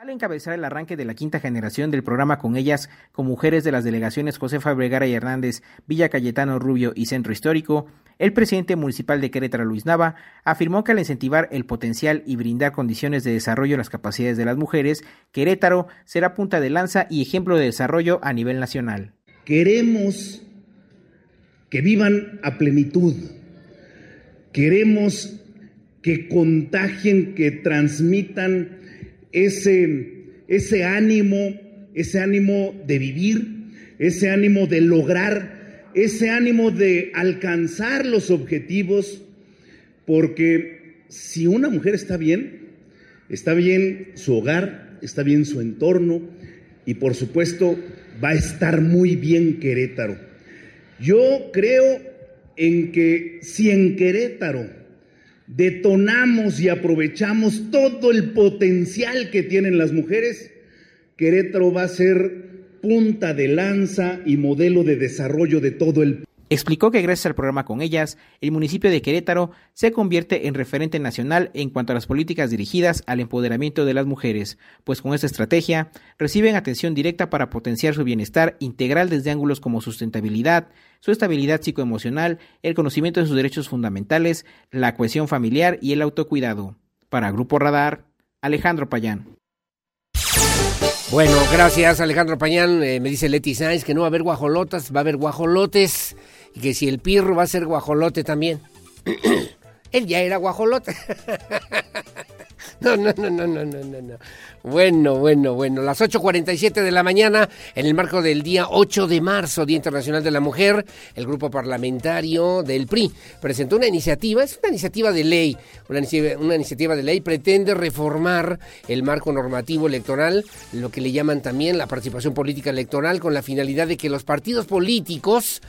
al encabezar el arranque de la quinta generación del programa con ellas, con mujeres de las delegaciones Josefa Vergara y Hernández, Villa Cayetano Rubio y Centro Histórico, el presidente municipal de Querétaro, Luis Nava, afirmó que al incentivar el potencial y brindar condiciones de desarrollo a las capacidades de las mujeres, Querétaro será punta de lanza y ejemplo de desarrollo a nivel nacional. Queremos que vivan a plenitud. Queremos que contagien, que transmitan ese, ese ánimo, ese ánimo de vivir, ese ánimo de lograr, ese ánimo de alcanzar los objetivos, porque si una mujer está bien, está bien su hogar, está bien su entorno y por supuesto va a estar muy bien Querétaro. Yo creo en que si en Querétaro detonamos y aprovechamos todo el potencial que tienen las mujeres, Querétaro va a ser punta de lanza y modelo de desarrollo de todo el Explicó que gracias al programa con ellas, el municipio de Querétaro se convierte en referente nacional en cuanto a las políticas dirigidas al empoderamiento de las mujeres, pues con esta estrategia reciben atención directa para potenciar su bienestar integral desde ángulos como sustentabilidad, su estabilidad psicoemocional, el conocimiento de sus derechos fundamentales, la cohesión familiar y el autocuidado. Para Grupo Radar, Alejandro Payán. Bueno, gracias Alejandro Payán. Eh, me dice Leti Sáenz que no va a haber guajolotas, va a haber guajolotes y que si el pirro va a ser guajolote también. Él ya era guajolote. No, no, no, no, no, no, no. Bueno, bueno, bueno. Las 8.47 de la mañana, en el marco del día 8 de marzo, Día Internacional de la Mujer, el grupo parlamentario del PRI presentó una iniciativa, es una iniciativa de ley, una una iniciativa de ley pretende reformar el marco normativo electoral, lo que le llaman también la participación política electoral, con la finalidad de que los partidos políticos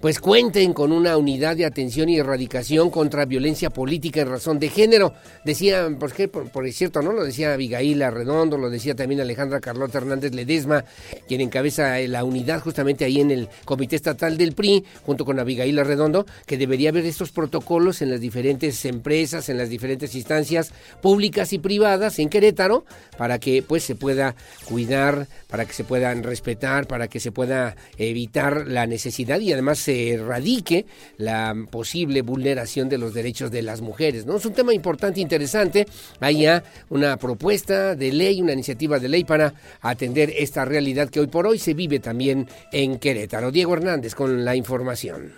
pues cuenten con una unidad de atención y erradicación contra violencia política en razón de género. Decía, ¿por qué? Por, cierto, ¿no? Lo decía Abigail Arredondo, lo decía también Alejandra Carlota Hernández Ledesma, quien encabeza la unidad justamente ahí en el Comité Estatal del PRI, junto con Abigail Arredondo, que debería haber estos protocolos en las diferentes empresas, en las diferentes instancias públicas y privadas en Querétaro, para que pues se pueda cuidar, para que se puedan respetar, para que se pueda evitar la necesidad y además se erradique la posible vulneración de los derechos de las mujeres. ¿no? Es un tema importante, e interesante. Hay ya una propuesta de ley, una iniciativa de ley para atender esta realidad que hoy por hoy se vive también en Querétaro. Diego Hernández con la información.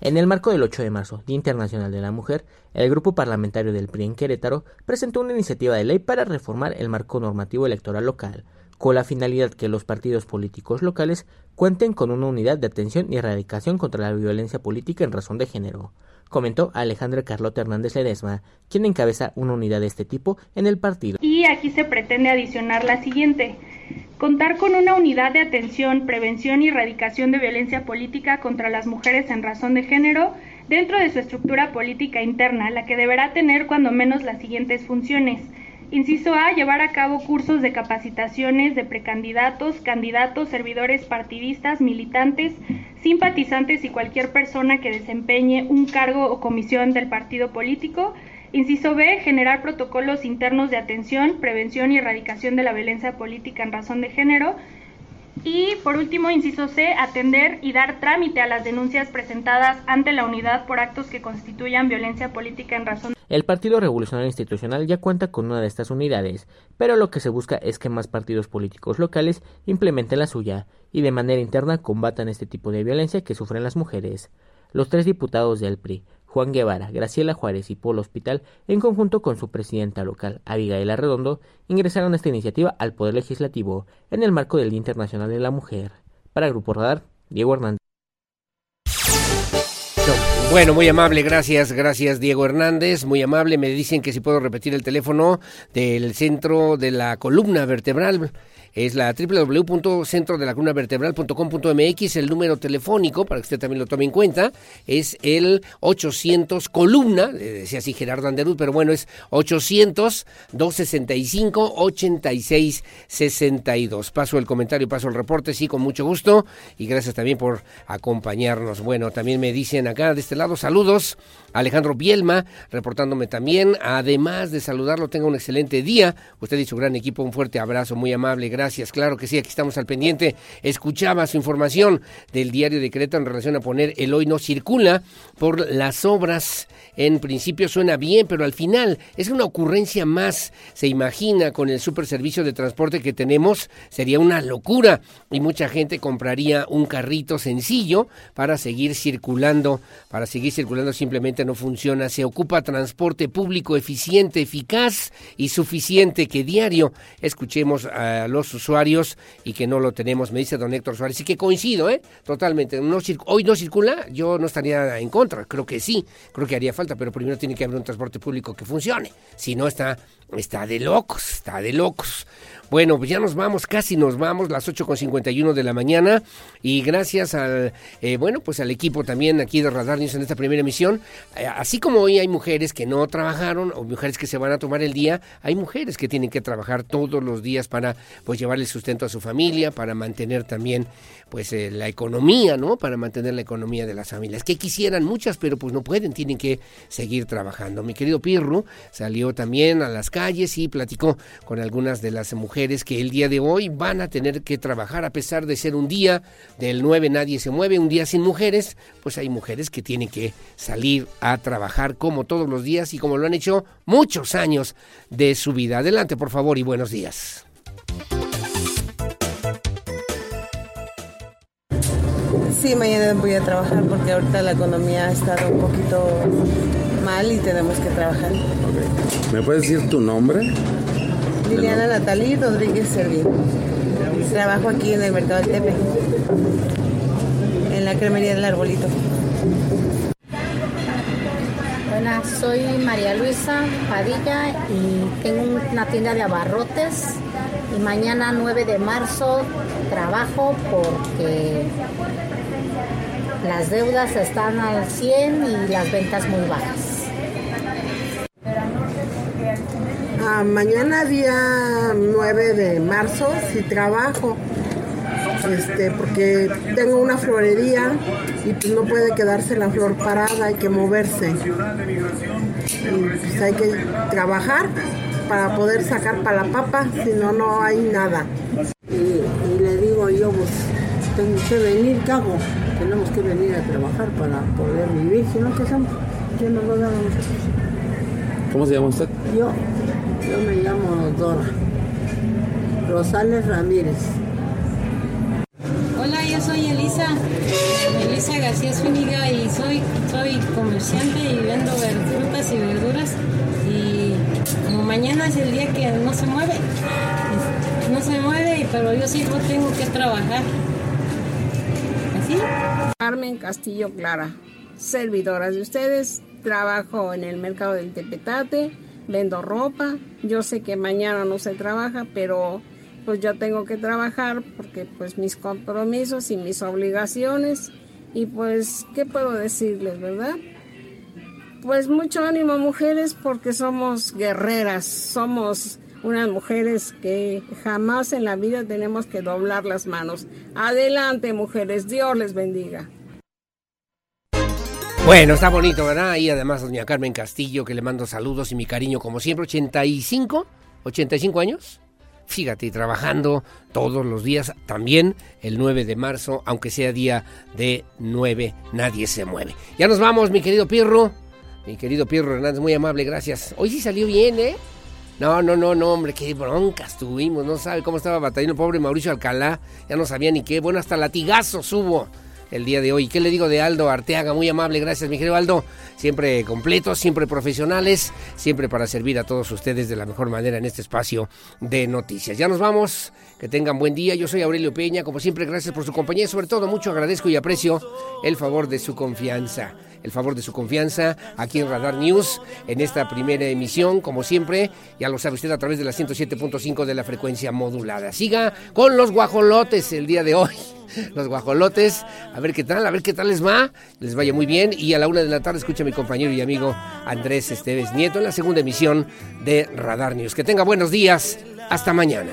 En el marco del 8 de marzo, Día Internacional de la Mujer, el grupo parlamentario del PRI en Querétaro presentó una iniciativa de ley para reformar el marco normativo electoral local, con la finalidad que los partidos políticos locales cuenten con una unidad de atención y erradicación contra la violencia política en razón de género, comentó Alejandra Carlota Hernández Ledesma, quien encabeza una unidad de este tipo en el partido. Y aquí se pretende adicionar la siguiente. Contar con una unidad de atención, prevención y erradicación de violencia política contra las mujeres en razón de género dentro de su estructura política interna, la que deberá tener cuando menos las siguientes funciones. Inciso A, llevar a cabo cursos de capacitaciones de precandidatos, candidatos, servidores partidistas, militantes, simpatizantes y cualquier persona que desempeñe un cargo o comisión del partido político. Inciso B, generar protocolos internos de atención, prevención y erradicación de la violencia política en razón de género. Y por último, inciso C, atender y dar trámite a las denuncias presentadas ante la unidad por actos que constituyan violencia política en razón. El Partido Revolucionario Institucional ya cuenta con una de estas unidades, pero lo que se busca es que más partidos políticos locales implementen la suya y de manera interna combatan este tipo de violencia que sufren las mujeres. Los tres diputados del PRI, Juan Guevara, Graciela Juárez y Polo Hospital, en conjunto con su presidenta local, Abigail Arredondo, ingresaron esta iniciativa al Poder Legislativo en el marco del Día Internacional de la Mujer. Para Grupo Radar, Diego Hernández. Bueno, muy amable, gracias, gracias Diego Hernández, muy amable. Me dicen que si puedo repetir el teléfono del centro de la columna vertebral es la www.centrodelacunavertebral.com.mx, el número telefónico, para que usted también lo tome en cuenta, es el 800 columna, decía así Gerardo Anderud, pero bueno, es 800 265 86 62. Paso el comentario, paso el reporte, sí, con mucho gusto, y gracias también por acompañarnos. Bueno, también me dicen acá de este lado, saludos. Alejandro Bielma, reportándome también. Además de saludarlo, tenga un excelente día. Usted y su gran equipo, un fuerte abrazo, muy amable, gracias. Claro que sí, aquí estamos al pendiente. Escuchaba su información del diario de Querétaro en relación a poner el hoy no circula por las obras. En principio suena bien, pero al final es una ocurrencia más. Se imagina con el super servicio de transporte que tenemos, sería una locura y mucha gente compraría un carrito sencillo para seguir circulando, para seguir circulando simplemente no funciona. Se ocupa transporte público eficiente, eficaz y suficiente que diario escuchemos a los usuarios y que no lo tenemos, me dice don Héctor Suárez. Y que coincido, ¿eh? Totalmente. Hoy no circula, yo no estaría en contra, creo que sí, creo que haría falta, pero primero tiene que haber un transporte público que funcione. Si no, está, está de locos, está de locos. Bueno, pues ya nos vamos, casi nos vamos, las 8.51 de la mañana. Y gracias al, eh, bueno, pues al equipo también aquí de Radar News en esta primera emisión. Eh, así como hoy hay mujeres que no trabajaron o mujeres que se van a tomar el día, hay mujeres que tienen que trabajar todos los días para pues llevarle sustento a su familia, para mantener también pues eh, la economía, ¿no? Para mantener la economía de las familias. Que quisieran muchas, pero pues no pueden, tienen que seguir trabajando. Mi querido Pirru salió también a las calles y platicó con algunas de las mujeres que el día de hoy van a tener que trabajar a pesar de ser un día del 9 nadie se mueve, un día sin mujeres, pues hay mujeres que tienen que salir a trabajar como todos los días y como lo han hecho muchos años de su vida. Adelante, por favor, y buenos días. Sí, mañana voy a trabajar porque ahorita la economía ha estado un poquito mal y tenemos que trabajar. ¿Me puedes decir tu nombre? Liliana Natalí Rodríguez Servín. Trabajo aquí en el Mercado del Tepe, en la cremería del Arbolito. Buenas, soy María Luisa Padilla y tengo una tienda de abarrotes y mañana 9 de marzo trabajo porque las deudas están al 100 y las ventas muy bajas. Ah, mañana día 9 de marzo sí trabajo. Este, porque tengo una florería y pues no puede quedarse la flor parada, hay que moverse. Y pues hay que trabajar para poder sacar para la papa, si no, no hay nada. Y, le digo yo, pues tengo que venir, ¿qué hago? Tenemos que venir a trabajar para poder vivir, si no, ¿qué hacemos? ¿Quién nos lo da a nosotros? ¿Cómo se llama usted? Yo. Yo me llamo Dora. Rosales Ramírez. Hola, yo soy Elisa. Elisa García Zúñiga y soy, soy comerciante y vendo frutas y verduras. Y como mañana es el día que no se mueve, no se mueve, pero yo sí tengo que trabajar. Carmen Castillo Clara, servidoras de ustedes. Trabajo en el mercado del Tepetate vendo ropa. Yo sé que mañana no se trabaja, pero pues yo tengo que trabajar porque pues mis compromisos y mis obligaciones Y pues, ¿qué puedo decirles, verdad? Pues mucho ánimo mujeres porque somos guerreras, somos unas mujeres que jamás en la vida tenemos que doblar las manos. Adelante mujeres, Dios les bendiga. Bueno, está bonito, ¿verdad? Y además doña Carmen Castillo, que le mando saludos y mi cariño como siempre, 85, 85 años. Fíjate, trabajando todos los días, también el 9 de marzo, aunque sea día de 9, nadie se mueve. Ya nos vamos, mi querido Pirro. Mi querido Pirro Hernández, muy amable, gracias. Hoy sí salió bien, ¿eh? No, no, no, no, hombre, qué broncas tuvimos. No sabe cómo estaba batallando el pobre Mauricio Alcalá. Ya no sabía ni qué. Bueno, hasta latigazos hubo el día de hoy. ¿Qué le digo de Aldo Arteaga? Muy amable, gracias mi querido Aldo. Siempre completos, siempre profesionales, siempre para servir a todos ustedes de la mejor manera en este espacio de noticias. Ya nos vamos, que tengan buen día. Yo soy Aurelio Peña, como siempre, gracias por su compañía y sobre todo mucho agradezco y aprecio el favor de su confianza el favor de su confianza aquí en Radar News, en esta primera emisión, como siempre, ya lo sabe usted a través de la 107.5 de la frecuencia modulada. Siga con los guajolotes el día de hoy. Los guajolotes, a ver qué tal, a ver qué tal les va, les vaya muy bien. Y a la una de la tarde escucha a mi compañero y amigo Andrés Esteves Nieto en la segunda emisión de Radar News. Que tenga buenos días, hasta mañana.